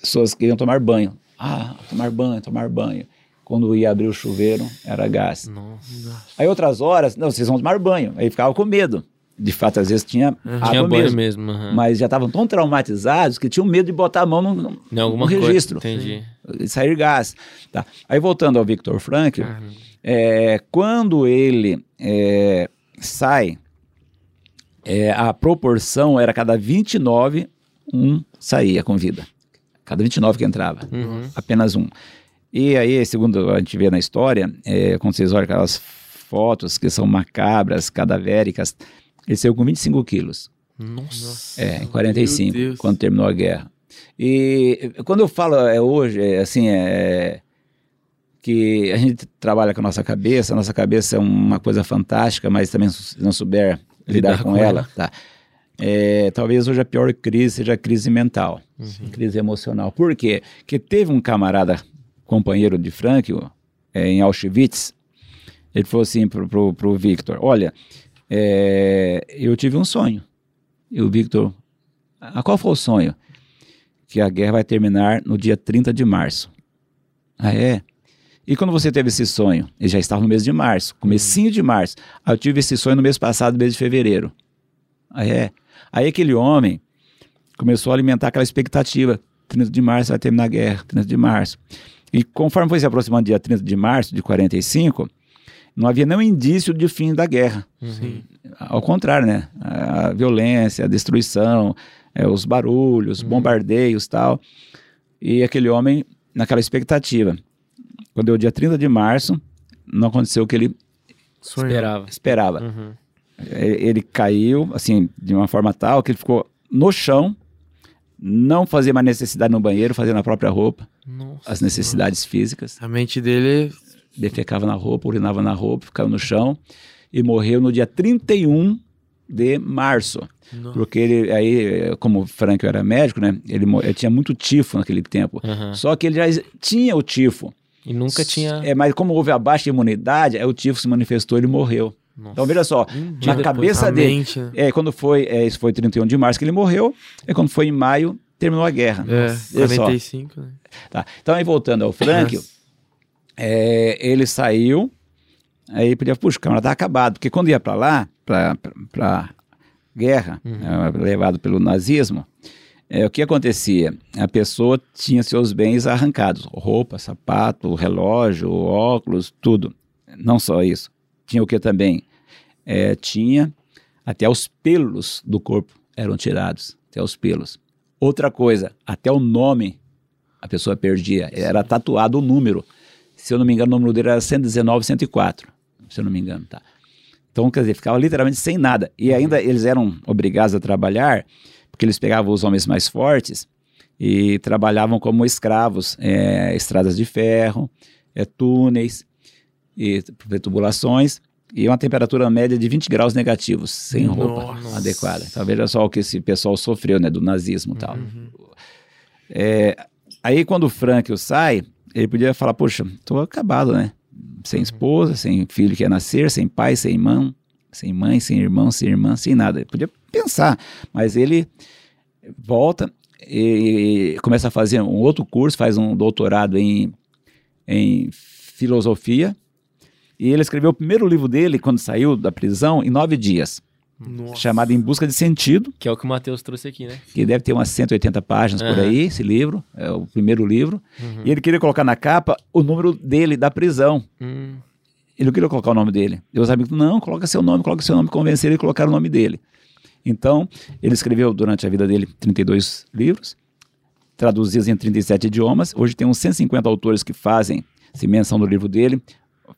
pessoas queriam tomar banho. Ah, tomar banho, tomar banho. Quando ia abrir o chuveiro, era gás. Nossa. Aí outras horas, não, vocês vão tomar banho. Aí ficava com medo. De fato, às vezes tinha água Tinha banho mesmo. mesmo. aham. Mas já estavam tão traumatizados que tinham medo de botar a mão no, no- Em alguma no coisa. registro. Entendi. e sair gás. Tá. Aí voltando ao Victor Frankl, Caramba. É, quando ele é, sai, é, a proporção era cada 29, um saía com vida. Cada 29 que entrava, Uhum. apenas um. E aí, segundo a gente vê na história, é, quando vocês olham aquelas fotos que são macabras, cadavéricas, ele saiu com 25 quilos. Nossa. É, em 45, Meu Deus. quando terminou a guerra. E quando eu falo é, hoje, é, assim, é, que a gente trabalha com a nossa cabeça, a nossa cabeça é uma coisa fantástica, mas também se não souber lidar, Lidar com, com ela, tá? É, talvez hoje a pior crise seja a crise mental, crise emocional. Por quê? Porque teve um camarada, companheiro de Frankl, é, em Auschwitz, ele falou assim pro, pro, pro Victor, olha, é, eu tive um sonho. E o Victor, a qual foi o sonho? Que a guerra vai terminar no dia 30 de março. Ah, é? E quando você teve esse sonho? Ele já estava no mês de março, comecinho de março. Ah, eu tive esse sonho no mês passado, mês de fevereiro. Ah, é? Aí aquele homem começou a alimentar aquela expectativa. 30 de março vai terminar a guerra, 30 de março. E conforme foi se aproximando do dia 30 de março de 45, não havia nenhum indício de fim da guerra. Sim. Ao contrário, né? A violência, a destruição, é, os barulhos, bombardeios tal. E aquele homem naquela expectativa. Quando deu o dia 30 de março, não aconteceu o que ele Sonho. Esperava. esperava. Uhum. Ele, ele caiu, assim, de uma forma tal que ele ficou no chão, não fazia mais necessidade no banheiro, fazia na própria roupa, Nossa. as necessidades físicas. A mente dele. defecava na roupa, urinava na roupa, ficava no chão e morreu no dia 31 de março. Nossa. Porque ele, aí, como o Frank era médico, né? Ele, ele tinha muito tifo naquele tempo. Aham. Só que ele já tinha o tifo. E nunca tinha. É, mas como houve a baixa imunidade, aí o tifo se manifestou e ele morreu. Nossa. Então veja só, dia na depois. cabeça dele, mente, né? é, quando foi, é, isso foi 31 de março que ele morreu, e quando foi em maio, terminou a guerra. É. 45, né? Tá. Então aí voltando ao Frank, Nossa. é, ele saiu, aí podia, puxa, o camarada tá acabado, porque quando ia para lá, para guerra, é, levado pelo nazismo, é, o que acontecia? A pessoa tinha seus bens arrancados, roupa, sapato, relógio, óculos, tudo. Não só isso. Tinha o que também? É, tinha até os pelos do corpo eram tirados, até os pelos. Outra coisa, até o nome a pessoa perdia. Era tatuado o número. Se eu não me engano, o número dele era 119, 104. Se eu não me engano, tá? Então, quer dizer, ficava literalmente sem nada. E ainda eles eram obrigados a trabalhar, porque eles pegavam os homens mais fortes e trabalhavam como escravos, é, estradas de ferro, é, túneis, e tubulações, e uma temperatura média de 20 graus negativos, sem roupa Nossa. adequada. Então, veja só o que esse pessoal sofreu, né, do nazismo e tal. É, aí quando o Frank sai, ele podia falar, poxa, tô acabado, né? Sem esposa, sem filho que ia nascer, sem pai, sem irmão, sem mãe, sem irmão, sem irmã, sem nada. Ele podia pensar, mas ele volta e começa a fazer um outro curso, faz um doutorado em, em filosofia, e ele escreveu o primeiro livro dele, quando saiu da prisão, em nove dias, Nossa. chamado Em Busca de Sentido, Que é o que o Matheus trouxe aqui, né? que deve ter umas 180 páginas por Aham. aí, esse livro, é o primeiro livro. Uhum. E ele queria colocar na capa o número dele da prisão. Hum. Ele não queria colocar o nome dele. E os amigos, não, coloca seu nome, coloca seu nome, convenceram ele a colocar o nome dele. Então, ele escreveu durante a vida dele 32 livros, traduzidos em 37 idiomas. Hoje tem uns 150 autores que fazem se menção do livro dele,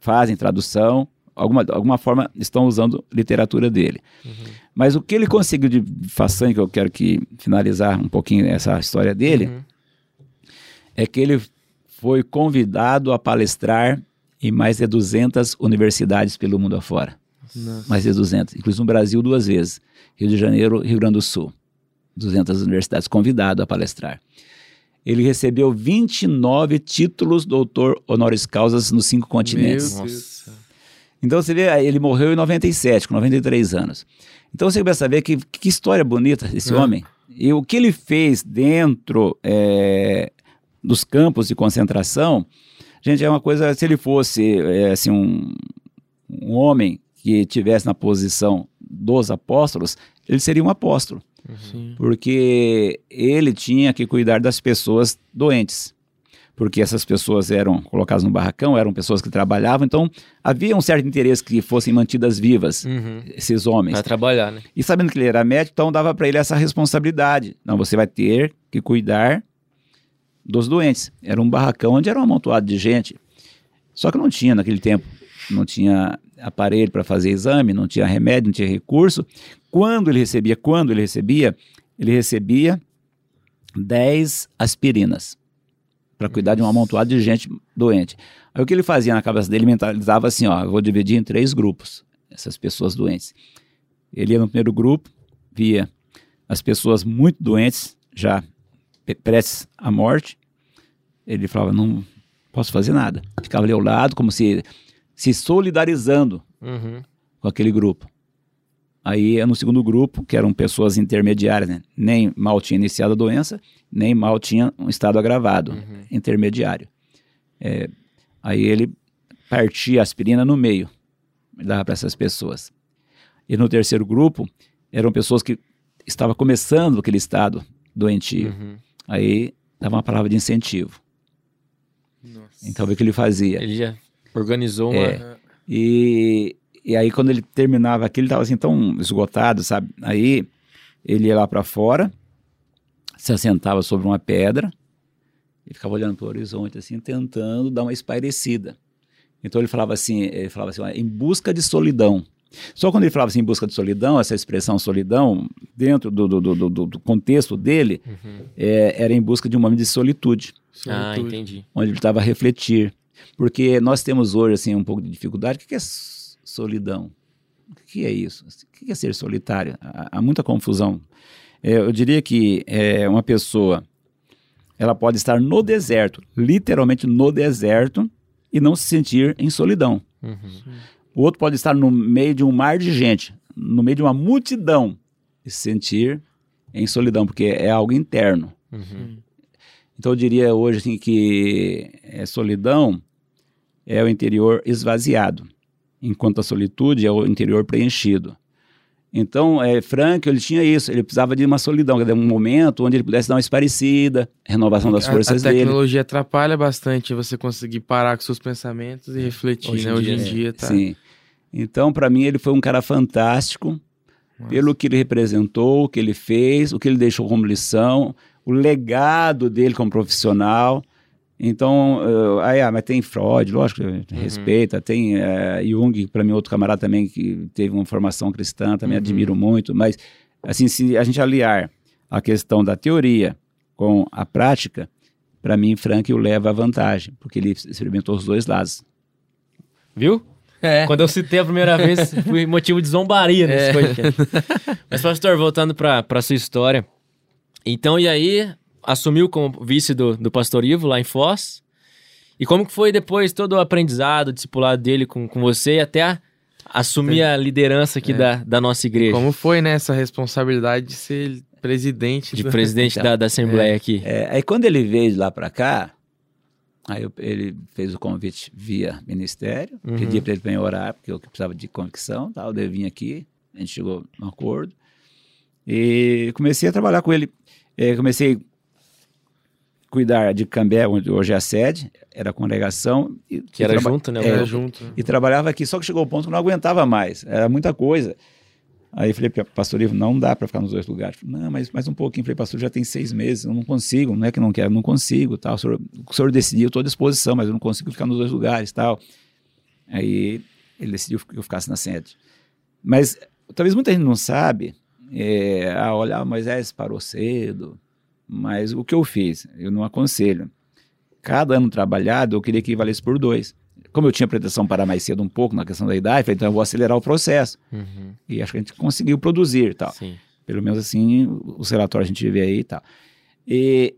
fazem tradução, alguma, alguma forma estão usando literatura dele. Mas o que ele conseguiu de façanha, que eu quero que finalizar um pouquinho essa história dele, Uhum. é que ele foi convidado a palestrar em mais de 200 universidades pelo mundo afora. Nossa. Mais de 200. Inclusive no Brasil duas vezes. Rio de Janeiro, Rio Grande do Sul. 200 universidades convidado a palestrar. ele recebeu 29 títulos doutor honoris causa nos cinco continentes. Meu Deus. Nossa. Então você vê, ele morreu em 97, com 93 anos. Então você começa a ver que, que história bonita esse É. homem. E o que ele fez dentro é, dos campos de concentração, gente, é uma coisa, se ele fosse é, assim, um, um homem que tivesse na posição dos apóstolos, ele seria um apóstolo Sim. porque ele tinha que cuidar das pessoas doentes. Porque essas pessoas eram colocadas no barracão, eram pessoas que trabalhavam, então havia um certo interesse que fossem mantidas vivas Uhum. esses homens. Pra trabalhar, né? E sabendo que ele era médico, então dava para ele essa responsabilidade. Não, você vai ter que cuidar dos doentes. Era um barracão onde era um amontoado de gente. Só que não tinha naquele tempo, não tinha aparelho para fazer exame, não tinha remédio, não tinha recurso. Quando ele recebia, quando ele recebia, ele recebia 10 aspirinas para cuidar de um amontoado de gente doente. Aí o que ele fazia na cabeça dele, mentalizava assim, ó, vou dividir em três grupos essas pessoas doentes. Ele ia no primeiro grupo, via as pessoas muito doentes, já prestes à morte. Ele falava, não posso fazer nada. Ficava ali ao lado, como se se solidarizando Uhum. com aquele grupo. Aí no segundo grupo, que eram pessoas intermediárias, né? nem mal tinha iniciado a doença, nem mal tinha um estado agravado, Uhum. intermediário. É, aí ele partia a aspirina no meio, dava para essas pessoas. E no terceiro grupo, eram pessoas que estavam começando aquele estado doentio. Uhum. Aí dava uma palavra de incentivo. Nossa. Então, o que ele fazia? Ele já organizou uma. É. E, e aí, quando ele terminava aquilo, ele estava assim tão esgotado, sabe? Aí ele ia lá para fora, se assentava sobre uma pedra e ficava olhando para o horizonte, assim, tentando dar uma espairecida. Então ele falava assim, ele falava assim, ó, em busca de solidão. Só quando ele falava assim, em busca de solidão, essa expressão solidão, dentro do, do, do, do- do contexto dele, Uhum. é, era em busca de um momento de solitude Ah, Solitude. entendi. onde ele estava a refletir. Porque nós temos hoje assim um pouco de dificuldade. O que é solidão? O que é isso? O que é ser solitário? Há, há muita confusão. É, eu diria que é, uma pessoa ela pode estar no deserto, literalmente no deserto, e não se sentir em solidão. Uhum. O outro pode estar no meio de um mar de gente, no meio de uma multidão, e se sentir em solidão, porque é algo interno. Uhum. Então eu diria hoje assim, que é, solidão é o interior esvaziado, enquanto a solitude é o interior preenchido. Então, é, Frank, ele tinha isso, ele precisava de uma solidão, quer dizer, um momento onde ele pudesse dar uma esparecida, renovação das A- forças a, dele. tecnologia atrapalha bastante você conseguir parar com seus pensamentos e refletir, Hoje em né? Hoje em dia, dia, tá? Sim. Então, para mim, ele foi um cara fantástico, pelo que ele representou, o que ele fez, o que ele deixou como lição, o legado dele como profissional. Então, eh, aí, ah, mas tem Freud, lógico, respeita, tem eh, Jung, para mim, outro camarada também que teve uma formação cristã, também Uhum. admiro muito, mas, assim, se a gente aliar a questão da teoria com a prática, para mim, Frank o leva à vantagem, porque ele experimentou os dois lados. Viu? É. Quando eu citei a primeira vez, fui motivo de zombaria nesse É. podcast. Mas, pastor, voltando pra, pra sua história. Então, e aí, assumiu como vice do, do pastor Ivo lá em Foz. E como que foi depois todo o aprendizado, o discipulado dele com, com você e até a- assumir a liderança aqui É. da, da nossa igreja? Como foi, né, essa responsabilidade de ser presidente De da- presidente da, da Assembleia aqui. É, aí quando ele veio de lá para cá, aí eu- ele fez o convite via ministério, Uhum. pedi para ele para orar, porque eu precisava de convicção, tal, daí eu vim aqui, a gente chegou num acordo, e comecei a trabalhar com ele. É, comecei a cuidar de Cambé, onde hoje é a sede, era a congregação. E, Que era junto, né? É, Era junto. e trabalhava aqui, só que chegou o ponto que não aguentava mais, era muita coisa. Aí eu falei, pastor Ivo, não dá para ficar nos dois lugares. Falei, não, mas mais um pouquinho. Falei, pastor, já tem seis meses, eu não consigo, não é que não quero, não consigo, tal. O senhor, o senhor decidiu, eu estou à disposição, mas eu não consigo ficar nos dois lugares, tal. Aí ele decidiu que eu ficasse na sede. Mas talvez muita gente não sabe, é, ah, olha, Moisés parou cedo, mas o que eu fiz? Eu não aconselho. Cada ano trabalhado, eu queria que valesse por dois. Como eu tinha pretensão parar mais cedo um pouco na questão da idade, falei, então eu vou acelerar o processo. Uhum, E acho que a gente conseguiu produzir tal. sim. Pelo menos assim, os relatórios a gente vê aí e tal. E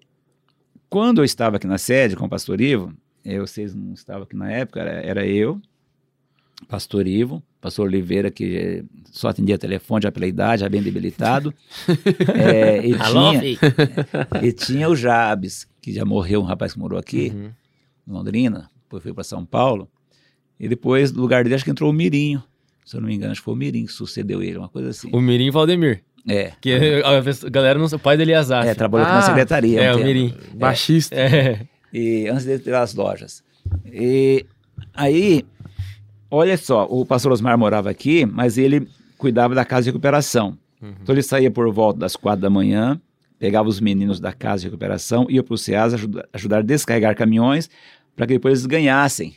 quando eu estava aqui na sede com o pastor Ivo, eh, vocês não estavam aqui na época, era, era eu, pastor Ivo, pastor Oliveira, que eh, só atendia telefone já pela idade, já bem debilitado. Eh, e, Alô, tinha, e tinha o Jabes, que já morreu, um rapaz que morou aqui, Uhum. em Londrina, depois foi para São Paulo. E depois, no lugar dele, acho que entrou o Mirinho. Se eu não me engano, acho que foi o Mirim que sucedeu ele, uma coisa assim. O Mirim Valdemir. É. Que a a galera não sabe, o pai dele é Azaf. É, trabalhou aqui na Ah, secretaria. há um É, o tempo. Mirim. Baixista. É. E antes de ter as lojas. E aí, olha só, o pastor Osmar morava aqui, mas ele cuidava da casa de recuperação. Então ele saía por volta das quatro da manhã, pegava os meninos da casa de recuperação, ia para o SEAS ajuda, ajudar a descarregar caminhões para que depois eles ganhassem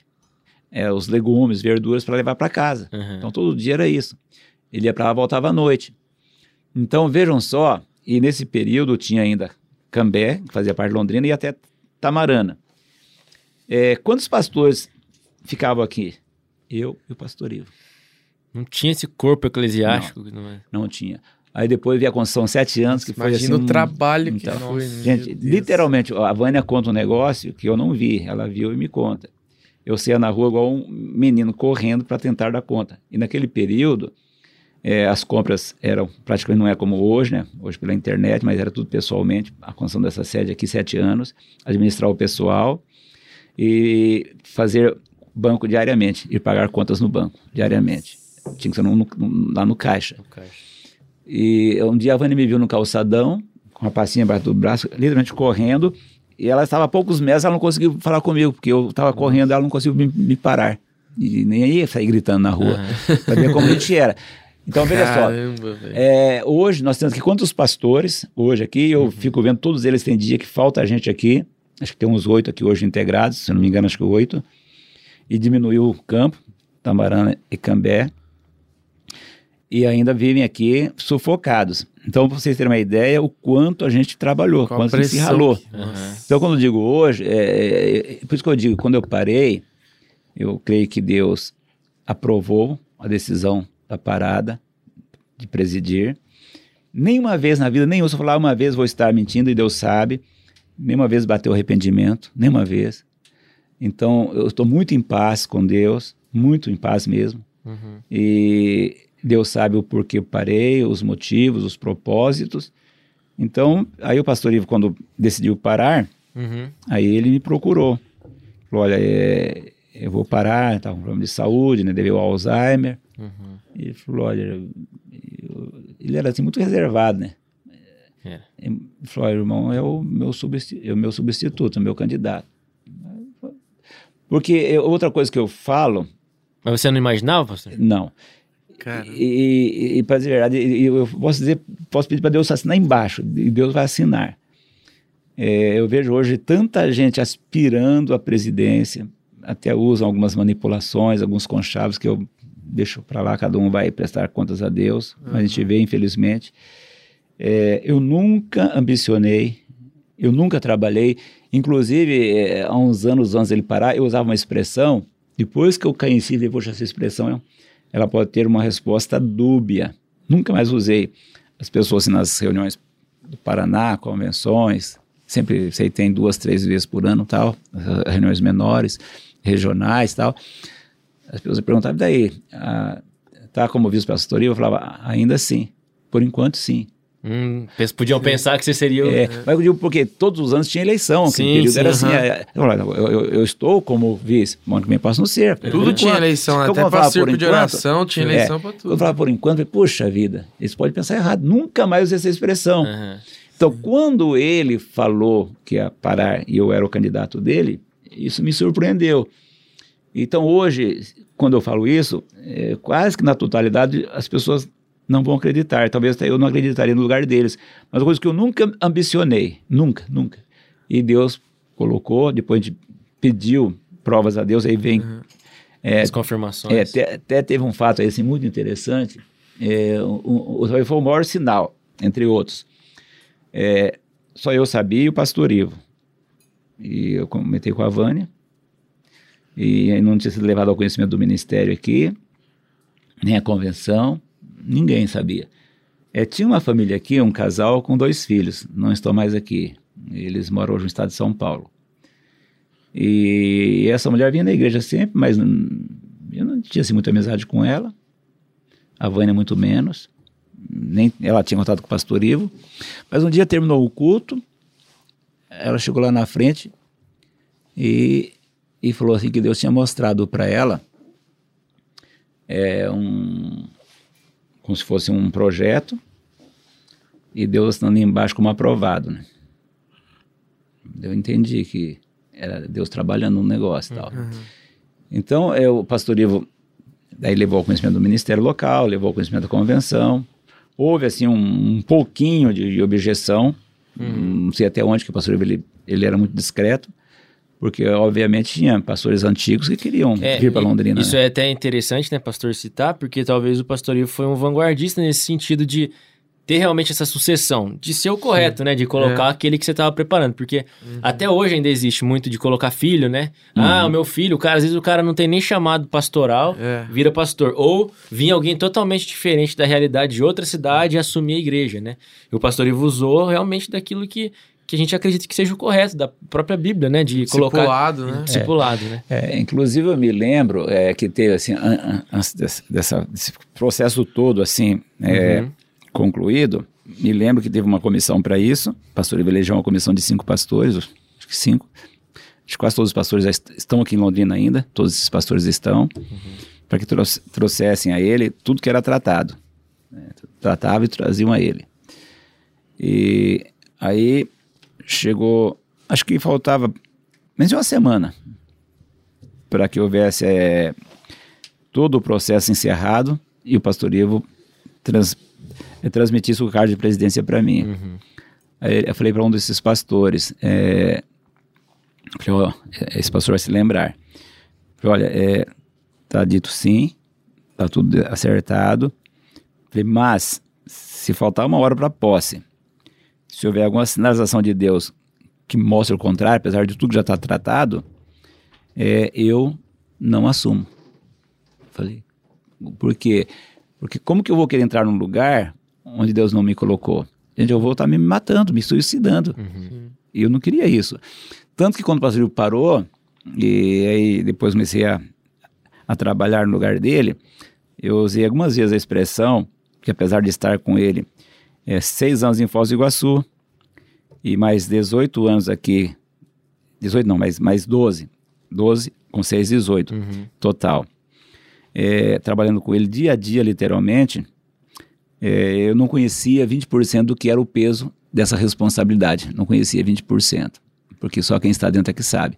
é, os legumes, verduras para levar para casa. Uhum. Então todo dia era isso. Ele ia para lá, voltava à noite. Então vejam só, e nesse período tinha ainda Cambé, que fazia parte de Londrina, e até Tamarana. É, quantos pastores ficavam aqui? Eu e o pastor Ivo. Não tinha esse corpo eclesiástico. Não. é? Não tinha. Aí depois veio a construção sete anos, que foi Imagina assim... o um- trabalho que então, foi. Gente, literalmente, a Vânia conta um negócio que eu não vi, ela viu e me conta. Eu saía na rua igual um menino correndo para tentar dar conta. E naquele período, eh, as compras eram praticamente não é como hoje, né? Hoje pela internet, mas era tudo pessoalmente. A construção dessa sede aqui, sete anos, administrar o pessoal e fazer banco diariamente e pagar contas no banco diariamente. Tinha que ser no- no- lá no caixa. E um dia a Vânia me viu no calçadão, com uma passinha embaixo do braço, literalmente correndo, e ela estava a poucos metros, ela não conseguiu falar comigo, porque eu estava correndo, ela não conseguiu me, me parar. E nem ia sair gritando na rua, para ver como a gente era. Então, veja só, Caramba, velho. é, hoje nós temos aqui quantos pastores, hoje aqui, eu fico vendo todos eles, tem dia que falta gente aqui, acho que tem uns oito aqui hoje integrados, se não me engano, acho que oito, e diminuiu o campo, Tamarana e Cambé, e ainda vivem aqui sufocados. Então, para vocês terem uma ideia, o quanto a gente trabalhou, a quanto a gente se ralou. que- Nossa. Então, quando eu digo hoje, é, é, é, por isso que eu digo, quando eu parei, eu creio que Deus aprovou a decisão da parada de presidir. Nenhuma vez na vida, nenhuma, se eu falar uma vez vou estar mentindo e Deus sabe, nenhuma vez bateu arrependimento, nenhuma vez. Então, eu estou muito em paz com Deus, muito em paz mesmo. Uhum. E Deus sabe o porquê eu parei, os motivos, os propósitos. Então, aí o pastor Ivo, quando decidiu parar, Uhum. Aí ele me procurou. Falou, olha, é, eu vou parar, tá com problema de saúde, né? Devido ao Alzheimer. Uhum. E ele falou, olha, eu- ele era assim muito reservado, né? É. Ele falou, irmão, é o meu, substi é o meu substituto, é o meu candidato. Porque eu- outra coisa que eu falo, Mas você não imaginava, pastor? não. Cara, E, e, e para dizer a verdade, eu posso dizer, posso pedir para Deus assinar embaixo, e Deus vai assinar. É, eu vejo hoje tanta gente aspirando à presidência, até usam algumas manipulações, alguns conchavos que eu deixo para lá, cada um vai prestar contas a Deus, mas a gente vê, infelizmente. É, eu nunca ambicionei, eu nunca trabalhei, inclusive é, há uns anos antes dele parar, eu usava uma expressão, depois que eu caí em si, essa expressão ela pode ter uma resposta dúbia. Nunca mais usei. As pessoas assim, nas reuniões do Paraná, convenções, sempre sei tem duas, três vezes por ano, tal, reuniões menores, regionais, tal. As pessoas perguntavam, daí, ah, tá como vice-pastoria? Eu falava, "Ah, ainda sim, por enquanto sim. Hum, podiam pensar que você seria o... É, mas eu digo porque todos os anos tinha eleição, Sim, período sim, era assim, é, eu, eu, eu- eu estou como vice, que me passo no ser. tudo tinha eleição, Então, até eu por circo de enquanto, oração tinha é, eleição pra Eu tudo. falava por enquanto, eu puxa vida, eles podem pensar errado, nunca mais usei essa expressão. Então, quando ele falou que ia parar e eu era o candidato dele, isso me surpreendeu. Então, hoje, quando eu falo isso, é, quase que na totalidade as pessoas não vão acreditar. Talvez até eu não acreditaria no lugar deles. Mas uma coisa que eu nunca ambicionei, nunca, nunca. E Deus colocou, depois a gente pediu provas a Deus, aí vem É, As confirmações. é, até, até teve um fato aí, assim, muito interessante. É, um, um, foi o maior sinal, entre outros. É, só eu sabia e o pastor Ivo. E eu comentei com a Vânia. E não tinha sido levado ao conhecimento do ministério aqui, nem a convenção, ninguém sabia. É, tinha uma família aqui, um casal com dois filhos, não estão mais aqui. Eles moram hoje no estado de São Paulo. E essa mulher vinha na igreja sempre, mas eu não tinha assim, muita amizade com ela. A Vânia muito menos. Nem ela tinha contato com o pastor Ivo. Mas um dia terminou o culto, ela chegou lá na frente e, e falou assim que Deus tinha mostrado para ela é, um como se fosse um projeto e Deus estando embaixo como aprovado, né? Eu entendi que era Deus trabalhando no negócio e tal. Uhum. Então, é, o pastor Ivo daí levou ao conhecimento do ministério local, levou ao conhecimento da convenção. Houve, assim, um, um pouquinho de, de objeção. Não sei até onde que o pastor Ivo, ele, ele era muito discreto. Porque, obviamente, tinha pastores antigos que queriam É, vir para Londrina. Isso né? é até interessante, né, pastor, citar, porque talvez o pastor Ivo foi um vanguardista nesse sentido de ter realmente essa sucessão, de ser o correto, né, de colocar aquele que você estava preparando, porque até hoje ainda existe muito de colocar filho, né? Ah, o meu filho, o cara, às vezes o cara não tem nem chamado pastoral, É. vira pastor, ou vinha alguém totalmente diferente da realidade de outra cidade e assumir a igreja, né? E o pastor Ivo usou realmente daquilo que que a gente acredita que seja o correto, da própria Bíblia, né? De colocar Discipulado, né? discipulado, né? É, inclusive, eu me lembro é, que teve, assim, an- an- antes desse, dessa- desse processo todo, assim, é, Uhum. concluído, me lembro que teve uma comissão para isso. Pastor Ivo elegeu uma comissão de cinco pastores, acho que cinco. Acho que quase todos os pastores já est- estão aqui em Londrina ainda, todos esses pastores estão, para que trouxe- trouxessem a ele tudo que era tratado. né? Tratava e traziam a ele. E aí chegou, acho que faltava menos de uma semana para que houvesse é, todo o processo encerrado e o pastor Ivo trans, eh, transmitisse o cargo de presidência para mim. Aí eu falei para um desses pastores, é, falei, ó, esse pastor vai se lembrar. Falei, olha, é, tá dito sim, tá tudo acertado. Falei, mas se faltar uma hora para posse, se houver alguma sinalização de Deus que mostre o contrário, apesar de tudo que já está tratado, é, eu não assumo. Falei, por quê? Porque como que eu vou querer entrar num lugar onde Deus não me colocou? Gente, eu vou estar me matando, me suicidando. E eu não queria isso. Tanto que quando o pastor Ivo parou, e aí depois comecei a, a trabalhar no lugar dele, eu usei algumas vezes a expressão, que apesar de estar com ele é, seis anos em Foz do Iguaçu, e mais 18 anos aqui, 18 não, mais, mais 12, 12 com 6, 18 total. É, trabalhando com ele dia a dia, literalmente, é, eu não conhecia 20% do que era o peso dessa responsabilidade. Não conhecia 20%, porque só quem está dentro é que sabe.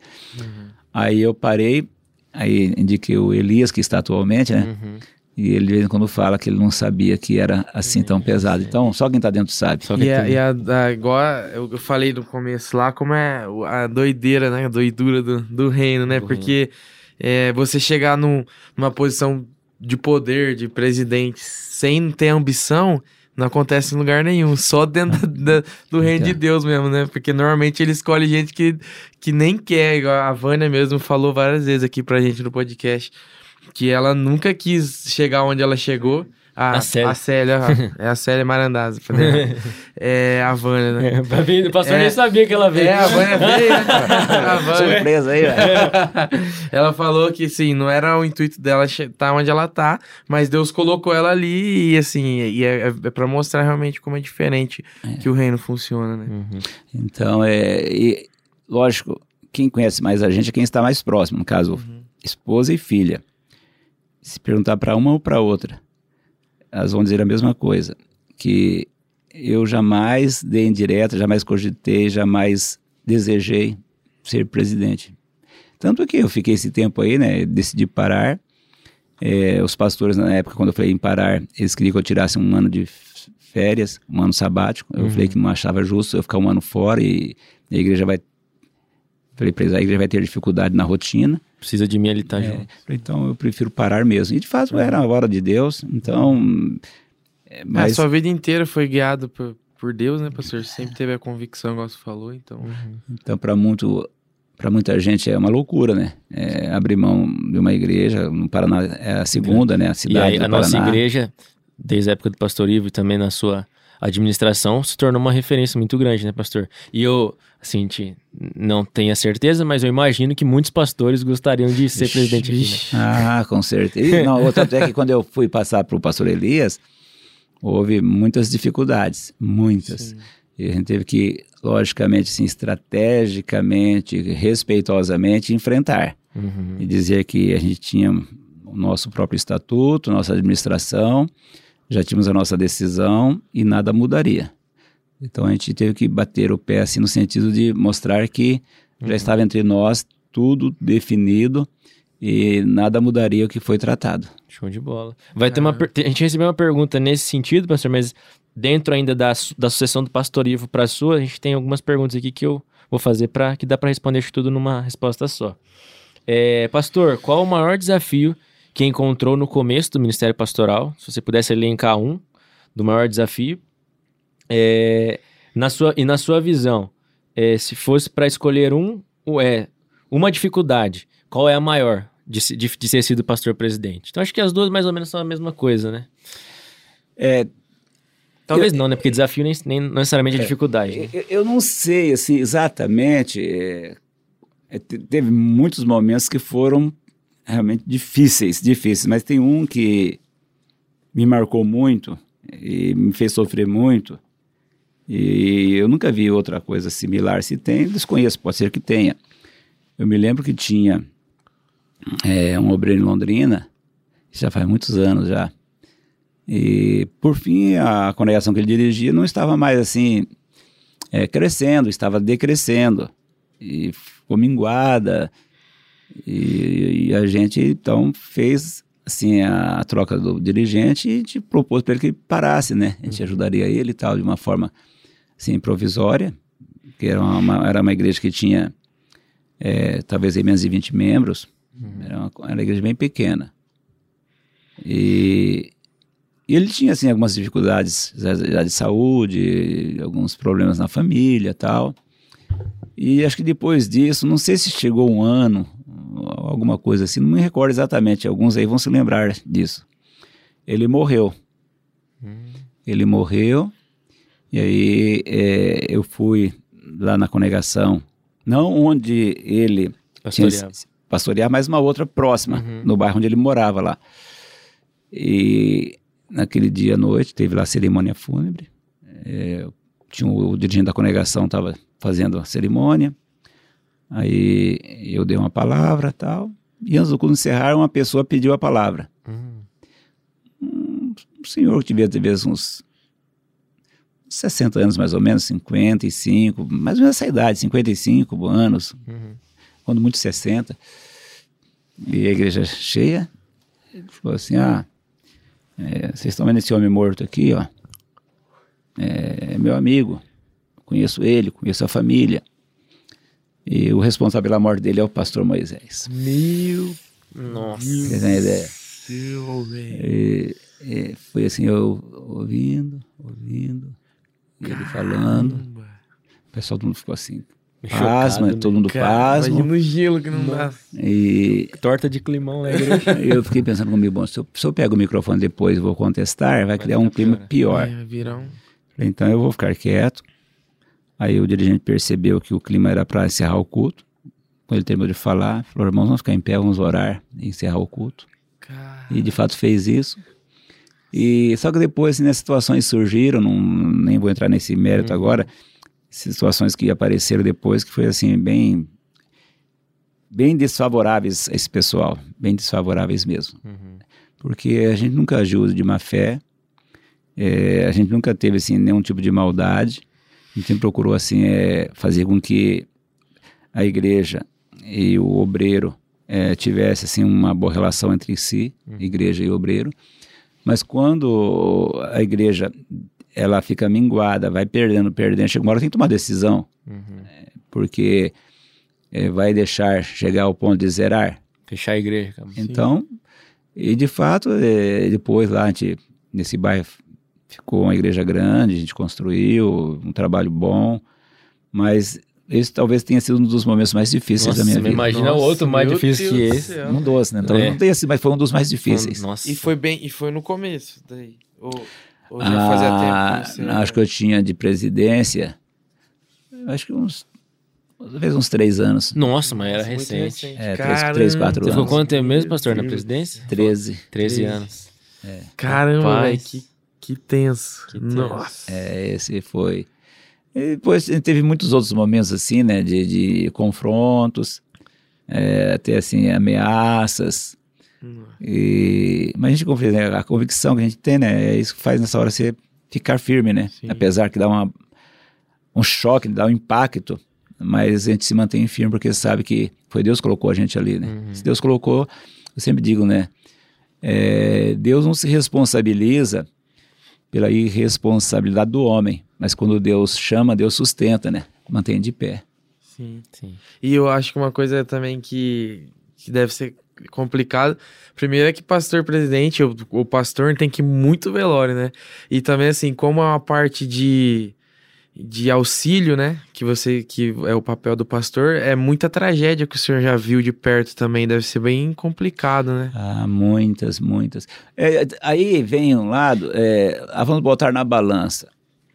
Aí eu parei, aí indiquei o Elias, que está atualmente, né? E ele de vez em quando fala que ele não sabia que era assim tão pesado. Então, só quem está dentro sabe. Só E, a, e a- a- igual eu falei no começo lá, como é a doideira, né? A doidura do, do reino, né? Do Porque é, você chegar num- numa posição de poder, de presidente, sem ter ambição, não acontece em lugar nenhum. Só dentro da- da- do reino de Deus mesmo, né? Porque normalmente ele escolhe gente que, que nem quer. Igual a Vânia mesmo falou várias vezes aqui pra gente no podcast. Que ela nunca quis chegar onde ela chegou. A, A Célia. A Célia, é a Célia Marandasa. falei, É a Vânia, né? É, pastor É. nem sabia que ela veio. É, a Vânia veio, né? A Vânia. Surpresa aí, velho. Ela falou que, assim, não era o intuito dela estar onde ela tá, mas Deus colocou ela ali e, assim, e é, é pra mostrar realmente como é diferente que o reino funciona, né? Uhum. Então, é, e, lógico, quem conhece mais a gente é quem está mais próximo, no caso, esposa e filha. Se perguntar para uma ou para outra, elas vão dizer a mesma coisa, que eu jamais dei indireta, jamais cogitei, jamais desejei ser presidente. Tanto que eu fiquei esse tempo aí, né, decidi parar. É, os pastores, na época, quando eu falei em parar, eles queriam que eu tirasse um ano de férias, um ano sabático. Eu falei que não achava justo eu ficar um ano fora e a igreja vai. Falei para eles, a igreja vai ter dificuldade na rotina. Precisa de mim ali, tá É, junto. então eu prefiro parar mesmo. E de fato era a hora de Deus, então. é, Mas mas a sua vida inteira foi guiado por, por Deus, né, pastor? Sempre teve a convicção, igual você falou, então... Então, para muito, para muita gente é uma loucura, né? É, abrir mão de uma igreja no Paraná é a segunda, né? A E cidade aí, do a nossa Paraná. igreja, desde a época do pastor Ivo e também na sua administração, se tornou uma referência muito grande, né, pastor? E eu, Assim, a gente não tem a certeza, mas eu imagino que muitos pastores gostariam de ser presidente aqui, né? Ah, com certeza. Não, o tanto é que quando eu fui passar para o pastor Elias, houve muitas dificuldades, muitas. E a gente teve que, logicamente, assim, estrategicamente, respeitosamente enfrentar. Uhum. E dizer que a gente tinha o nosso próprio estatuto, nossa administração, já tínhamos a nossa decisão e nada mudaria. Então a gente teve que bater o pé assim no sentido de mostrar que já estava entre nós tudo definido e nada mudaria o que foi tratado. Show de bola. Vai ter uma. per- A gente recebeu uma pergunta nesse sentido, pastor, mas dentro ainda da, da sucessão do pastor Ivo para a sua, a gente tem algumas perguntas aqui que eu vou fazer para que dá para responder que tudo numa resposta só. É, pastor, qual o maior desafio que encontrou no começo do ministério pastoral? Se você pudesse elencar um do maior desafio. É, na sua, e na sua visão, é, se fosse para escolher um, é, uma dificuldade, qual é a maior de, de, de ter sido pastor presidente? Então acho que as duas mais ou menos são a mesma coisa, né? É, Talvez não, né? Porque desafio nem, nem não necessariamente é dificuldade. né? Eu, eu não sei assim, exatamente. é, é, te- teve muitos momentos que foram realmente difíceis, difíceis, mas tem um que me marcou muito e me fez sofrer muito. E eu nunca vi outra coisa similar. Se tem, desconheço, pode ser que tenha. Eu me lembro que tinha é, um obreiro em Londrina, já faz muitos anos já. E, por fim, a congregação que ele dirigia não estava mais assim é, crescendo, estava decrescendo e ficou minguada. E, e a gente então fez assim a, troca do dirigente e a propôs para ele que parasse, né? A gente ajudaria ele e tal de uma forma assim provisória, que era uma, era uma igreja que tinha é, talvez aí menos de 20 membros, era, uma, era uma igreja bem pequena. E, e ele tinha assim algumas dificuldades de saúde, alguns problemas na família, tal. E acho que depois disso, não sei se chegou um ano, alguma coisa assim, não me recordo exatamente. Alguns aí vão se lembrar disso. Ele morreu. Ele morreu. E aí é, eu fui lá na congregação, não onde ele tinha Pastoreava. pastorear, mas uma outra próxima, Uhum. no bairro onde ele morava lá. E naquele dia à noite teve lá a cerimônia fúnebre. É, tinha o, o dirigente da congregação estava fazendo a cerimônia. Aí eu dei uma palavra tal. E antes do culto encerrar, uma pessoa pediu a palavra. Hum, Um senhor que devia ter uns 60 anos mais ou menos, 55, mais ou menos essa idade, 55 anos, uhum. quando muito 60. E a igreja cheia. Ele falou assim: Ah, é, vocês estão vendo esse homem morto aqui, ó? É, é meu amigo, conheço ele, conheço a família. E o responsável pela morte dele é o pastor Moisés. Meu Nossa. Vocês têm ideia? E, e foi assim, eu ouvindo, ouvindo, e ele falando. O pessoal todo mundo ficou assim, pasma, né? todo mundo Cara, pasma. Imagina o gelo que não dá. E Torta de climão na igreja. eu fiquei pensando comigo, bom, se eu, se eu pego o microfone depois e vou contestar, vai criar um clima pior, né? pior. Vai virar um... Então eu vou ficar quieto. Aí o dirigente percebeu que o clima era para encerrar o culto. Quando ele terminou de falar, falou, irmãos, vamos ficar em pé, vamos orar e encerrar o culto. Cara, E de fato fez isso. E só que depois, assim, né, situações surgiram, não, nem vou entrar nesse mérito agora, situações que apareceram depois que foi assim bem bem desfavoráveis a esse pessoal, bem desfavoráveis mesmo. Uhum. Porque a gente nunca ajuda de má fé, é, a gente nunca teve assim nenhum tipo de maldade, a gente procurou assim é, fazer com que a igreja e o obreiro é, tivesse assim uma boa relação entre si, igreja e obreiro. Mas quando a igreja ela fica minguada, vai perdendo, perdendo, chega uma hora tem que tomar decisão, Uhum. porque é, vai deixar chegar ao ponto de zerar. Fechar a igreja. Então, e de fato, é, depois lá, a gente, nesse bairro, ficou uma igreja grande, a gente construiu, um trabalho bom, mas esse talvez tenha sido um dos momentos mais difíceis Nossa, da minha vida. imagina Nossa, outro mais difícil que Deus do esse. céu. Um doce, né? Então, É. não tenha sido, mas foi um dos mais difíceis. Nossa. E foi bem, e foi no começo daí. Ou, ou já fazia Ah, tempo que você... acho que eu tinha de presidência, acho que uns fez uns três anos. Nossa, mas era Muito recente. É, três- três, quatro Você ficou anos. quanto tempo mesmo, pastor, na presidência? 13. 13 Treze. anos. Caramba, velho, Rapaz. que, que tenso. Que tenso. Nossa. É, esse foi. E depois teve muitos outros momentos assim, né, de, de confrontos, é, até assim, ameaças. E, mas a gente confia, né, a convicção que a gente tem, né, é isso que faz nessa hora você ficar firme, né? Sim. Apesar que dá uma, um choque, dá um impacto, mas a gente se mantém firme porque sabe que foi Deus que colocou a gente ali, né? Se Deus colocou, eu sempre digo, né? é, Deus não se responsabiliza pela irresponsabilidade do homem, mas quando Deus chama, Deus sustenta, né? Mantém de pé. Sim. Sim. E eu acho que uma coisa também que, que deve ser complicado. Primeiro é que pastor presidente, o, o pastor tem que ir muito velório, né? E também, assim, como é uma parte de, de auxílio, né? Que você, que é o papel do pastor, é muita tragédia que o senhor já viu de perto também. Deve ser bem complicado, né? Ah, muitas, muitas. É, aí vem um lado, é, ah, vamos botar na balança.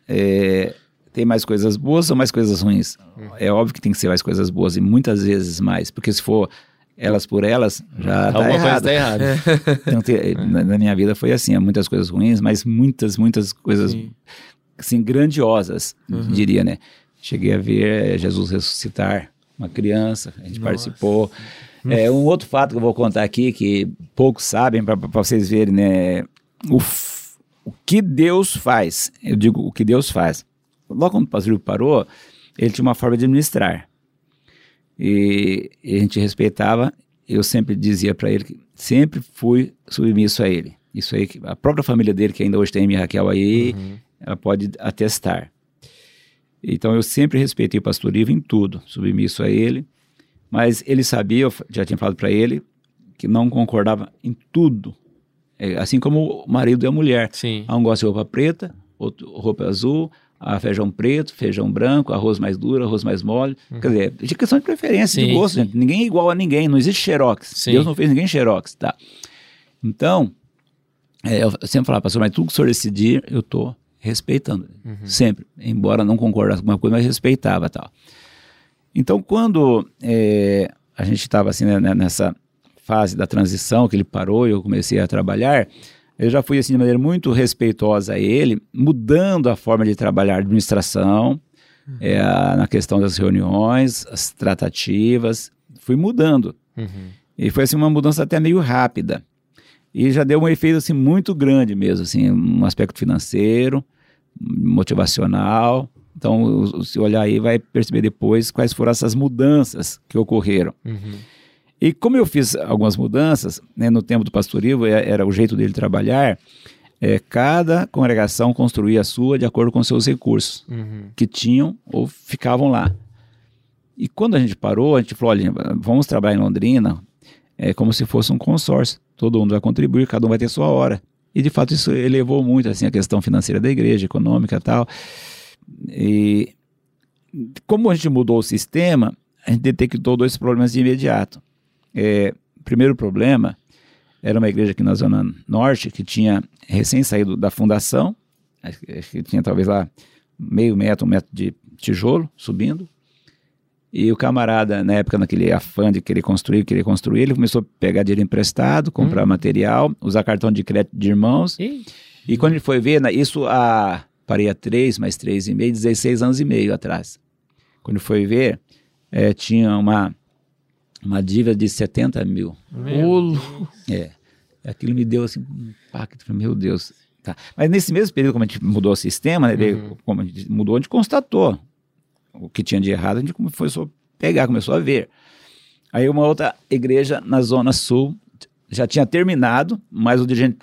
É, tem mais coisas boas ou mais coisas ruins? É óbvio que tem que ser mais coisas boas e muitas vezes mais, porque se for elas por elas, já tá Alguma coisa errado. tá errada. Então, na, na minha vida foi assim, há muitas coisas ruins, mas muitas, muitas coisas Sim. Assim, grandiosas, Uhum. diria, né? Cheguei a ver eh, Jesus ressuscitar uma criança, a gente Nossa. participou. É, um outro fato que eu vou contar aqui, que poucos sabem, para vocês verem, né? O, o que Deus faz, eu digo o que Deus faz. Logo quando o pastor parou, ele tinha uma forma de administrar. E, e a gente respeitava, eu sempre dizia para ele que sempre fui submisso a ele. Isso aí, que a própria família dele, que ainda hoje tem a minha Raquel aí, Uhum. Ela pode atestar. Então eu sempre respeitei o pastor Ivo em tudo, submisso a ele, mas ele sabia, eu já tinha falado para ele, que não concordava em tudo. É, assim como o marido e a mulher. Sim. Um gosta de roupa preta, outro roupa azul, ah, feijão preto, feijão branco, arroz mais duro, arroz mais mole. Quer dizer, de questão de preferência, Sim, de gosto, sim. gente. Ninguém é igual a ninguém, não existe xerox. Sim. Deus não fez ninguém xerox, tá? Então, é, eu sempre falava, pastor, mas tudo que o senhor decidir, eu tô respeitando. Sempre. Embora não concordasse com alguma coisa, mas respeitava tal. Então, quando é, a gente estava assim, né, né, nessa fase da transição, que ele parou e eu comecei a trabalhar, eu já fui assim de maneira muito respeitosa a ele, mudando a forma de trabalhar a administração, é, a- na questão das reuniões, as tratativas, fui mudando. Uhum. E foi assim uma mudança até meio rápida. E já deu um efeito assim muito grande mesmo, assim, um aspecto financeiro, motivacional. Então, se olhar aí vai perceber depois quais foram essas mudanças que ocorreram. Uhum. E como eu fiz algumas mudanças, né, no tempo do pastor Ivo, é- era o jeito dele trabalhar, é, cada congregação construía a sua de acordo com seus recursos Uhum. que tinham ou ficavam lá. E quando a gente parou, a gente falou, olha, vamos trabalhar em Londrina é como se fosse um consórcio. Todo mundo vai contribuir, cada um vai ter sua hora. E de fato isso elevou muito assim a questão financeira da igreja, econômica tal. E como a gente mudou o sistema, a gente detectou dois problemas de imediato. É, primeiro problema era uma igreja aqui na Zona Norte que tinha recém saído da fundação, acho que tinha talvez lá meio metro, um metro de tijolo subindo. E o camarada, na época, naquele afã de querer construir, querer construir, ele começou a pegar dinheiro emprestado, comprar material, usar cartão de crédito de irmãos. Ih, E quando ele foi ver, isso há, parei há três, mais três e meio, 16 anos e meio atrás. Quando ele foi ver, eh, tinha uma, uma dívida de 70 mil. Louco. É. Aquilo me deu assim um impacto. Falei, Meu Deus. Tá. Mas nesse mesmo período, como a gente mudou o sistema, né, veio- como a gente mudou, a gente constatou o que tinha de errado, a gente começou a pegar, começou a ver. Aí uma outra igreja na Zona Sul já tinha terminado, mas o dirigente,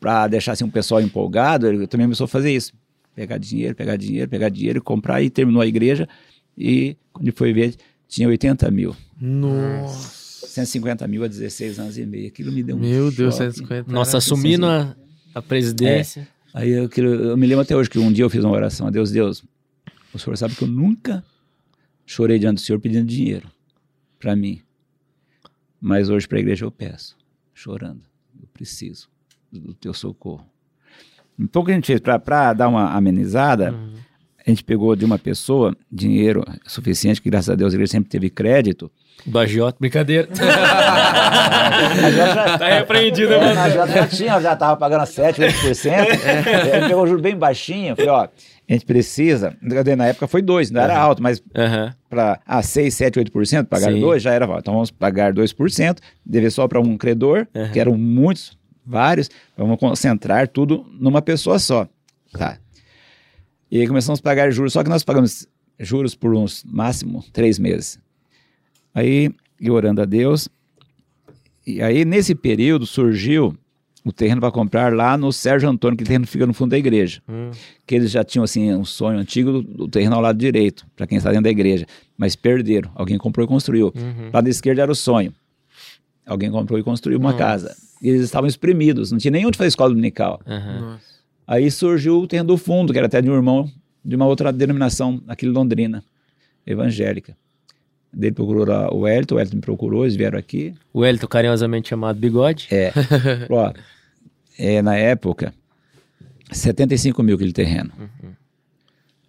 para deixar assim, um pessoal empolgado, ele também começou a fazer isso. Pegar dinheiro, pegar dinheiro, pegar dinheiro, comprar e terminou a igreja. E quando foi ver, tinha 80 mil. Nossa. 150 mil a 16 anos e meio. Aquilo me deu um Meu Deus, choque. 150. Nossa, era- assumindo a, a presidência. Aí eu, eu me lembro até hoje que um dia eu fiz uma oração a Deus, Deus, o senhor sabe que eu nunca chorei diante do senhor pedindo dinheiro para mim. Mas hoje para a igreja eu peço, chorando. Eu preciso do teu socorro. Então o que a gente fez para dar uma amenizada, Uhum. a gente pegou de uma pessoa dinheiro suficiente, que graças a Deus ele sempre teve crédito. Do agiota, brincadeira. A já, tá repreendido, é, mano. a já, já tinha, já tava pagando 7, 8%. É. Ele pegou o juro bem baixinho. Falei, ó, a gente precisa. Na época foi 2, não era alto, mas Aham. para ah, 6, 7, 8%, pagar Sim. 2 já era. Então vamos pagar 2%, dever só para um credor, Aham. que eram muitos, vários. Vamos concentrar tudo numa pessoa só. Tá. E aí começamos a pagar juros, só que nós pagamos juros por uns máximo três meses. Aí, e orando a Deus, e aí nesse período surgiu o terreno para comprar lá no Sérgio Antônio, que o terreno fica no fundo da igreja. Hum. Que eles já tinham assim um sonho antigo do, do terreno ao lado direito, para quem está dentro da igreja, mas perderam. Alguém comprou e construiu. Uhum. Lado esquerdo era o sonho. Alguém comprou e construiu uma casa. E eles estavam espremidos, não tinha nem onde fazer escola dominical. Nossa. Aí surgiu o terreno do fundo, que era até de um irmão de uma outra denominação, aqui em Londrina, evangélica. Ele procurou o Elton, o Elton me procurou, eles vieram aqui. O Elton, carinhosamente chamado Bigode. É, falou, ó, é, na época, 75 mil aquele terreno.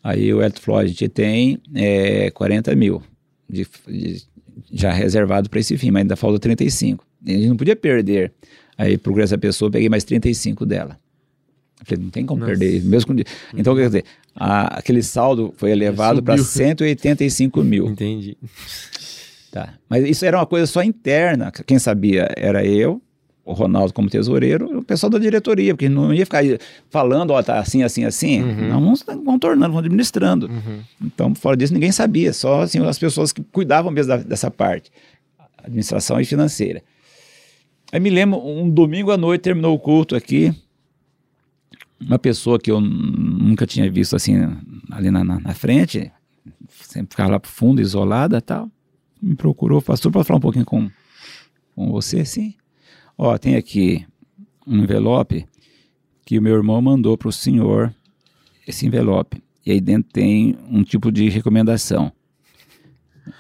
Aí o Elton falou, a gente tem é, 40 mil de- de- já reservado para esse fim, mas ainda falta 35. E a gente não podia perder. Aí procurei essa pessoa, peguei mais 35 dela. Eu Falei, não tem como Nossa. perder. Mesmo com... Então, quer dizer, a- aquele saldo foi elevado para Subiu. 185 mil. Entendi. Tá. Mas isso era uma coisa só interna. Quem sabia era eu, o Ronaldo como tesoureiro, o pessoal da diretoria, porque não ia ficar falando, ó, tá assim, assim, assim. Uhum. Não, vamos contornando, vamos administrando. Uhum. Então, fora disso, ninguém sabia, só assim, as pessoas que cuidavam mesmo da- dessa parte, administração e financeira. Aí me lembro, um domingo à noite terminou o culto aqui, uma pessoa que eu nunca tinha visto assim ali na, na, na frente, sempre ficava lá pro fundo, isolada tal, me procurou, pastor, pode falar um pouquinho com, com você? Sim. Ó, tem aqui um envelope que o meu irmão mandou para o senhor, esse envelope. E aí dentro tem um tipo de recomendação.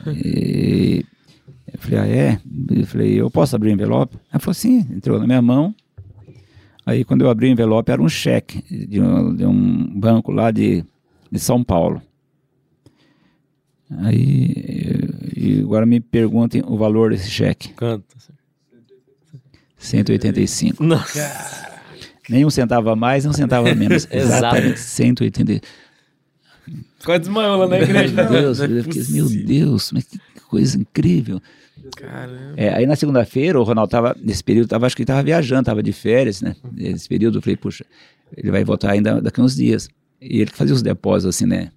E eu falei, ah, é? Eu falei, eu posso abrir o envelope? Ela falou, sim, entrou na minha mão. Aí quando eu abri o envelope era um cheque de um, de um banco lá de, de São Paulo. Aí, e agora me perguntem o valor desse cheque. Canta. 185. Nossa. Nem um centavo a mais, nem um centavo a menos. Exatamente, 185. Quase desmaiou lá na igreja. Meu Deus, Não é eu fiquei, meu. Deus, mas que coisa incrível. Caramba. É, aí na segunda-feira, o Ronaldo estava, nesse período, tava, acho que ele estava viajando, estava de férias, né? Nesse período, eu falei, puxa, ele vai voltar ainda daqui a uns dias. E ele que fazia os depósitos, assim, né?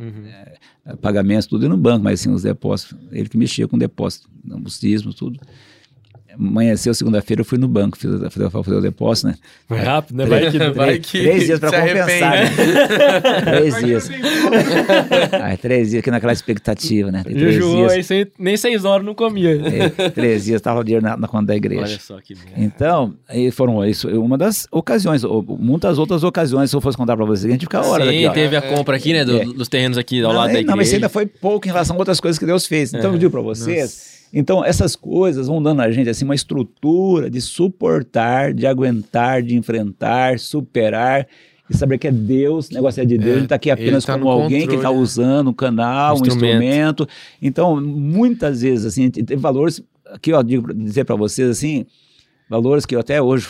É, pagamentos, tudo no banco, mas assim, os depósitos, ele que mexia com depósito, os dízimos, tudo. Amanheceu, segunda-feira, eu fui no banco, fiz, fiz, fiz, fazer o depósito, né? Foi rápido, né? Vai que... Vai três, que três dias para compensar. arrepende. Né? três dias. Aí, três dias aqui naquela expectativa, né? Três Jejuou dias. aí, sem- nem seis horas não comia. É, três dias estava o dinheiro na, na conta da igreja. Olha só que bom. Então, aí foram isso, uma das ocasiões, ou muitas outras ocasiões, se eu fosse contar para vocês, a gente fica horas Sim, aqui, ó. teve a compra aqui, né? do- É. Dos terrenos aqui ao não, lado da é- igreja. não, mas isso ainda foi pouco em relação a outras coisas que Deus fez. Então, É. eu digo para vocês, então essas coisas vão dando a gente assim uma estrutura de suportar, de aguentar, de enfrentar, superar e saber que é Deus, o negócio é de Deus, É, ele está aqui apenas tá como alguém que está controle, né? usando um canal, um Instrumento. instrumento. Então, muitas vezes assim, tem valores aqui eu digo dizer para vocês assim, valores que eu até hoje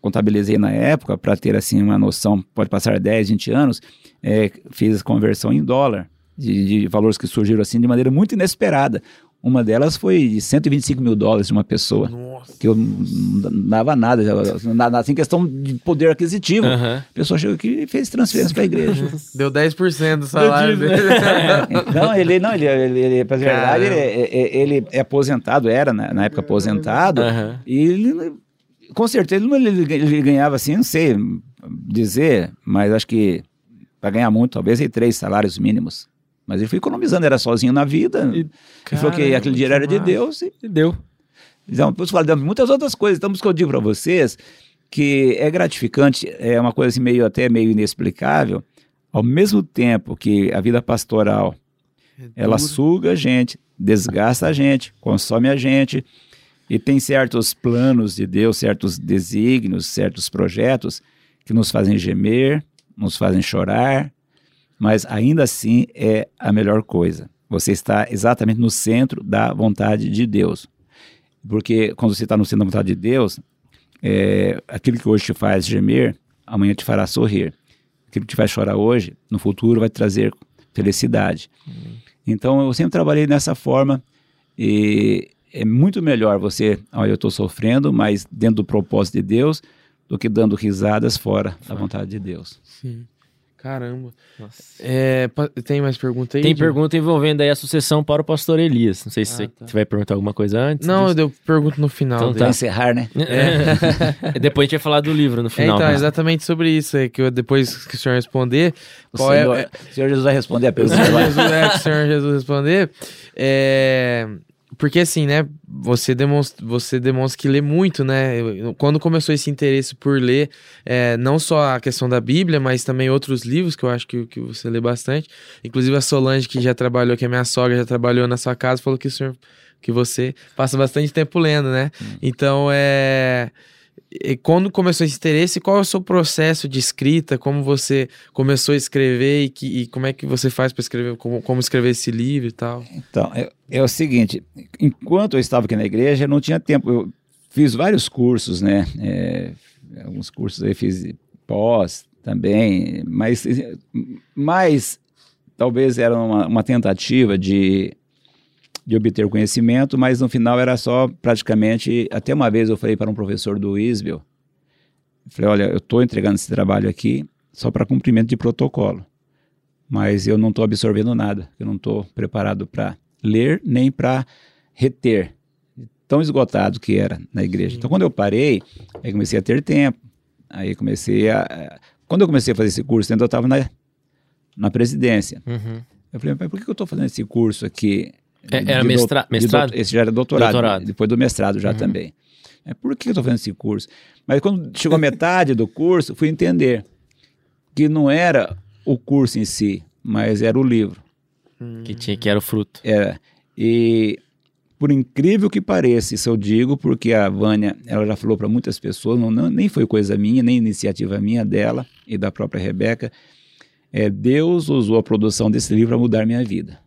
contabilizei na época para ter assim uma noção, pode passar 10, 20 anos, é, fiz conversão em dólar de, de valores que surgiram assim de maneira muito inesperada. Uma delas foi de 125 mil dólares de uma pessoa, Nossa. que eu não dava nada, nada assim, questão de poder aquisitivo. Aham. A pessoa chegou aqui e fez transferência para a igreja. Deu 10% do salário dele. Não, ele não, ele, ele, ele verdade, ele, ele é aposentado, era na, na época aposentado, Aham. e ele, com certeza, ele, não- ele, ele ganhava assim, não sei dizer, mas acho que para ganhar muito, talvez aí três salários mínimos. Mas ele foi economizando, era sozinho na vida. E- ele falou que aquele dinheiro era de. Deus. E, E deu. então, falo de muitas outras coisas. Então, por isso que eu digo para vocês que é gratificante, é uma coisa assim meio até meio inexplicável, ao mesmo tempo que a vida pastoral ela Duro. suga a gente, desgasta a gente, consome a gente, e tem certos planos de Deus, certos desígnios, certos projetos que nos fazem gemer, nos fazem chorar, mas ainda assim é a melhor coisa. Você está exatamente no centro da vontade de Deus. Porque quando você está no centro da vontade de Deus, é, aquilo que hoje te faz gemer, amanhã te fará sorrir. Aquilo que te faz chorar hoje, no futuro vai te trazer felicidade. Então eu sempre trabalhei nessa forma e é muito melhor você, olha, eu estou sofrendo, mas dentro do propósito de Deus, do que dando risadas fora da vontade de Deus. Sim. Caramba. Nossa. É, tem mais pergunta aí? Tem Diego? pergunta envolvendo aí a sucessão para o pastor Elias. Não sei se Ah, você tá. você vai perguntar alguma coisa antes. Não, disso. eu pergunto no final. Então tá. Para encerrar, né? É. Depois a gente vai falar do livro no É, final. então, né? exatamente sobre isso aí, que eu, depois que o senhor responder, O qual Senhor, é, o Senhor Jesus vai responder a o pergunta. Senhor vai. Jesus, é, que o Senhor Jesus responder, é, porque assim, né, você demonstra, você demonstra que lê muito, né, quando começou esse interesse por ler, é, não só a questão da Bíblia, mas também outros livros, que eu acho que, que você lê bastante, inclusive a Solange, que já trabalhou, que é minha sogra, já trabalhou na sua casa, falou que o senhor, que você passa bastante tempo lendo, né, então é... E quando começou esse interesse, qual é o seu processo de escrita? Como você começou a escrever e, que, e como é que você faz para escrever, como, como escrever esse livro e tal? Então, é, é o seguinte, enquanto eu estava aqui na igreja, eu não tinha tempo. Eu fiz vários cursos, né? É, alguns cursos aí fiz pós também, mas, mas talvez era uma, uma tentativa de, de obter conhecimento, mas no final era só praticamente. Até uma vez eu falei para um professor do ISBEL, falei, olha, eu estou entregando esse trabalho aqui só para cumprimento de protocolo mas eu não estou absorvendo nada, eu não estou preparado para ler nem para reter. Tão esgotado que era na igreja. Então, quando eu parei, aí comecei a ter tempo. Aí comecei a. Quando eu comecei a fazer esse curso, ainda eu estava na, na presidência. Uhum. Eu falei, mas por que eu estou fazendo esse curso aqui? É- era mestra- mestrado? esse já era doutorado, Doutorado. depois do mestrado já Uhum. também. É, por que eu estou fazendo esse curso? Mas quando chegou a metade do curso, fui entender que não era o curso em si, mas era o livro. Que, tinha, que era o fruto. É, e por incrível que pareça, isso eu digo porque a Vânia, ela já falou para muitas pessoas, não, não- nem foi coisa minha, nem iniciativa minha dela e da própria Rebeca, é, Deus usou a produção desse livro para mudar minha vida.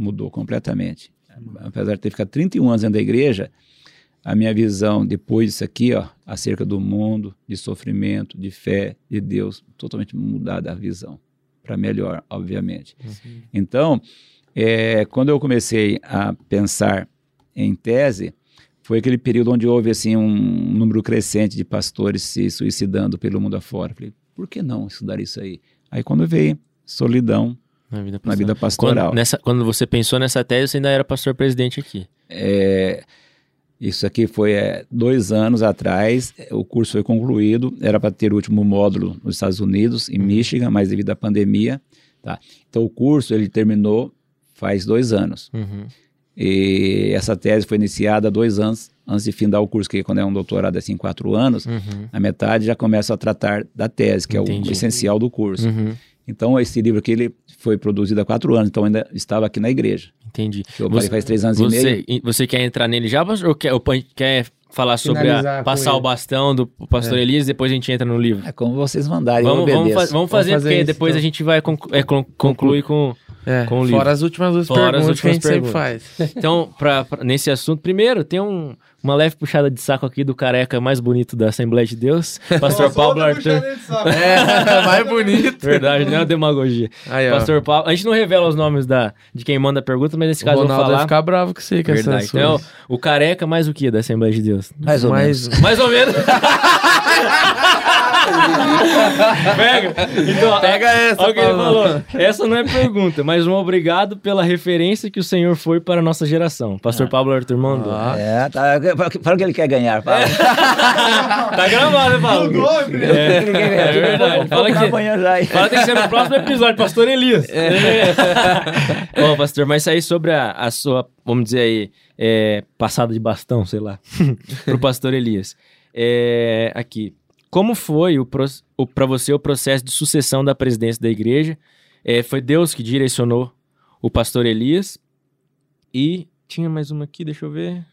Mudou completamente. Apesar de ter ficado 31 anos dentro da igreja, a minha visão depois disso aqui, ó, acerca do mundo, de sofrimento, de fé, de Deus, totalmente mudada a visão. Para melhor, obviamente. Então, é, quando eu comecei a pensar em tese, foi aquele período onde houve assim um número crescente de pastores se suicidando pelo mundo afora. Falei, por que não estudar isso aí? Aí quando veio solidão Na vida na vida Quando, pastoral. nessa, quando você pensou nessa tese, você ainda era pastor presidente aqui. É, isso aqui foi é, dois anos atrás, é, o curso foi concluído, era para ter o último módulo nos Estados Unidos, em Michigan, mas devido à pandemia, tá? Então o curso ele terminou faz dois anos. Uhum. E essa tese foi iniciada dois anos antes de findar o curso, que quando é um doutorado assim, quatro anos, Uhum. a metade já começa a tratar da tese, que é Entendi. o essencial do curso. Uhum. Então esse livro aqui ele foi produzido há quatro anos, então ainda estava aqui na igreja. Entendi. Eu Você- faz três anos e meio. Você, você quer entrar nele já, ou quer, ou quer falar sobre a, passar o bastão do pastor Elias e depois a gente entra no livro? É como vocês mandarem, eu Vamos, vamos, fa- vamos fazer, fazer porque isso, depois então. a gente vai conclu- é, con- concluir com. É, Com o livro. fora as últimas duas Fora as perguntas que a gente últimas sempre faz. Então, pra, pra- nesse assunto, primeiro, tem um- uma leve puxada de saco aqui do careca mais bonito da Assembleia de Deus, pastor Só Pablo Arthur. de saco. É, mais bonito. Verdade, não é uma demagogia. Aí. Pastor Pablo, a gente não revela os nomes da, de quem manda a pergunta, mas nesse o caso eu vou Ronaldo vai falar. ficar bravo com você, essa Verdade. Então, o careca mais o que da Assembleia de Deus? Mais ou mais, menos. Mais ou menos. Pega. Então, Pega essa, Olha o que ele falou. Essa não é pergunta, mas um obrigado pela referência que o senhor foi para a nossa geração. Pastor Pablo Arthur mandou. Ah. É, tá, fala o que ele quer ganhar. Fala. Tá gravado, né, Paulo? Mudou. É, Ele quer ganhar. é verdade. Fala que, fala que tem que ser no próximo episódio, Pastor Elias. É. Ô, pastor, mas aí sobre a, a sua, vamos dizer aí, é, passada de bastão, sei lá, pro Pastor Elias. É, aqui, como foi para você o processo de sucessão da presidência da igreja? É, foi Deus que direcionou o Pastor Elias e tinha mais uma aqui, deixa eu ver.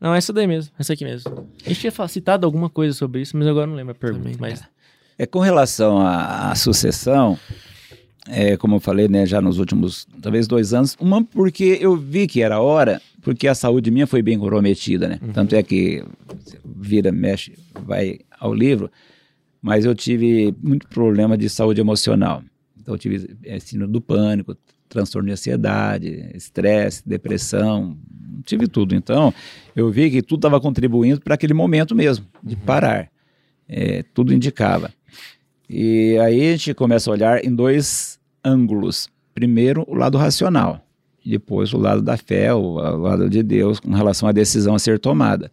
Não, essa daí mesmo, essa aqui mesmo. A gente tinha citado alguma coisa sobre isso, mas agora não lembro a pergunta. Também. Mas... É, com relação à, à sucessão, é, como eu falei, né, já nos últimos, talvez dois anos. Uma porque eu vi que era hora, porque a saúde minha foi bem comprometida, né? Tanto é que vira, mexe, vai ao livro, mas eu tive muito problema de saúde emocional. Então eu tive é, síndrome do pânico, transtorno de ansiedade, estresse, depressão, tive tudo. Então eu vi que tudo estava contribuindo para aquele momento mesmo, de parar. É, tudo indicava. E aí a gente começa a olhar em dois ângulos. Primeiro, o lado racional, e depois o lado da fé, o, o lado de Deus, com relação à decisão a ser tomada.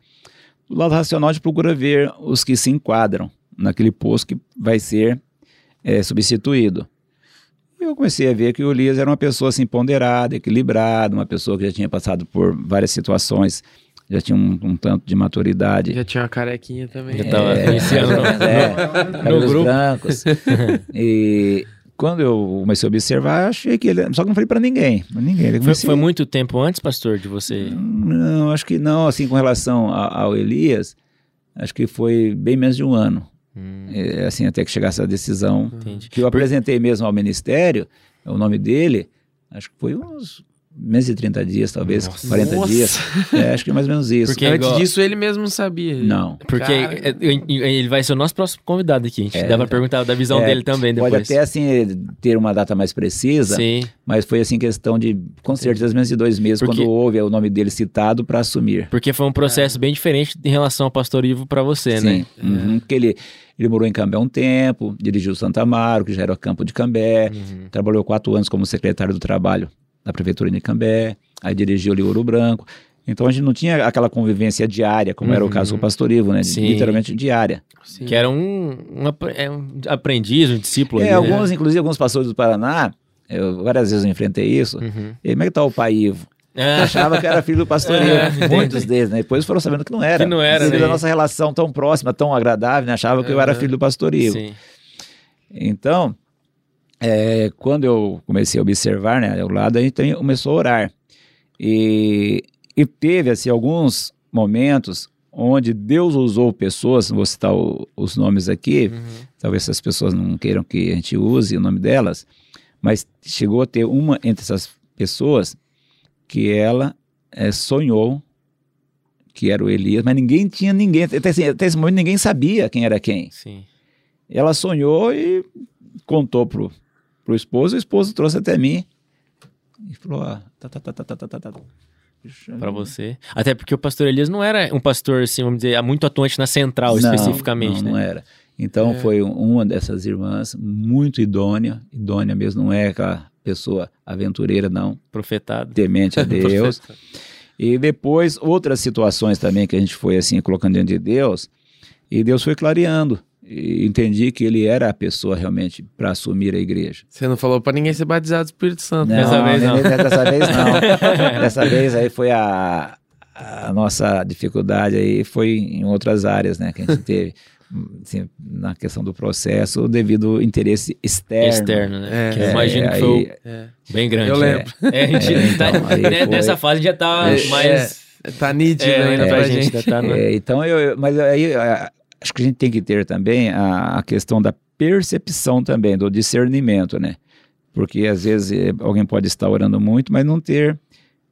Do lado racional, a gente procura ver os que se enquadram naquele posto que vai ser é, substituído. E eu comecei a ver que o Elias era uma pessoa assim ponderada, equilibrada, uma pessoa que já tinha passado por várias situações, já tinha um, um tanto de maturidade. Já tinha uma carequinha também. Já tava É, iniciando no, é, no grupo. brancos. e quando eu comecei a observar, achei que ele. Só que não falei pra ninguém. Pra ninguém. Ele Foi, comecei- foi muito tempo antes, pastor, de você. Não, acho que não. Assim, com relação a- ao Elias, acho que foi bem menos de um ano. Hum, É, assim, até que chegasse a decisão. entendi. Que eu apresentei mesmo ao ministério, o nome dele, acho que foi uns menos de 30 dias, talvez, Nossa. 40 Nossa. dias. É, acho que mais ou menos isso. Porque- Antes igual- disso, ele mesmo não sabia. Não. Porque Cara, é, é, ele vai ser o nosso próximo convidado aqui. A gente É, dá pra então. perguntar da visão É, dele também Pode depois. até, assim, ter uma data mais precisa, Sim, mas foi, assim, questão de, com certeza, menos de dois meses, Porque- quando houve o nome dele citado para assumir. porque foi um processo bem diferente em relação ao pastor Ivo pra você, né? Sim, uhum, porque ele, ele morou em Cambé um tempo, dirigiu Santa Amaro, que já era o campo de Cambé, Uhum. trabalhou quatro anos como secretário do trabalho da prefeitura de Cambé, aí dirigiu ali Ouro Branco. Então a gente não tinha aquela convivência diária, como era o caso com o pastor Ivo, né? Uhum. Sim. Literalmente diária. Sim. Que era um, um, é um aprendiz, um discípulo. É, ali, né? alguns, inclusive alguns pastores do Paraná, eu, várias vezes eu enfrentei isso. Uhum. E como é que tá o pai Ivo? Ah, Achava que era filho do pastor É, Ivo. Muitos deles, né? Depois foram sabendo que não era. Que não era, Devido né? à nossa relação tão próxima, tão agradável, né? Achava que eu era filho do pastor Ivo. sim. Então, é, quando eu comecei a observar, né, ao lado, a gente começou a orar. E, e teve, assim, alguns momentos onde Deus usou pessoas, vou citar o- os nomes aqui, Uhum. talvez essas pessoas não queiram que a gente use o nome delas, mas chegou a ter uma entre essas pessoas que ela eh, sonhou que era o Elias, mas ninguém tinha ninguém, até, assim, até esse momento ninguém sabia quem era quem. Sim. Ela sonhou e contou pro, pro esposo, o esposo trouxe até mim e falou, ó, tá, tá, tá, tá, tá, tá, tá. tá. Para você. Até porque o pastor Elias não era um pastor, assim, vamos dizer, muito atuante na central, não, especificamente. Não, né? não era. Então é. foi uma dessas irmãs muito idônea, idônea mesmo, não é aquela pessoa aventureira, não. Profetada. Temente a Deus. e depois outras situações também que a gente foi assim colocando diante de Deus, e Deus foi clareando e entendi que ele era a pessoa realmente para assumir a igreja. Você não falou pra ninguém ser batizado do Espírito Santo. Não, Dessa vez não. nem- Dessa vez não. dessa vez aí foi a, a nossa dificuldade aí foi em outras áreas, né, que a gente teve. Assim, na questão do processo, devido ao interesse externo. Externo, né? É. que eu É, imagino que foi É. bem grande. Eu né? lembro. É, a gente É, tá- então, né, nessa fase já tá É, mais. É, tá nítido É, ainda pra gente, gente. tá no- É, então, eu, eu- mas aí acho que a gente tem que ter também a, a questão da percepção também, do discernimento, né? Porque às vezes eh, alguém pode estar orando muito, mas não ter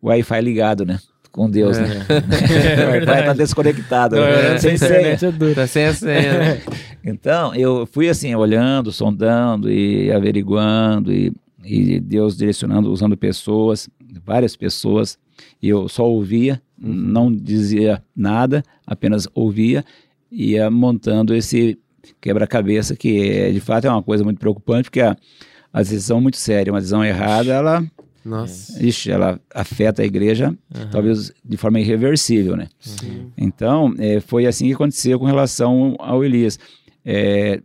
o Wi-Fi ligado, né? Com Deus, É. né? o Wi-Fi tá desconectado, Não, né? é, sem senha. internet é duro. Tá sem a senha. né? Então, eu fui assim, olhando, sondando e averiguando, e, e Deus direcionando, usando pessoas, várias pessoas, e eu só ouvia, não dizia nada, apenas ouvia, ia montando esse quebra-cabeça, que é, de fato é uma coisa muito preocupante, porque a, a decisão é muito séria, uma decisão errada, ela, Nossa. ixi, ela afeta a igreja, Aham. talvez de forma irreversível, né? Sim. Então, eh, foi assim que aconteceu com relação ao Elias. Eh,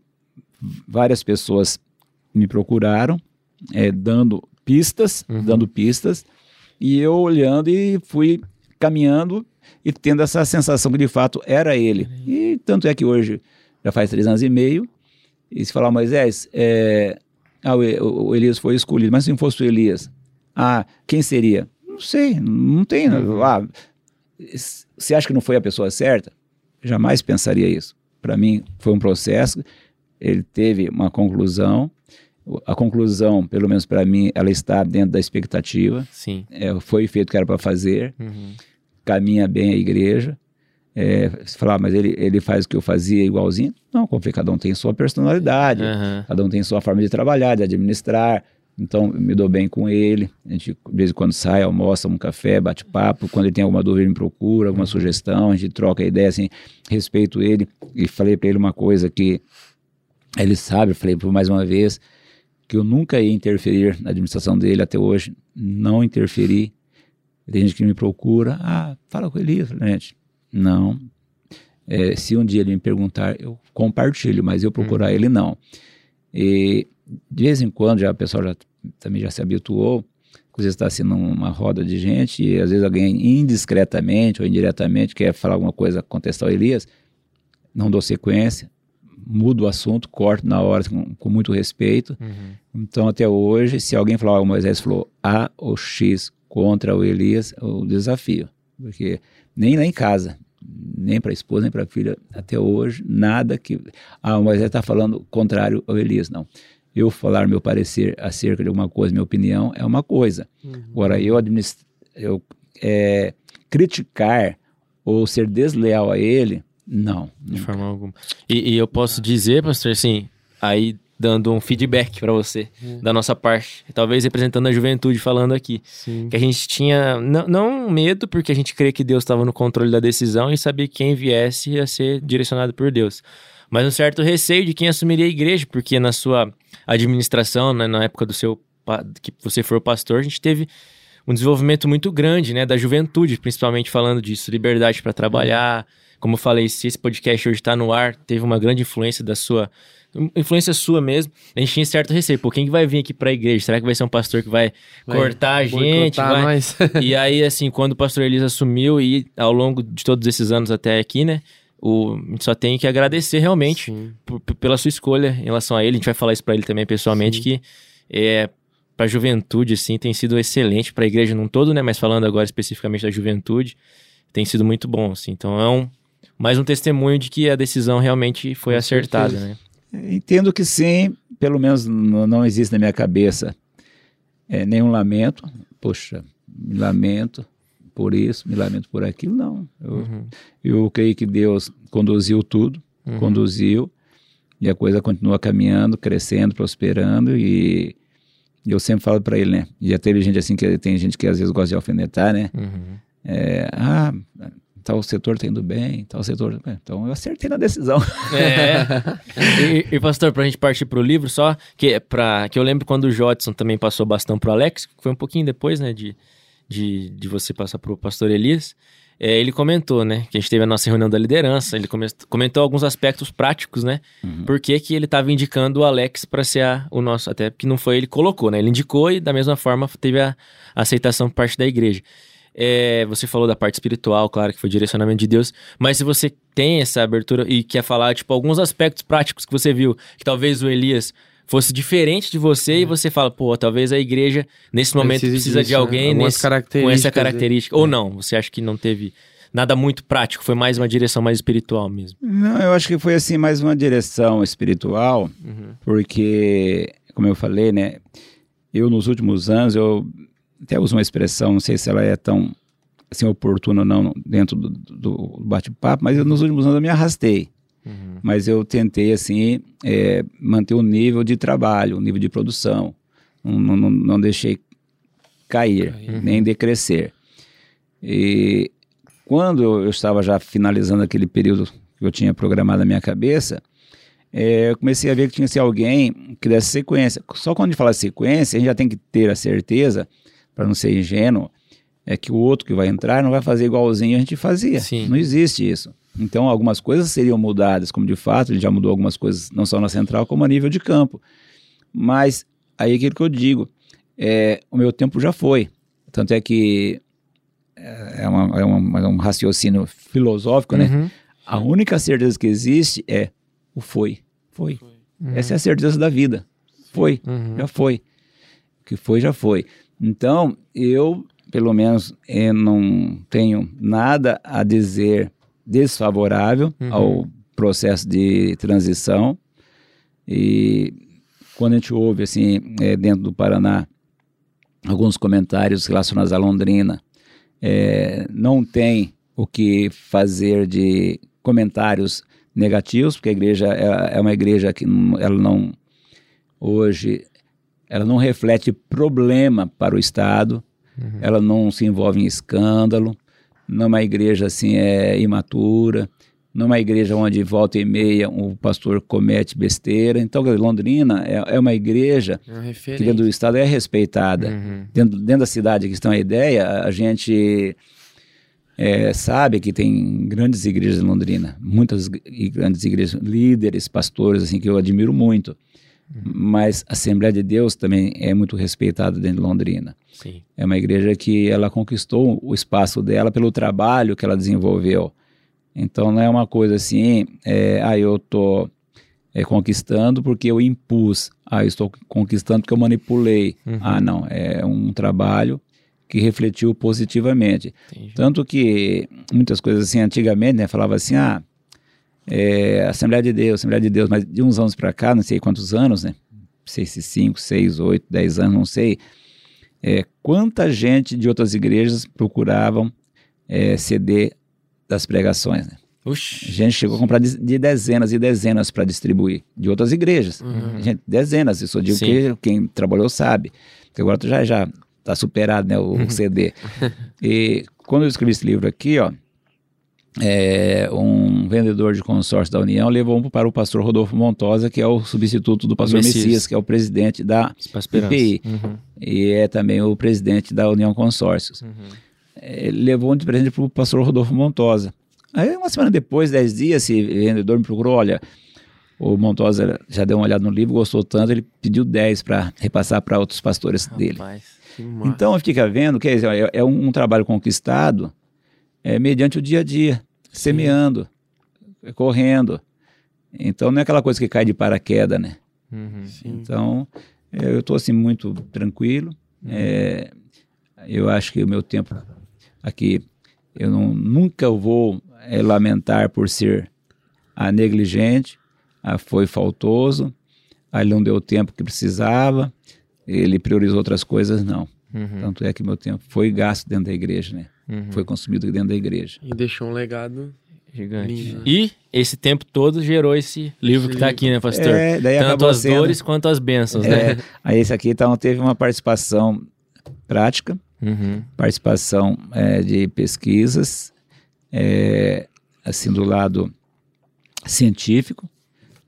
várias pessoas me procuraram, eh, dando pistas, Uhum. dando pistas, e eu olhando e fui caminhando e tendo essa sensação que de fato era ele. E tanto é que hoje já faz três anos e meio, e se falar, Moisés, eh, ah, o, o Elias foi escolhido, mas se não fosse o Elias, ah, quem seria? Não sei, não tem. Ah, você acha que não foi a pessoa certa? Jamais pensaria isso. Para mim, foi um processo, ele teve uma conclusão, A conclusão, pelo menos para mim, ela está dentro da expectativa. Sim. É, foi feito o que era para fazer, Uhum. Caminha bem a igreja. É, você fala, "Ah, mas ele, ele faz o que eu fazia igualzinho? Não, porque cada um tem sua personalidade, Aham. cada um tem sua forma de trabalhar, de administrar. Então, me dou bem com ele. A gente, de vez em quando, sai, almoça, um café, bate papo. Quando ele tem alguma dúvida, ele me procura, alguma sugestão, a gente troca ideia, assim, respeito ele. E falei para ele uma coisa que ele sabe, falei por mais uma vez, que eu nunca ia interferir na administração dele até hoje. Não interferi. Tem gente que me procura, ah, fala com ele, gente. Não. É, se um dia ele me perguntar, eu compartilho, mas eu procurar ele não. E de vez em quando já o pessoal já, também já se habituou, vezes está assim numa roda de gente e às vezes alguém indiscretamente ou indiretamente quer falar alguma coisa, contestar o Elias, não dou sequência, mudo o assunto, corto na hora com, com muito respeito. Uhum. Então até hoje, se alguém falar, o Moisés falou A ou X contra o Elias, o desafio, porque nem lá em casa, nem para a esposa, nem para a filha, até hoje, nada que. Ah, o Moisés está falando contrário ao Elias. Não. Eu falar meu parecer acerca de alguma coisa, minha opinião, é uma coisa. Agora, eu, administ... eu é, criticar ou ser desleal a ele, não. De forma alguma. E, e eu posso dizer, pastor, assim, aí dando um feedback para você da nossa parte, talvez representando a juventude falando aqui, Sim. que a gente tinha não, não medo porque a gente crê que Deus estava no controle da decisão e sabia que quem viesse ia ser direcionado por Deus. Mas um certo receio de quem assumiria a igreja, porque na sua administração, né, na época do seu que você for pastor, a gente teve um desenvolvimento muito grande, né, da juventude, principalmente falando disso, liberdade para trabalhar. Como eu falei, se esse podcast hoje está no ar, teve uma grande influência da sua influência sua mesmo. A gente tinha certo receio, pô, quem que vai vir aqui para a igreja? Será que vai ser um pastor que vai, Vai cortar a gente, vai nós. e aí, assim, quando o pastor Elias assumiu e ao longo de todos esses anos até aqui, né? O, a gente só tem que agradecer realmente pela sua escolha em relação a ele. A gente vai falar isso pra ele também pessoalmente, Sim. que é, pra juventude, assim, tem sido excelente pra igreja num todo, né? Mas falando agora especificamente da juventude, tem sido muito bom, assim. Então é um, mais um testemunho de que a decisão realmente foi Com acertada, certeza. né? Entendo que sim, pelo menos não existe na minha cabeça é, nenhum lamento. Poxa, me lamento por isso, me lamento por aquilo. Não. Eu, Uhum. eu creio que Deus conduziu tudo, Uhum. conduziu, e a coisa continua caminhando, crescendo, prosperando. E eu sempre falo para ele, né? Já teve gente assim, que tem gente que às vezes gosta de alfinetar, né? Uhum. É, ah, tal setor tá indo bem, tal setor. é, Então eu acertei na decisão. É. e, e, pastor, pra gente partir pro livro, só que, pra, que eu lembro quando o Jodson também passou bastão pro Alex, que foi um pouquinho depois, né, de, de, de você passar pro pastor Elias. É, ele comentou, né, que a gente teve a nossa reunião da liderança, ele come- comentou alguns aspectos práticos, né, por que que ele tava indicando o Alex para ser a- o nosso, até porque não foi ele que colocou, né, ele indicou e da mesma forma teve a aceitação por parte da igreja. É, você falou da parte espiritual, claro que foi direcionamento de Deus, mas se você tem essa abertura e quer falar, tipo, alguns aspectos práticos que você viu, que talvez o Elias fosse diferente de você e você fala, pô, talvez a igreja nesse momento Precise precisa de disso, né? alguém Algumas nesse, com essa dele. característica. Ou não, você acha que não teve nada muito prático, foi mais uma direção mais espiritual mesmo. Não, eu acho que foi assim mais uma direção espiritual, Uhum. porque, como eu falei, né, eu nos últimos anos, eu até uso uma expressão, não sei se ela é tão assim, oportuna ou não dentro do, do bate-papo, mas eu, nos últimos anos eu me arrastei. Uhum. Mas eu tentei, assim, é, manter o nível de trabalho, o nível de produção. Não, não, não- deixei cair, Cair. nem decrescer. E quando eu estava já finalizando aquele período que eu tinha programado na minha cabeça, é, eu comecei a ver que tinha que ser alguém que desse sequência. Só quando a gente fala sequência, a gente já tem que ter a certeza, para não ser ingênuo, é que o outro que vai entrar não vai fazer igualzinho a gente fazia. Sim. Não existe isso. Então, algumas coisas seriam mudadas, como de fato ele já mudou algumas coisas, não só na central, como a nível de campo. Mas aí é aquilo que eu digo, é, o meu tempo já foi. Tanto é que é, é uma- é uma- é um raciocínio filosófico, né? Uhum. A única certeza que existe é o foi. Foi. Essa é a certeza da vida. Foi. Uhum. Já foi. O que foi, já foi. Então, eu, pelo menos, eu não tenho nada a dizer desfavorável Uhum. ao processo de transição. E quando a gente ouve, assim, é, dentro do Paraná, alguns comentários relacionados à Londrina, é, não tem o que fazer de comentários negativos, porque a igreja é, é uma igreja que ela não, hoje, ela não reflete problema para o Estado, ela não se envolve em escândalo, não é uma igreja assim é imatura, não é uma igreja onde volta e meia o pastor comete besteira. Então, Londrina é, é uma igreja É que dentro do estado é respeitada. Uhum. Dentro, dentro da cidade que está a ideia, a gente é, sabe que tem grandes igrejas em Londrina, muitas grandes igrejas, líderes, pastores, assim, que eu admiro muito. Mas a Assembleia de Deus também é muito respeitada dentro de Londrina. Sim. É uma igreja que ela conquistou o espaço dela pelo trabalho que ela desenvolveu. Então não é uma coisa assim, é, ah, eu estou conquistando porque eu impus, ah, eu estou conquistando porque eu manipulei. Uhum. Ah, não, é um trabalho que refletiu positivamente. Entendi. Tanto que muitas coisas assim, antigamente, né, falava assim, ah, é, Assembleia de Deus, Assembleia de Deus, mas de uns anos para cá, não sei quantos anos, né, não sei se 5, 6, 8, 10 anos, não sei, é, quanta gente de outras igrejas procuravam é, CD das pregações, né? A Oxi. gente chegou a comprar de, de dezenas e dezenas para distribuir, de outras igrejas. Uhum. Gente, dezenas, isso eu digo Sim. que quem trabalhou sabe. Porque agora tu já já tá superado, né, o Uhum. CD. e quando eu escrevi esse livro aqui, ó, é, um vendedor de consórcio da União levou um para o pastor Rodolfo Montosa, que é o substituto do pastor Messias. Messias, que é o presidente da. IPI. Uhum. e é também o presidente da União Consórcios. Uhum. É, Ele levou um de presente para o pastor Rodolfo Montosa. Aí, uma semana depois, dez dias, esse vendedor me procurou, olha, o Montosa já deu uma olhada no livro, gostou tanto, ele pediu 10 para repassar para outros pastores dele. Rapaz. Massa. Então, fica vendo que é, é um, um trabalho conquistado é, mediante o dia a dia, semeando, é, correndo. Então, não é aquela coisa que cai de paraquedas, né? Uhum. Sim. Então, é, eu estou assim muito tranquilo. É, eu acho que o meu tempo aqui, eu não, nunca vou é, lamentar por ser a negligente, a foi faltoso, a ele não deu o tempo que precisava, ele priorizou outras coisas, não. Uhum. Tanto é que meu tempo foi gasto dentro da igreja, né? Uhum. Foi consumido dentro da igreja. E deixou um legado. Gigante. Lindo, né? E esse tempo todo gerou esse livro que tá aqui, né, pastor? É, daí Tanto as sendo- dores quanto as bênçãos, né? É, aí esse aqui então teve uma participação prática, Uhum. participação é, de pesquisas, é, assim, do lado científico,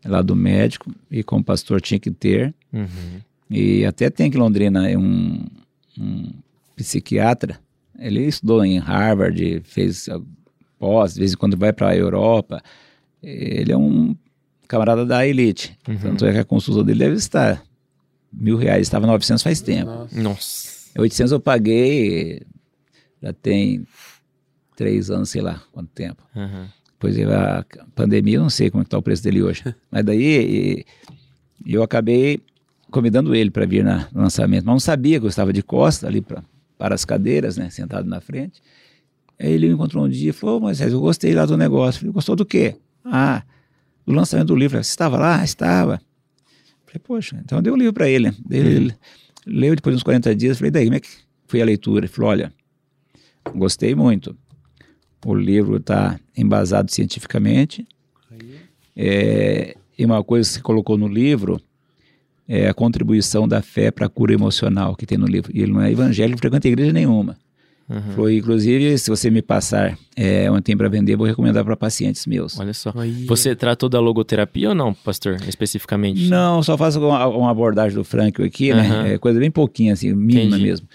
lado médico, e como pastor tinha que ter. Uhum. E até tem que em Londrina é um, um psiquiatra, ele estudou em Harvard, fez pós, de vez em quando vai para a Europa. Ele é um camarada da elite. Uhum. Tanto é que a consulta dele deve estar mil reais, estava 900 faz tempo. Nossa. Nossa. 800 eu paguei, já tem três anos, sei lá quanto tempo. Uhum. Pois é, a pandemia, eu não sei como está o preço dele hoje. Mas daí eu acabei convidando ele para vir na, no lançamento. Mas não sabia que eu estava de costa ali pra, para as cadeiras, né, sentado na frente. Aí ele me encontrou um dia e falou, "Ô, Moisés, eu gostei lá do negócio. Eu falei, gostou do quê? Ah, do lançamento do livro. Falei, Você estava lá? Estava. Eu falei, poxa, então eu dei o livro para ele. Ele leu depois de uns 40 dias. Falei, daí, como é que foi a leitura? Ele falou, olha, gostei muito. O livro está embasado cientificamente. É, e uma coisa que você colocou no livro é a contribuição da fé para a cura emocional que tem no livro. E ele não é evangélico, não frequenta igreja nenhuma. Uhum. Foi, inclusive, se você me passar é, onde tem para vender, vou recomendar para pacientes meus. Olha só. Aí, Você tratou da logoterapia ou não, pastor, especificamente? Não, só faço uma, uma abordagem do Frank aqui, Aham. né? É coisa bem pouquinha, assim, mínima Entendi. mesmo.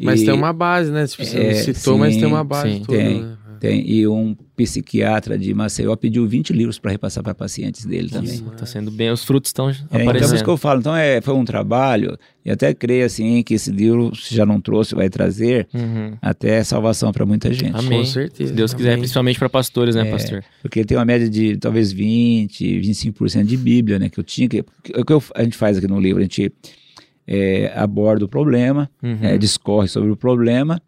Mas E- tem uma base, né? Tipo, você É, citou, mas sim, tem uma base sim, toda. tem. né? Tem, e um psiquiatra de Maceió pediu 20 livros para repassar para pacientes dele também. Isso, tá sendo bem. Os frutos estão É, então, é aparecendo. isso que eu falo. Então, é, foi um trabalho, e até creio, assim, que esse livro, se já não trouxe, vai trazer Uhum. até salvação para muita gente. Amém. Com certeza, Se Deus quiser, amém. principalmente para pastores, né, É. pastor? Porque ele tem uma média de talvez 20, 25% de Bíblia, né? Que eu tinha que. O que eu- a gente faz aqui no livro? A gente é, aborda o problema, Uhum. é, discorre sobre o problema,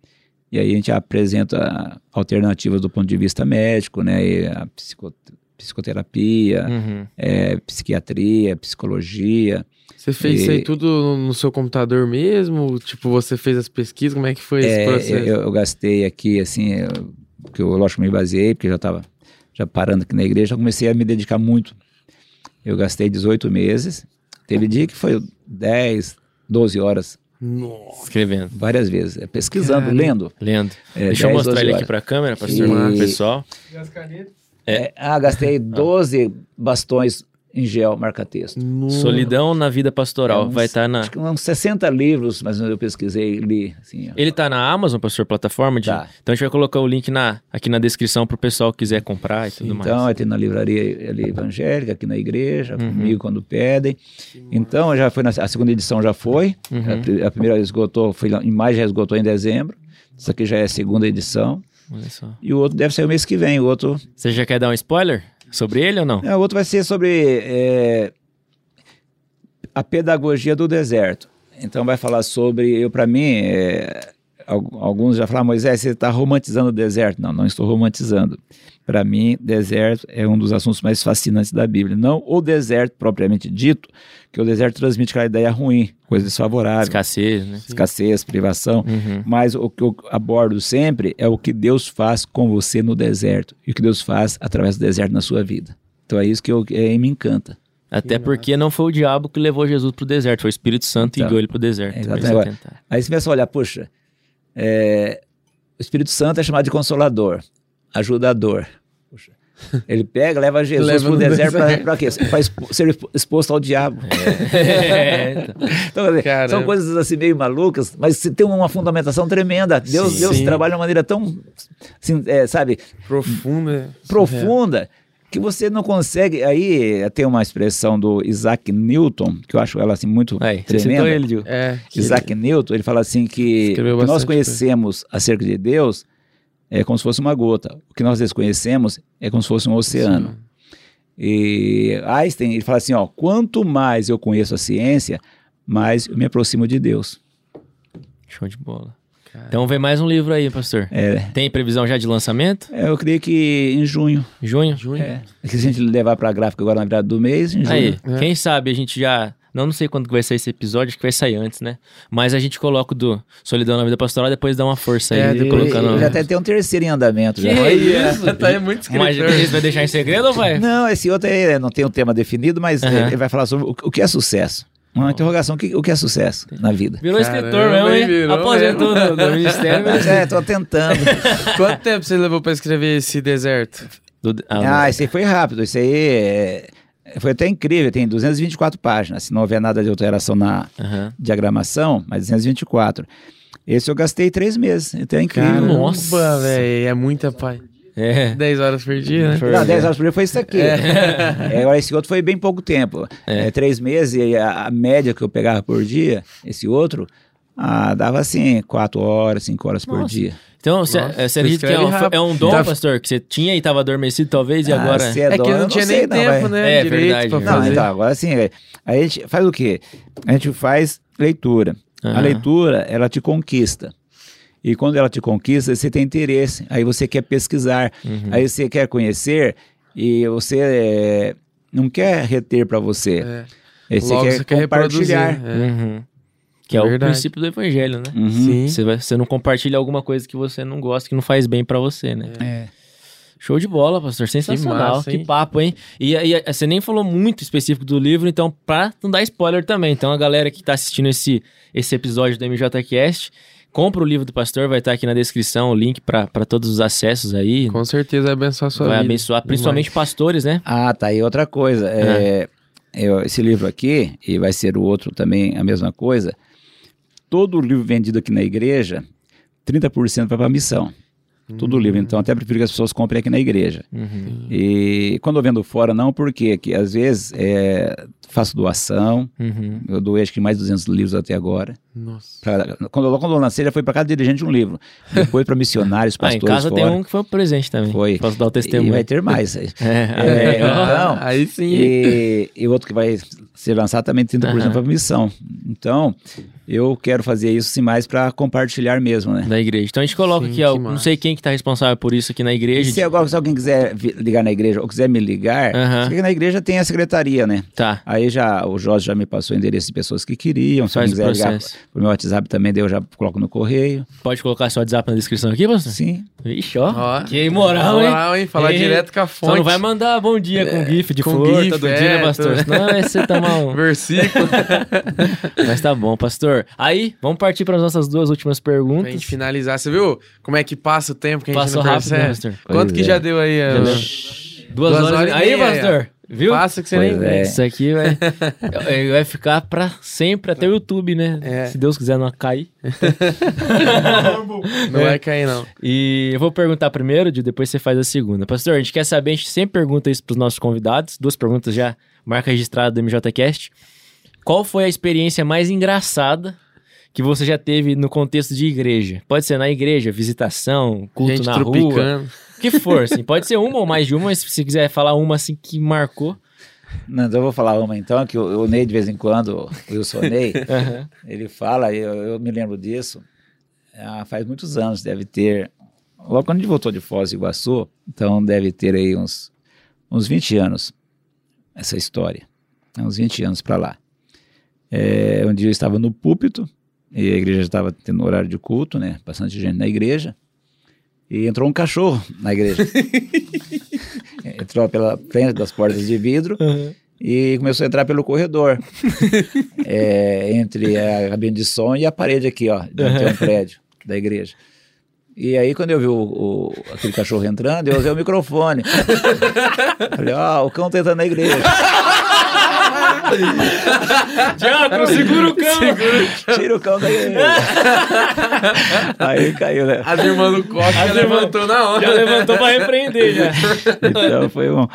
e aí a gente apresenta alternativas do ponto de vista médico, né? E a psico- psicoterapia, Uhum. é, psiquiatria, psicologia. Você fez isso aí E- tudo no seu computador mesmo? Tipo, você fez as pesquisas? Como é que foi esse É, processo? eu, eu gastei aqui, assim, eu, que eu, lógico, me baseei, porque já estava já parando aqui na igreja, eu comecei a me dedicar muito. Eu gastei 18 meses. Teve dia que foi 10, 12 horas, Nossa. Escrevendo. várias vezes, é, pesquisando, Cara. lendo. Lendo. É, Deixa eu 10, mostrar 12 ele aqui horas. pra câmera, pastor, E- pessoal. E as canetas? É, ah, gastei 12 bastões em gel marca-texto. Solidão na vida pastoral. É uns- Vai estar na. Acho que uns 60 livros, mas eu pesquisei e li. Assim. Ele tá na Amazon, pastor, plataforma? De... Tá. Então a gente vai colocar o link na... aqui na descrição pro pessoal que quiser comprar e tudo Então, mais. eu tenho na livraria ali, evangélica, aqui na igreja, Uhum. comigo quando pedem. Então, já foi na, a segunda edição já foi. Uhum. A, a primeira esgotou, foi lá- em maio já esgotou em dezembro. Isso aqui já é a segunda edição. Olha só. E o outro deve ser o mês que vem. O outro, Você já quer dar um spoiler sobre ele ou não? é, o outro vai ser sobre é, a pedagogia do deserto. Então, vai falar sobre, eu para mim, é, alguns já falaram, Moisés, você está romantizando o deserto. Não, não estou romantizando. Para mim, deserto é um dos assuntos mais fascinantes da Bíblia. Não o deserto propriamente dito, que o deserto transmite aquela ideia ruim, coisa desfavorável, Escassez, né? escassez, privação. Uhum. Mas o que eu abordo sempre é o que Deus faz com você no deserto e o que Deus faz através do deserto na sua vida. Então é isso que eu, é, me encanta. Até porque não foi o diabo que levou Jesus pro deserto, foi o Espírito Santo Então, guiou ele pro deserto. é, exatamente. se Agora. Aí você começa a olhar, puxa, é, o Espírito Santo é chamado de consolador, ajudador. Ele pega, leva Jesus Leva para o no deserto deserto. para quê? Para ser exposto ao diabo. É, então. Então, Caramba. são coisas assim meio malucas, mas tem uma fundamentação tremenda. Deus, Sim. Deus Sim. trabalha de uma maneira tão, assim, é, sabe, Profunda. profunda que você não consegue. Aí tem uma expressão do Isaac Newton que eu acho ela assim muito Aí, tremenda. ele. É. Isaac Newton, ele fala assim que que nós conhecemos acerca de Deus é como se fosse uma gota. O que nós desconhecemos é como se fosse um oceano. E Einstein, ele fala assim, ó, quanto mais eu conheço a ciência, mais eu me aproximo de Deus. Show de bola. Cara. Então vem mais um livro aí, pastor. É, Tem previsão já de lançamento? é, eu creio que em junho, Junho? Junho. é, que se a gente levar para a gráfica agora na virada do mês, em junho. Aí, É. quem sabe a gente já. Não, não sei quando vai sair esse episódio, acho que vai sair antes, né? Mas a gente coloca o do Solidão na Vida Pastoral depois dá uma força aí, É, de depois- colocando. Já até tem um terceiro em andamento. Já. Que Olha isso? tá aí muito Mas escritor. esse vai deixar em segredo ou vai? Não, esse outro aí não tem um tema definido, mas Aham. ele vai falar sobre o que é sucesso. Uma interrogação, o que, o que é sucesso na vida? Virou Caramba, escritor mesmo, hein? virou Aposentou mesmo. do, do ministério. mas- É, tô tentando. Quanto tempo você levou pra escrever esse deserto? Do- ah, ah, esse aí foi rápido. Esse aí é- foi até incrível. Tem 224 páginas. Se não houver nada de alteração na aham. diagramação, mas 224. Esse eu gastei três meses. Então é incrível. Caramba, Nossa. velho. É muita pai. É. 10 horas por dia, né? Não, 10 horas por dia foi isso aqui. É, agora, esse outro foi bem pouco tempo. É, três meses e a, a média que eu pegava por dia, esse outro, ah, dava assim, quatro horas, cinco horas por Nossa. dia. Então, você você acredita que é um, é um dom, Tá- pastor, que você tinha e estava adormecido talvez, e Ah, agora... se É que dom, eu não tinha sei nem não, tempo, né? É, direito verdade, pra é Não, fazer. então, agora assim, a gente faz o quê? A gente faz leitura. A Aham. leitura, ela te conquista. E quando ela te conquista, você tem interesse. Aí você quer pesquisar. Uhum. Aí você quer conhecer e você é, não quer reter para você. É. Aí você Logo quer você quer compartilhar. É. Uhum. Que é o Verdade. princípio do evangelho, né? Uhum. Sim. Você, vai- você não compartilha alguma coisa que você não gosta, que não faz bem pra você, né? É. Show de bola, pastor. Sensacional. massa, Que, papo, hein? E, e você nem falou muito específico do livro, então, pra não dar spoiler também. Então, a galera que tá assistindo esse, esse episódio do MJCast, compra o livro do pastor, vai estar aqui na descrição o link pra pra todos os acessos aí. Com certeza vai abençoar a sua vai vida. abençoar, principalmente pastores, né? Ah, tá aí outra coisa. É, eu- esse livro aqui, e vai ser o outro também a mesma coisa. Todo livro vendido aqui na igreja, 30% vai para a missão. Todo livro. Então, até prefiro que as pessoas comprem aqui na igreja. Uhum. E quando eu vendo fora, não, porque que às vezes é, faço doação. Uhum. Eu doei acho que mais de 200 livros até agora. Nossa. Pra- quando, quando eu lancei, já foi para cada dirigente de um livro. Depois para missionários, Ah, em pastores casa fora. tem um que foi um presente também. Foi. Posso dar o E testemunho. vai ter mais. aí. É, É, então, Aí sim. E, e outro que vai ser lançado também 30% Aham. para missão. Então, eu quero fazer isso sim mais para compartilhar mesmo, né? da igreja. Então a gente coloca Sim, aqui, ó, não sei quem que tá responsável por isso aqui na E igreja. se agora se alguém quiser ligar na igreja ou quiser me ligar, na igreja tem a secretaria, né? Tá. Aí já o Jorge já me passou o endereço de pessoas que queriam. Se Faz quiser ligar processo. Pro meu WhatsApp também, daí eu já coloco no correio. Pode colocar seu WhatsApp na descrição aqui, pastor? Sim. Ixi, ó. Ó. Que moral, hein? Moral, hein? Falar Ei, direto com a fonte. Só não vai mandar bom dia com gif de com flor gif, todo é, dia, né, pastor? todo- Senão vai ser tomar um... Versículo. Mas tá bom, pastor. Aí, vamos partir para as nossas duas últimas pra perguntas. gente finalizar. Você viu como é que passa o tempo que a gente Passou não rápido, né, percebe? pastor? Quanto Pois que é. já deu aí? Já deu. Duas, Duas horas. horas e Aí, meia, pastor. Viu? Passa que você Pois nem é. Isso aqui vai, vai ficar pra sempre, até o YouTube, né? É. Se Deus quiser não cair. Não vai cair, não. E eu vou perguntar primeiro, de depois você faz a segunda. Pastor, a gente quer saber, a gente sempre pergunta isso pros nossos convidados. Duas perguntas já, marca registrada do MJCast. Qual foi a experiência mais engraçada que você já teve no contexto de igreja? Pode ser na igreja, visitação, culto gente na rua. tropicando. O que for, assim. Pode ser uma ou mais de uma, mas se você quiser falar uma assim que marcou. Não, então eu vou falar uma então, que o, o Ney de vez em quando, o Wilson Ney, Aham. ele fala, eu, eu me lembro disso, ah, faz muitos anos, deve ter, logo quando a gente voltou de Foz do Iguaçu, então deve ter aí uns, uns 20 anos essa história, né, uns 20 anos para lá. É, um dia eu estava no púlpito, e a igreja estava tendo horário de culto, né, bastante gente na igreja, e entrou um cachorro na igreja. entrou pela frente das portas de vidro, e começou a entrar pelo corredor, é, entre a cabine de som e a parede aqui, ó, de tem um prédio da igreja. E aí, quando eu vi o, o- aquele cachorro entrando, eu usei o microfone. Falei, ó, o cão tá entrando na igreja. Diácono, segura o cão! Tira o cão da igreja. aí caiu, né? As irmãs do Costa já levantou na hora. Já levantou pra repreender, já. Então foi um.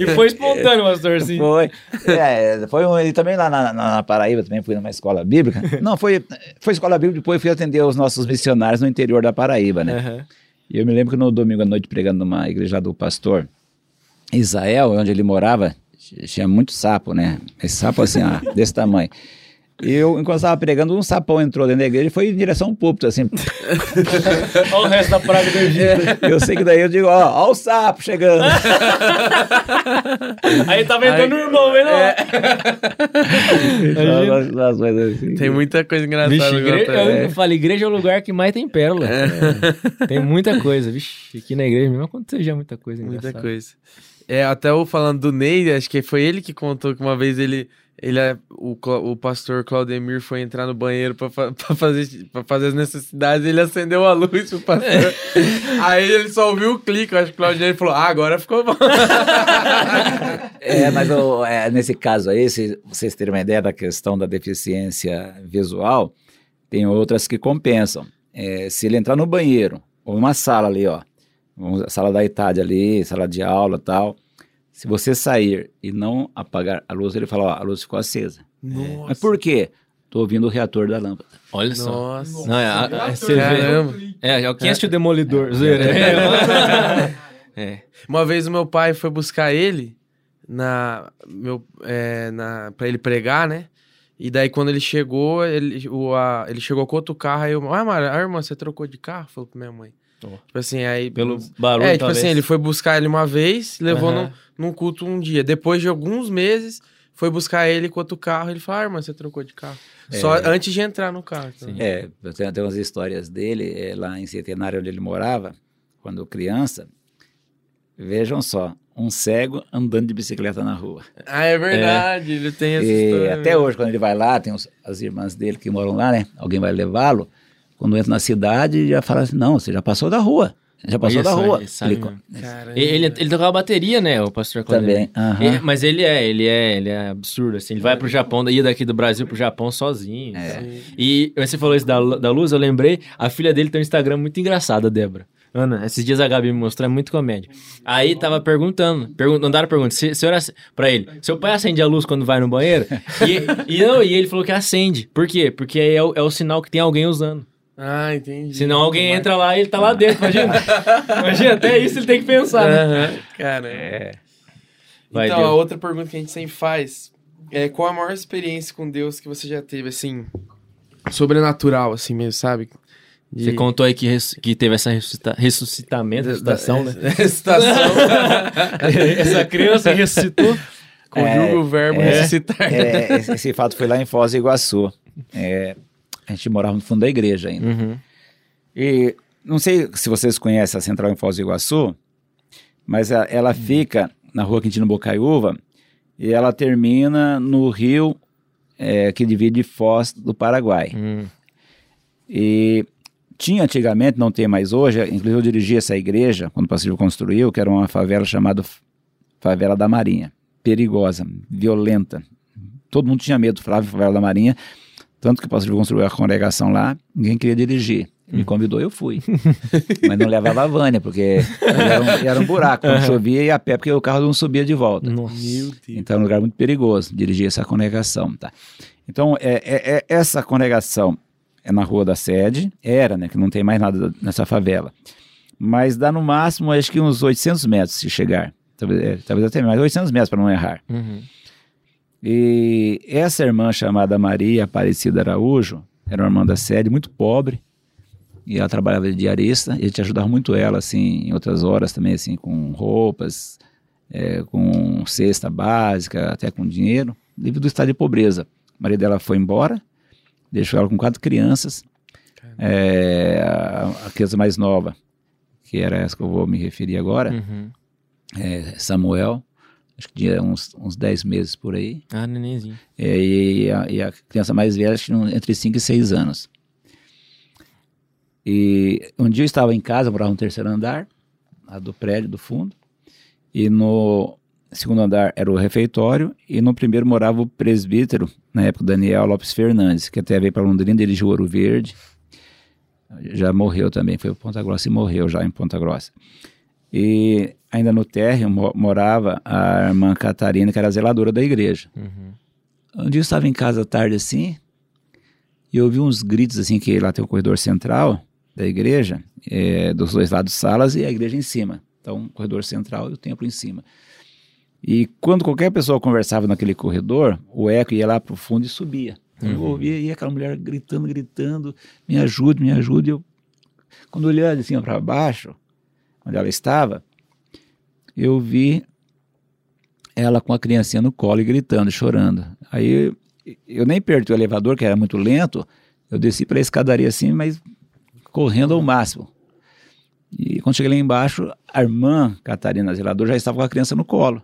E foi espontâneo, pastor, assim. Foi. É, foi um, e também lá na, na- na Paraíba, também fui numa escola bíblica. Não, foi, foi escola bíblica, depois fui atender os nossos missionários no interior da Paraíba, né? Aham. E eu me lembro que no domingo à noite, pregando numa igreja lá do pastor Israel, onde ele morava, tinha muito sapo, né? Esse sapo assim, ó, desse tamanho. E eu, enquanto estava pregando, um sapão entrou dentro da igreja e foi em direção ao púlpito, assim. Olha o resto da praga do Egito. Eu sei que daí eu digo, ó, ó o sapo chegando. Aí tava entrando o irmão, hein, não? Então, coisas assim. Tem muita coisa engraçada. Vixe, igre... eu falo, igreja é o lugar que mais tem pérola. É. Tem muita coisa. Vixe, aqui na igreja mesmo aconteceu já muita coisa Muita engraçada. coisa. É, até o falando do Ney, acho que foi ele que contou que uma vez ele, ele é- o, o pastor Claudemir foi entrar no banheiro pra, pra fazer, pra fazer as necessidades, ele acendeu a luz pro pastor. Aí ele só ouviu o clique, eu acho que o Claudemir falou, ah, agora ficou bom. É, mas é, nesse caso aí, se vocês terem uma ideia da questão da deficiência visual, tem outras que compensam. É, se ele entrar no banheiro, ou uma sala ali, ó, uma sala da idade ali, sala de aula tal, se você sair e não apagar a luz, ele fala, ó, a luz ficou acesa. Nossa. Mas por quê? Tô ouvindo o reator da lâmpada. Olha só. Nossa. Não, é, a- a- você vê. Caramba. É, quem assistiu Demolidor? Zoeira. É. é. Uma vez o meu pai foi buscar ele na meu é, na para ele pregar, né? E daí quando ele chegou, ele o a, ele chegou com outro carro aí eu, ah, Mara, a irmã, você trocou de carro? Falou pra minha mãe. Tipo assim, aí Pelo barulho, É, tipo talvez. assim, ele foi buscar ele uma vez, levou Aham. num, num culto um dia. Depois de alguns meses, foi buscar ele com outro carro. Ele falou, ah, irmã, você trocou de carro. Só antes de entrar no carro. então. É, eu tenho, tenho umas histórias dele, é, lá em Centenário, onde ele morava, quando criança. Vejam só, um cego andando de bicicleta na rua. Ah, é verdade, ele tem essa E história. até hoje, quando ele vai lá, tem os- as irmãs dele que moram lá, né? Alguém vai levá-lo. Quando entra na cidade, já fala assim: não, você já passou da rua. Já passou Olha da só, rua. ele Ele- mesmo. Caramba. Ele, ele tocava bateria, né, o pastor Claudemir? também. Ele- mas ele é, ele é, ele é absurdo, assim. Ele vai pro Japão, ia daqui do Brasil pro Japão sozinho. É. e tal. E você falou isso da, da luz, eu lembrei, a filha dele tem um Instagram muito engraçado, a Débora. Ana, esses dias a Gabi me mostrou, é muito comédia. Aí tava perguntando, pergun mandaram pergunta, se, se era pra ele, seu pai acende a luz quando vai no banheiro? E, e, não, e ele falou que acende. Por quê? Porque é o, é o sinal que tem alguém usando. Ah, entendi. Senão alguém entra lá e ele tá lá dentro, imagina. imagina, até isso ele tem que pensar, né? Aham, Cara, É, Vai, então, Deus. a outra pergunta que a gente sempre faz é qual a maior experiência com Deus que você já teve, assim, sobrenatural, assim mesmo, sabe? De- Você contou aí que, res- que teve essa ressuscita- ressuscitamento, ressuscitação, né? Ressuscitação. Essa criança ressuscitou. Conjuga o verbo é, ressuscitar. é, esse, esse fato foi lá em Foz do Iguaçu. É, a gente morava no fundo da igreja ainda. Uhum. E não sei se vocês conhecem a central em Foz do Iguaçu, mas a- ela fica na rua Quintino Bocaiúva e ela termina no rio é, que divide Foz do Paraguai. Hum. E tinha antigamente, não tem mais hoje, inclusive eu dirigi essa igreja quando o pastor construiu, que era uma favela chamada Favela da Marinha. Perigosa, violenta. Todo mundo tinha medo, falava em Favela da Marinha. Tanto que o pastor construiu a congregação lá, ninguém queria dirigir. Me convidou, eu fui. Mas não levava a Vânia, porque era um, era um buraco. Quando chovia, ia a pé, porque o carro não subia de volta. Nossa. Então, é um lugar muito perigoso dirigir essa congregação, tá? Então, é, é- é- essa congregação é na Rua da Sede, era, né, que não tem mais nada nessa favela. Mas dá no máximo, acho que uns 800 metros se chegar. Talvez, é, talvez até mais, 800 metros para não errar. Uhum. E essa irmã chamada Maria Aparecida Araújo, era uma irmã da sede, muito pobre, e ela trabalhava de diarista, e a gente ajudava muito ela, assim, em outras horas também, assim, com roupas, é, com cesta básica, até com dinheiro, devido ao estado de pobreza. O marido dela foi embora, deixou ela com quatro crianças, é, a, a criança mais nova, que era essa que eu vou me referir agora, Uhum. é, Samuel, acho que tinha uns, uns 10 meses por aí, Ah, nenenzinho. é, e, a, e a criança mais velha tinha um- entre 5 e 6 anos. E um dia eu estava em casa, eu morava no terceiro andar, lá do prédio, do fundo, e no segundo andar era o refeitório, e no primeiro morava o presbítero, na época Daniel Lopes Fernandes, que até veio para Londrina, dirigiu Ouro Verde, já morreu também, foi para Ponta Grossa e morreu já em Ponta Grossa. E ainda no térreo mo- morava a irmã Catarina, que era a zeladora da igreja. Uhum. Um dia eu estava em casa à tarde assim, e eu ouvi uns gritos assim, que lá tem o corredor central da igreja, é, dos dois lados salas e a igreja em cima. Então, o corredor central e o templo em cima. E quando qualquer pessoa conversava naquele corredor, o eco ia lá para o fundo e subia. Então, Eu ouvia e aquela mulher gritando, gritando, me ajude, me ajude. Eu, quando eu olhei de cima para baixo, onde ela estava, eu vi ela com a criancinha no colo e gritando, chorando. Aí eu nem perdi o elevador, que era muito lento, eu desci pela escadaria assim, mas correndo ao máximo. E quando cheguei lá embaixo, a irmã Catarina Zelador já estava com a criança no colo.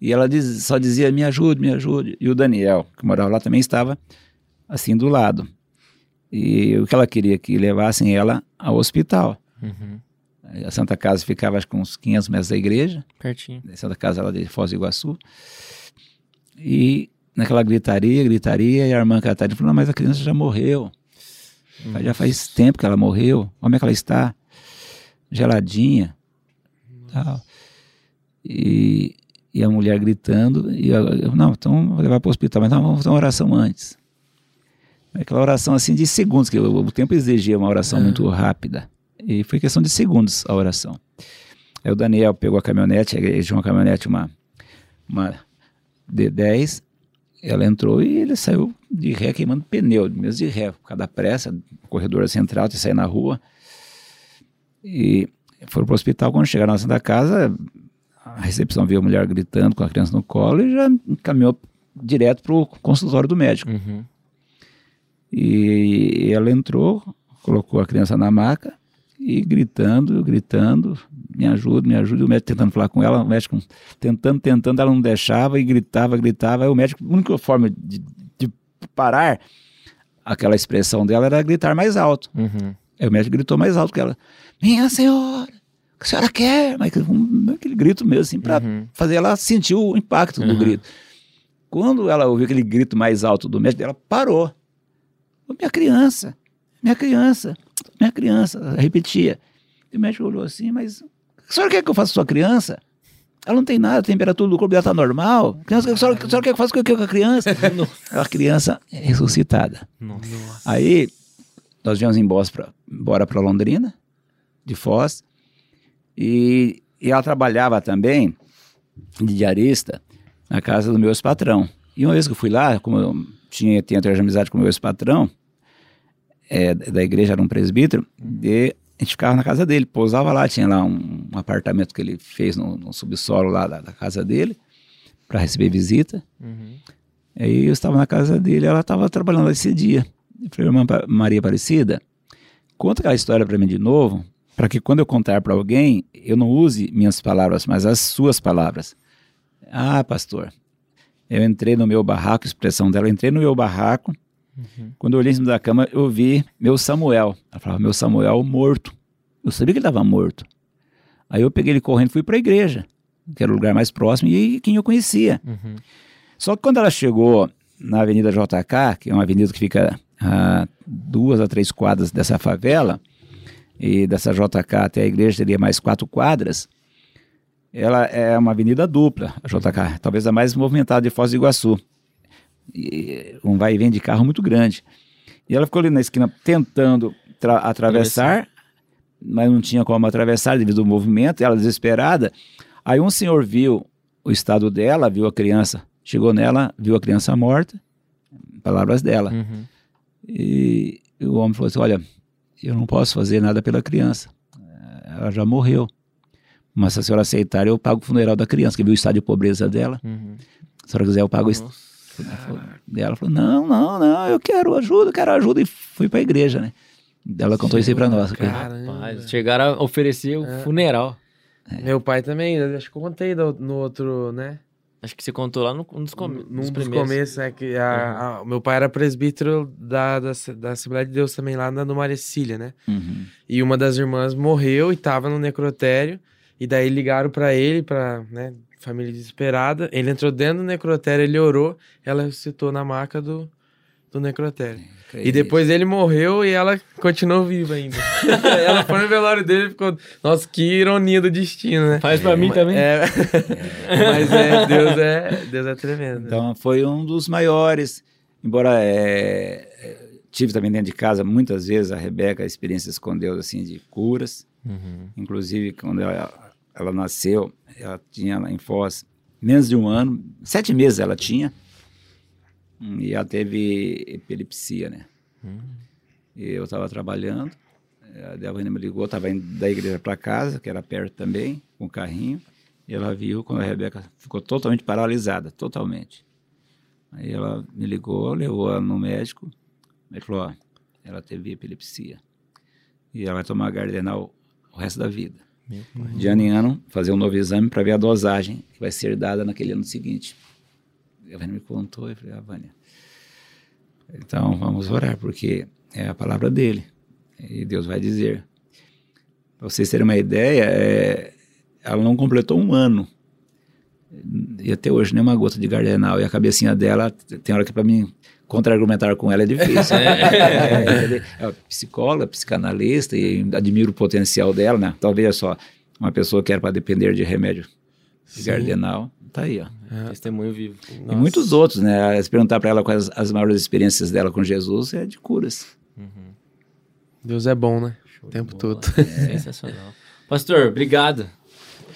E ela diz- só dizia, me ajude, me ajude. E o Daniel, que morava lá, também estava assim do lado. E o que ela queria que levassem ela ao hospital. Uhum. A Santa Casa ficava acho que uns 500 metros da igreja, Pertinho. a Santa Casa lá de Foz do Iguaçu. E naquela gritaria, gritaria, e a irmã Catarina falou, não, mas a criança já morreu. Já faz tempo que ela morreu. Como é que ela está? Geladinha. Tal. E, e a mulher gritando. E eu, eu, não, então vou levar para o hospital. Mas não, vamos fazer uma oração antes. Aquela oração assim de segundos, que o, o tempo exigia uma oração muito rápida. E foi questão de segundos a oração. Aí o Daniel pegou a caminhonete, ele tinha uma caminhonete, uma, uma D10, ela entrou e ele saiu de ré queimando pneu, mesmo de ré, por causa da pressa, corredor central, de sair na rua. E foram para o hospital, quando chegaram na Santa Casa, a recepção viu a mulher gritando com a criança no colo e já encaminhou direto para o consultório do médico. Uhum. E ela entrou, colocou a criança na maca e gritando, gritando, me ajuda, me ajuda. E o médico tentando falar com ela, o médico tentando, tentando, ela não deixava e gritava, gritava. Aí o médico, a única forma de, de parar aquela expressão dela era gritar mais alto. Uhum. Aí o médico gritou mais alto que ela: Minha senhora, o que a senhora quer? Mas um- aquele grito mesmo, assim, para Uhum. fazer ela sentir o impacto do Uhum. grito. Quando ela ouviu aquele grito mais alto do médico, ela parou. Minha criança, minha criança, minha criança, ela repetia. E o médico olhou assim, mas a senhora quer que eu faça com sua criança? Ela não tem nada, a temperatura do corpo dela está normal. Criança, a, senhora, a senhora quer que eu faça com a criança? a criança é ressuscitada. Nossa. Aí nós viemos embora para Londrina, de Foz, e, e ela trabalhava também de diarista na casa do meu ex-patrão. E uma vez que eu fui lá, como eu tinha, tinha de amizade com o meu ex-patrão, é, da igreja, era um presbítero, e a gente ficava na casa dele, pousava lá, tinha lá um, um apartamento que ele fez no, no subsolo lá da, da, casa dele, para receber visita. Uhum. Aí eu estava na casa dele, ela estava trabalhando esse dia. Eu falei, irmã Maria Aparecida, conta aquela história para mim de novo, para que quando eu contar para alguém, eu não use minhas palavras, mas as suas palavras. Ah, pastor, eu entrei no meu barraco, expressão dela, eu entrei no meu barraco, uhum. quando eu olhei em cima da cama, eu vi meu Samuel. Ela falava, meu Samuel morto. Eu sabia que ele estava morto. Aí eu peguei ele correndo e fui para a igreja, que era o lugar mais próximo e quem eu conhecia. Uhum. Só que quando ela chegou na Avenida JK, que é uma avenida que fica a duas a três quadras dessa favela, e dessa JK até a igreja teria mais quatro quadras, ela é uma avenida dupla, a JK, talvez a mais movimentada de Foz do Iguaçu. Um vai e vem de carro muito grande. E ela ficou ali na esquina tentando atravessar, mas não tinha como atravessar devido ao movimento, ela desesperada. Aí um senhor viu o estado dela, viu a criança, chegou nela, viu a criança morta, palavras dela. Uhum. E, o homem falou assim: Olha, eu não posso fazer nada pela criança, ela já morreu. Mas se a senhora aceitar, eu pago o funeral da criança, que viu o estado de pobreza dela. Uhum. Se a senhora quiser, eu pago isso. Ela falou: Não, não, não, eu quero ajuda, eu quero ajuda. E fui para a igreja, né? Ela contou isso aí para nós. Rapaz, chegaram a oferecer o é. funeral. É. Meu pai também, acho que eu contei no, no outro, né? Acho que você contou lá no, um dos, com, num dos, dos começos, né? Que a, uhum. a, meu pai era presbítero da, da, da, Assembleia de Deus também lá na, no Marecília, né? Uhum. E uma das irmãs morreu e tava no necrotério. E daí ligaram para ele, pra, né? Família desesperada. Ele entrou dentro do necrotério, ele orou, ela ressuscitou na maca do, do necrotério. E depois ele morreu e ela continuou viva ainda. ela foi no velório dele e ficou. Nossa, que ironia do destino, né? Faz pra é, mim também. É, mas é, Deus é, Deus é tremendo. Então foi um dos maiores. Embora é, tive também dentro de casa muitas vezes a Rebeca experiências com Deus assim de curas. Uhum. Inclusive quando ela, ela nasceu, ela tinha lá em Foz menos de um ano, sete meses ela tinha. E ela teve epilepsia, né? Hum. E eu estava trabalhando, a Delvânia me ligou, estava indo da igreja para casa, que era perto também, com o carrinho. E ela viu quando a Rebeca ficou totalmente paralisada, totalmente. Aí ela me ligou, levou ela no médico. Ele falou: ó, ela teve epilepsia. E ela vai tomar Gardenal o resto da vida. De ano em ano, fazer um novo exame para ver a dosagem que vai ser dada naquele ano seguinte a Vânia me contou, eu falei, ah, Vânia, então vamos orar, porque é a palavra dele, e Deus vai dizer. Para vocês terem uma ideia, é, ela não completou um ano, e até hoje nem uma gota de gardenal, e a cabecinha dela, tem hora que para mim contra-argumentar com ela é difícil. é, é, é psicóloga, psicanalista, e admiro o potencial dela, né? Talvez só uma pessoa que era para depender de remédio de gardenal, tá aí, ó. É. Testemunho vivo. Nossa. E muitos outros, né? Se perguntar para ela quais as maiores experiências dela com Jesus, é de curas. Uhum. Deus é bom, né? o tempo todo. É. Sensacional. Pastor, obrigado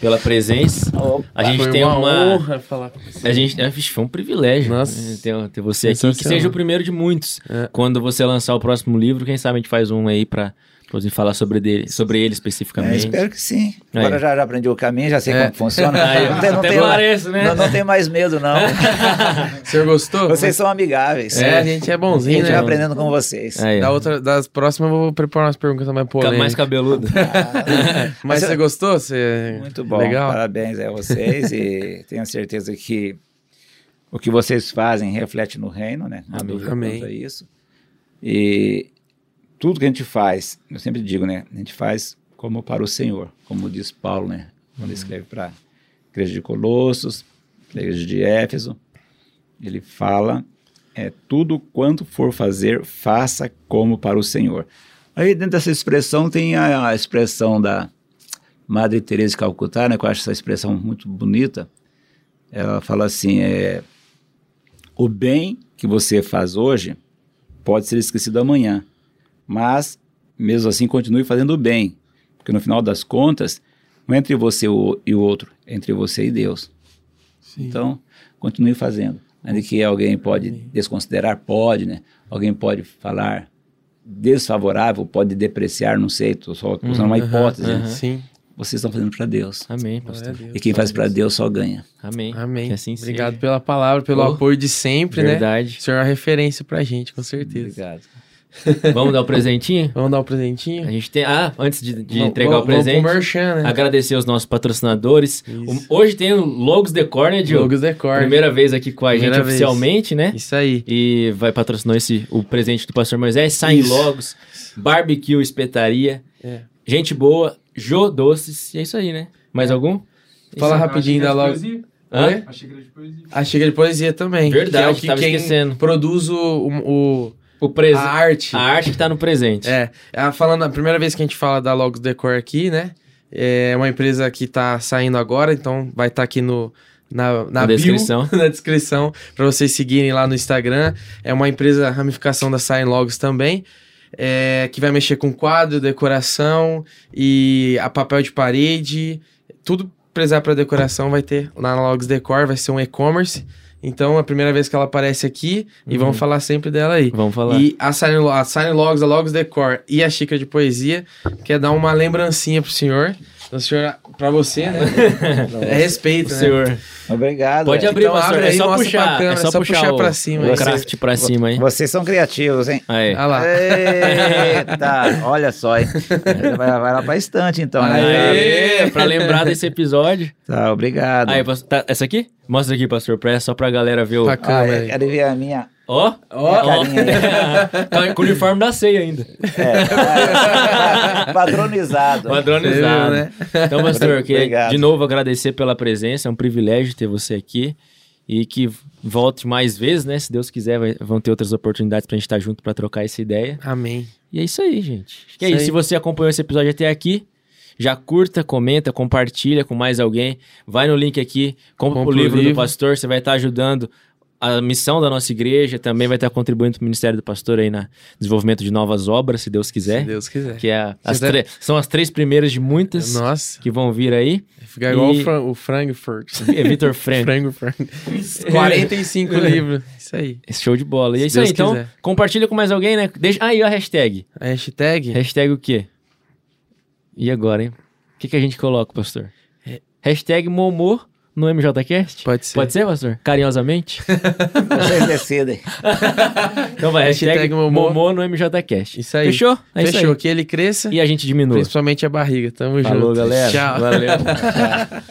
pela presença. Opa, a gente tem uma, uma honra falar com você. A gente, foi um privilégio Nossa. ter, ter você aqui, que seja o primeiro de muitos. É. Quando você lançar o próximo livro, quem sabe a gente faz um aí para Pode falar sobre, dele, sobre ele especificamente. É, espero que sim. Agora já, já aprendi o caminho, já sei é. como funciona. Aí, não, tem, não, tem, parece, né? não, não tem mais medo, não. o senhor gostou? Vocês são amigáveis. É, a gente é bonzinho, A gente né? vai aprendendo com vocês. Aí, da outra, das próximas eu vou preparar umas perguntas mais polêmicas. Mais cabeludo. Ah, Mas você gostou? Você... Muito bom. Legal. Parabéns a vocês e tenho certeza que o que vocês fazem reflete no reino, né? Amém. Amém. isso. E tudo que a gente faz, eu sempre digo, né? A gente faz como para o Senhor, como diz Paulo, né? Quando uhum. escreve para a igreja de Colossos, igreja de Éfeso, ele fala: é tudo quanto for fazer, faça como para o Senhor. Aí dentro dessa expressão tem a, a expressão da Madre Teresa de Calcutá, né, que eu acho essa expressão muito bonita. Ela fala assim, é, o bem que você faz hoje pode ser esquecido amanhã, mas mesmo assim continue fazendo o bem, porque no final das contas, não é entre você e o outro, é entre você e Deus. Sim. Então, continue fazendo. Ainda que alguém pode desconsiderar, pode, né? Alguém pode falar desfavorável, pode depreciar, não sei, estou só usando uma Aham, hipótese. aham. né? Sim. Vocês estão fazendo para Deus. Amém, pastor. Deus, E quem faz para a Deus só ganha. Amém. Amém. Que assim Obrigado seja. pela palavra, pelo Oh, apoio de sempre, né? Verdade. O senhor é uma referência pra gente, com certeza. Obrigado. Vamos dar o presentinho? Vamos dar um presentinho? A gente tem. Ah, antes de, de Vamos- entregar o vamos- vamos presente. pro merchan, né? Agradecer os nossos patrocinadores. Isso. O- hoje tem o Logos Decor, né, Diogo? Logos Decor. Primeira vez aqui com a Primeira gente vez. oficialmente, né? Isso aí. E vai patrocinar esse, o presente do pastor Moisés. Isso. Logos, Barbecue Espetaria. É. Gente boa, Jô Doces. E é isso aí, né? Mais algum? Fala Isso, rapidinho a da xícara logo. de poesia. Hã? A xícara de poesia. A xícara de poesia também. Verdade, que é o que tava quem esquecendo. produz o, o, O a arte. A arte que tá no presente. É, ah, falando a primeira vez que a gente fala da Logos Decor aqui, né? É uma empresa que tá saindo agora, então vai estar aqui no na, na, Na bio, descrição. na descrição para vocês seguirem lá no Instagram. É uma empresa ramificação da Sign Logos também. é, que vai mexer com quadro, decoração e a papel de parede, tudo precisar para decoração vai ter lá na Logos Decor, vai ser um e-commerce. Então, é a primeira vez que ela aparece aqui e vamos falar sempre dela aí. Vamos falar. E a Sign, a Sign Logs, a Logs Decor e a xícara de poesia quer dar uma lembrancinha pro senhor. Então, senhor, pra você, né? é respeito, O né? senhor. Obrigado. Pode é. abrir, Então pastor. abre é aí, só mostra puxar. pra câmera, é só, só puxar, puxar o, pra cima o aí. craft pra cima, hein? Vocês são criativos, hein? Aí. Olha lá. Eita, olha só, hein? Vai, vai lá pra estante, então, né? Aê, pra lembrar desse episódio. Tá, obrigado. Aí, tá, essa aqui? Mostra aqui, pastor, pra, só pra galera ver o... Pra Ah, aí. quero ver a minha. Ó, Ó, carinha. tá com o uniforme da ceia ainda. É, padronizado. Padronizado. Né? Então, pastor, queria de novo agradecer pela presença. É um privilégio ter você aqui. E que volte mais vezes, né? Se Deus quiser, vai- vão ter outras oportunidades pra gente estar junto pra trocar essa ideia. Amém. E é isso aí, gente. Acho que é Isso isso. aí. Se você acompanhou esse episódio até aqui, já curta, comenta, compartilha com mais alguém. Vai no link aqui, compra Compra o o livro, do livro. pastor. Você vai estar ajudando a missão da nossa igreja. Também vai estar contribuindo para o Ministério do Pastor aí no desenvolvimento de novas obras, se Deus quiser. Se Deus quiser. Que é as tre- são as três primeiras de muitas Nossa, que vão vir aí. fica igual E- o, Fran, o Frankfurt. É Vitor Frank. Frango. 45 livros. Isso aí. Esse show de bola. E Se é isso aí. Deus Então, quiser. compartilha com mais alguém, né? Deixa... Ah, e a hashtag? A hashtag? Hashtag o quê? E agora, hein? O que, que a gente coloca, pastor? Hashtag Momô no MJCast? Pode ser. Pode ser, pastor? Carinhosamente? Vocês decidem. Então vai, hashtag, Hashtag Momô. Momô. no MJCast. Isso aí. Fechou? É isso Fechou. aí. Que ele cresça, E a gente diminua. principalmente a barriga. Tamo Falou, junto. galera. Tchau. Valeu.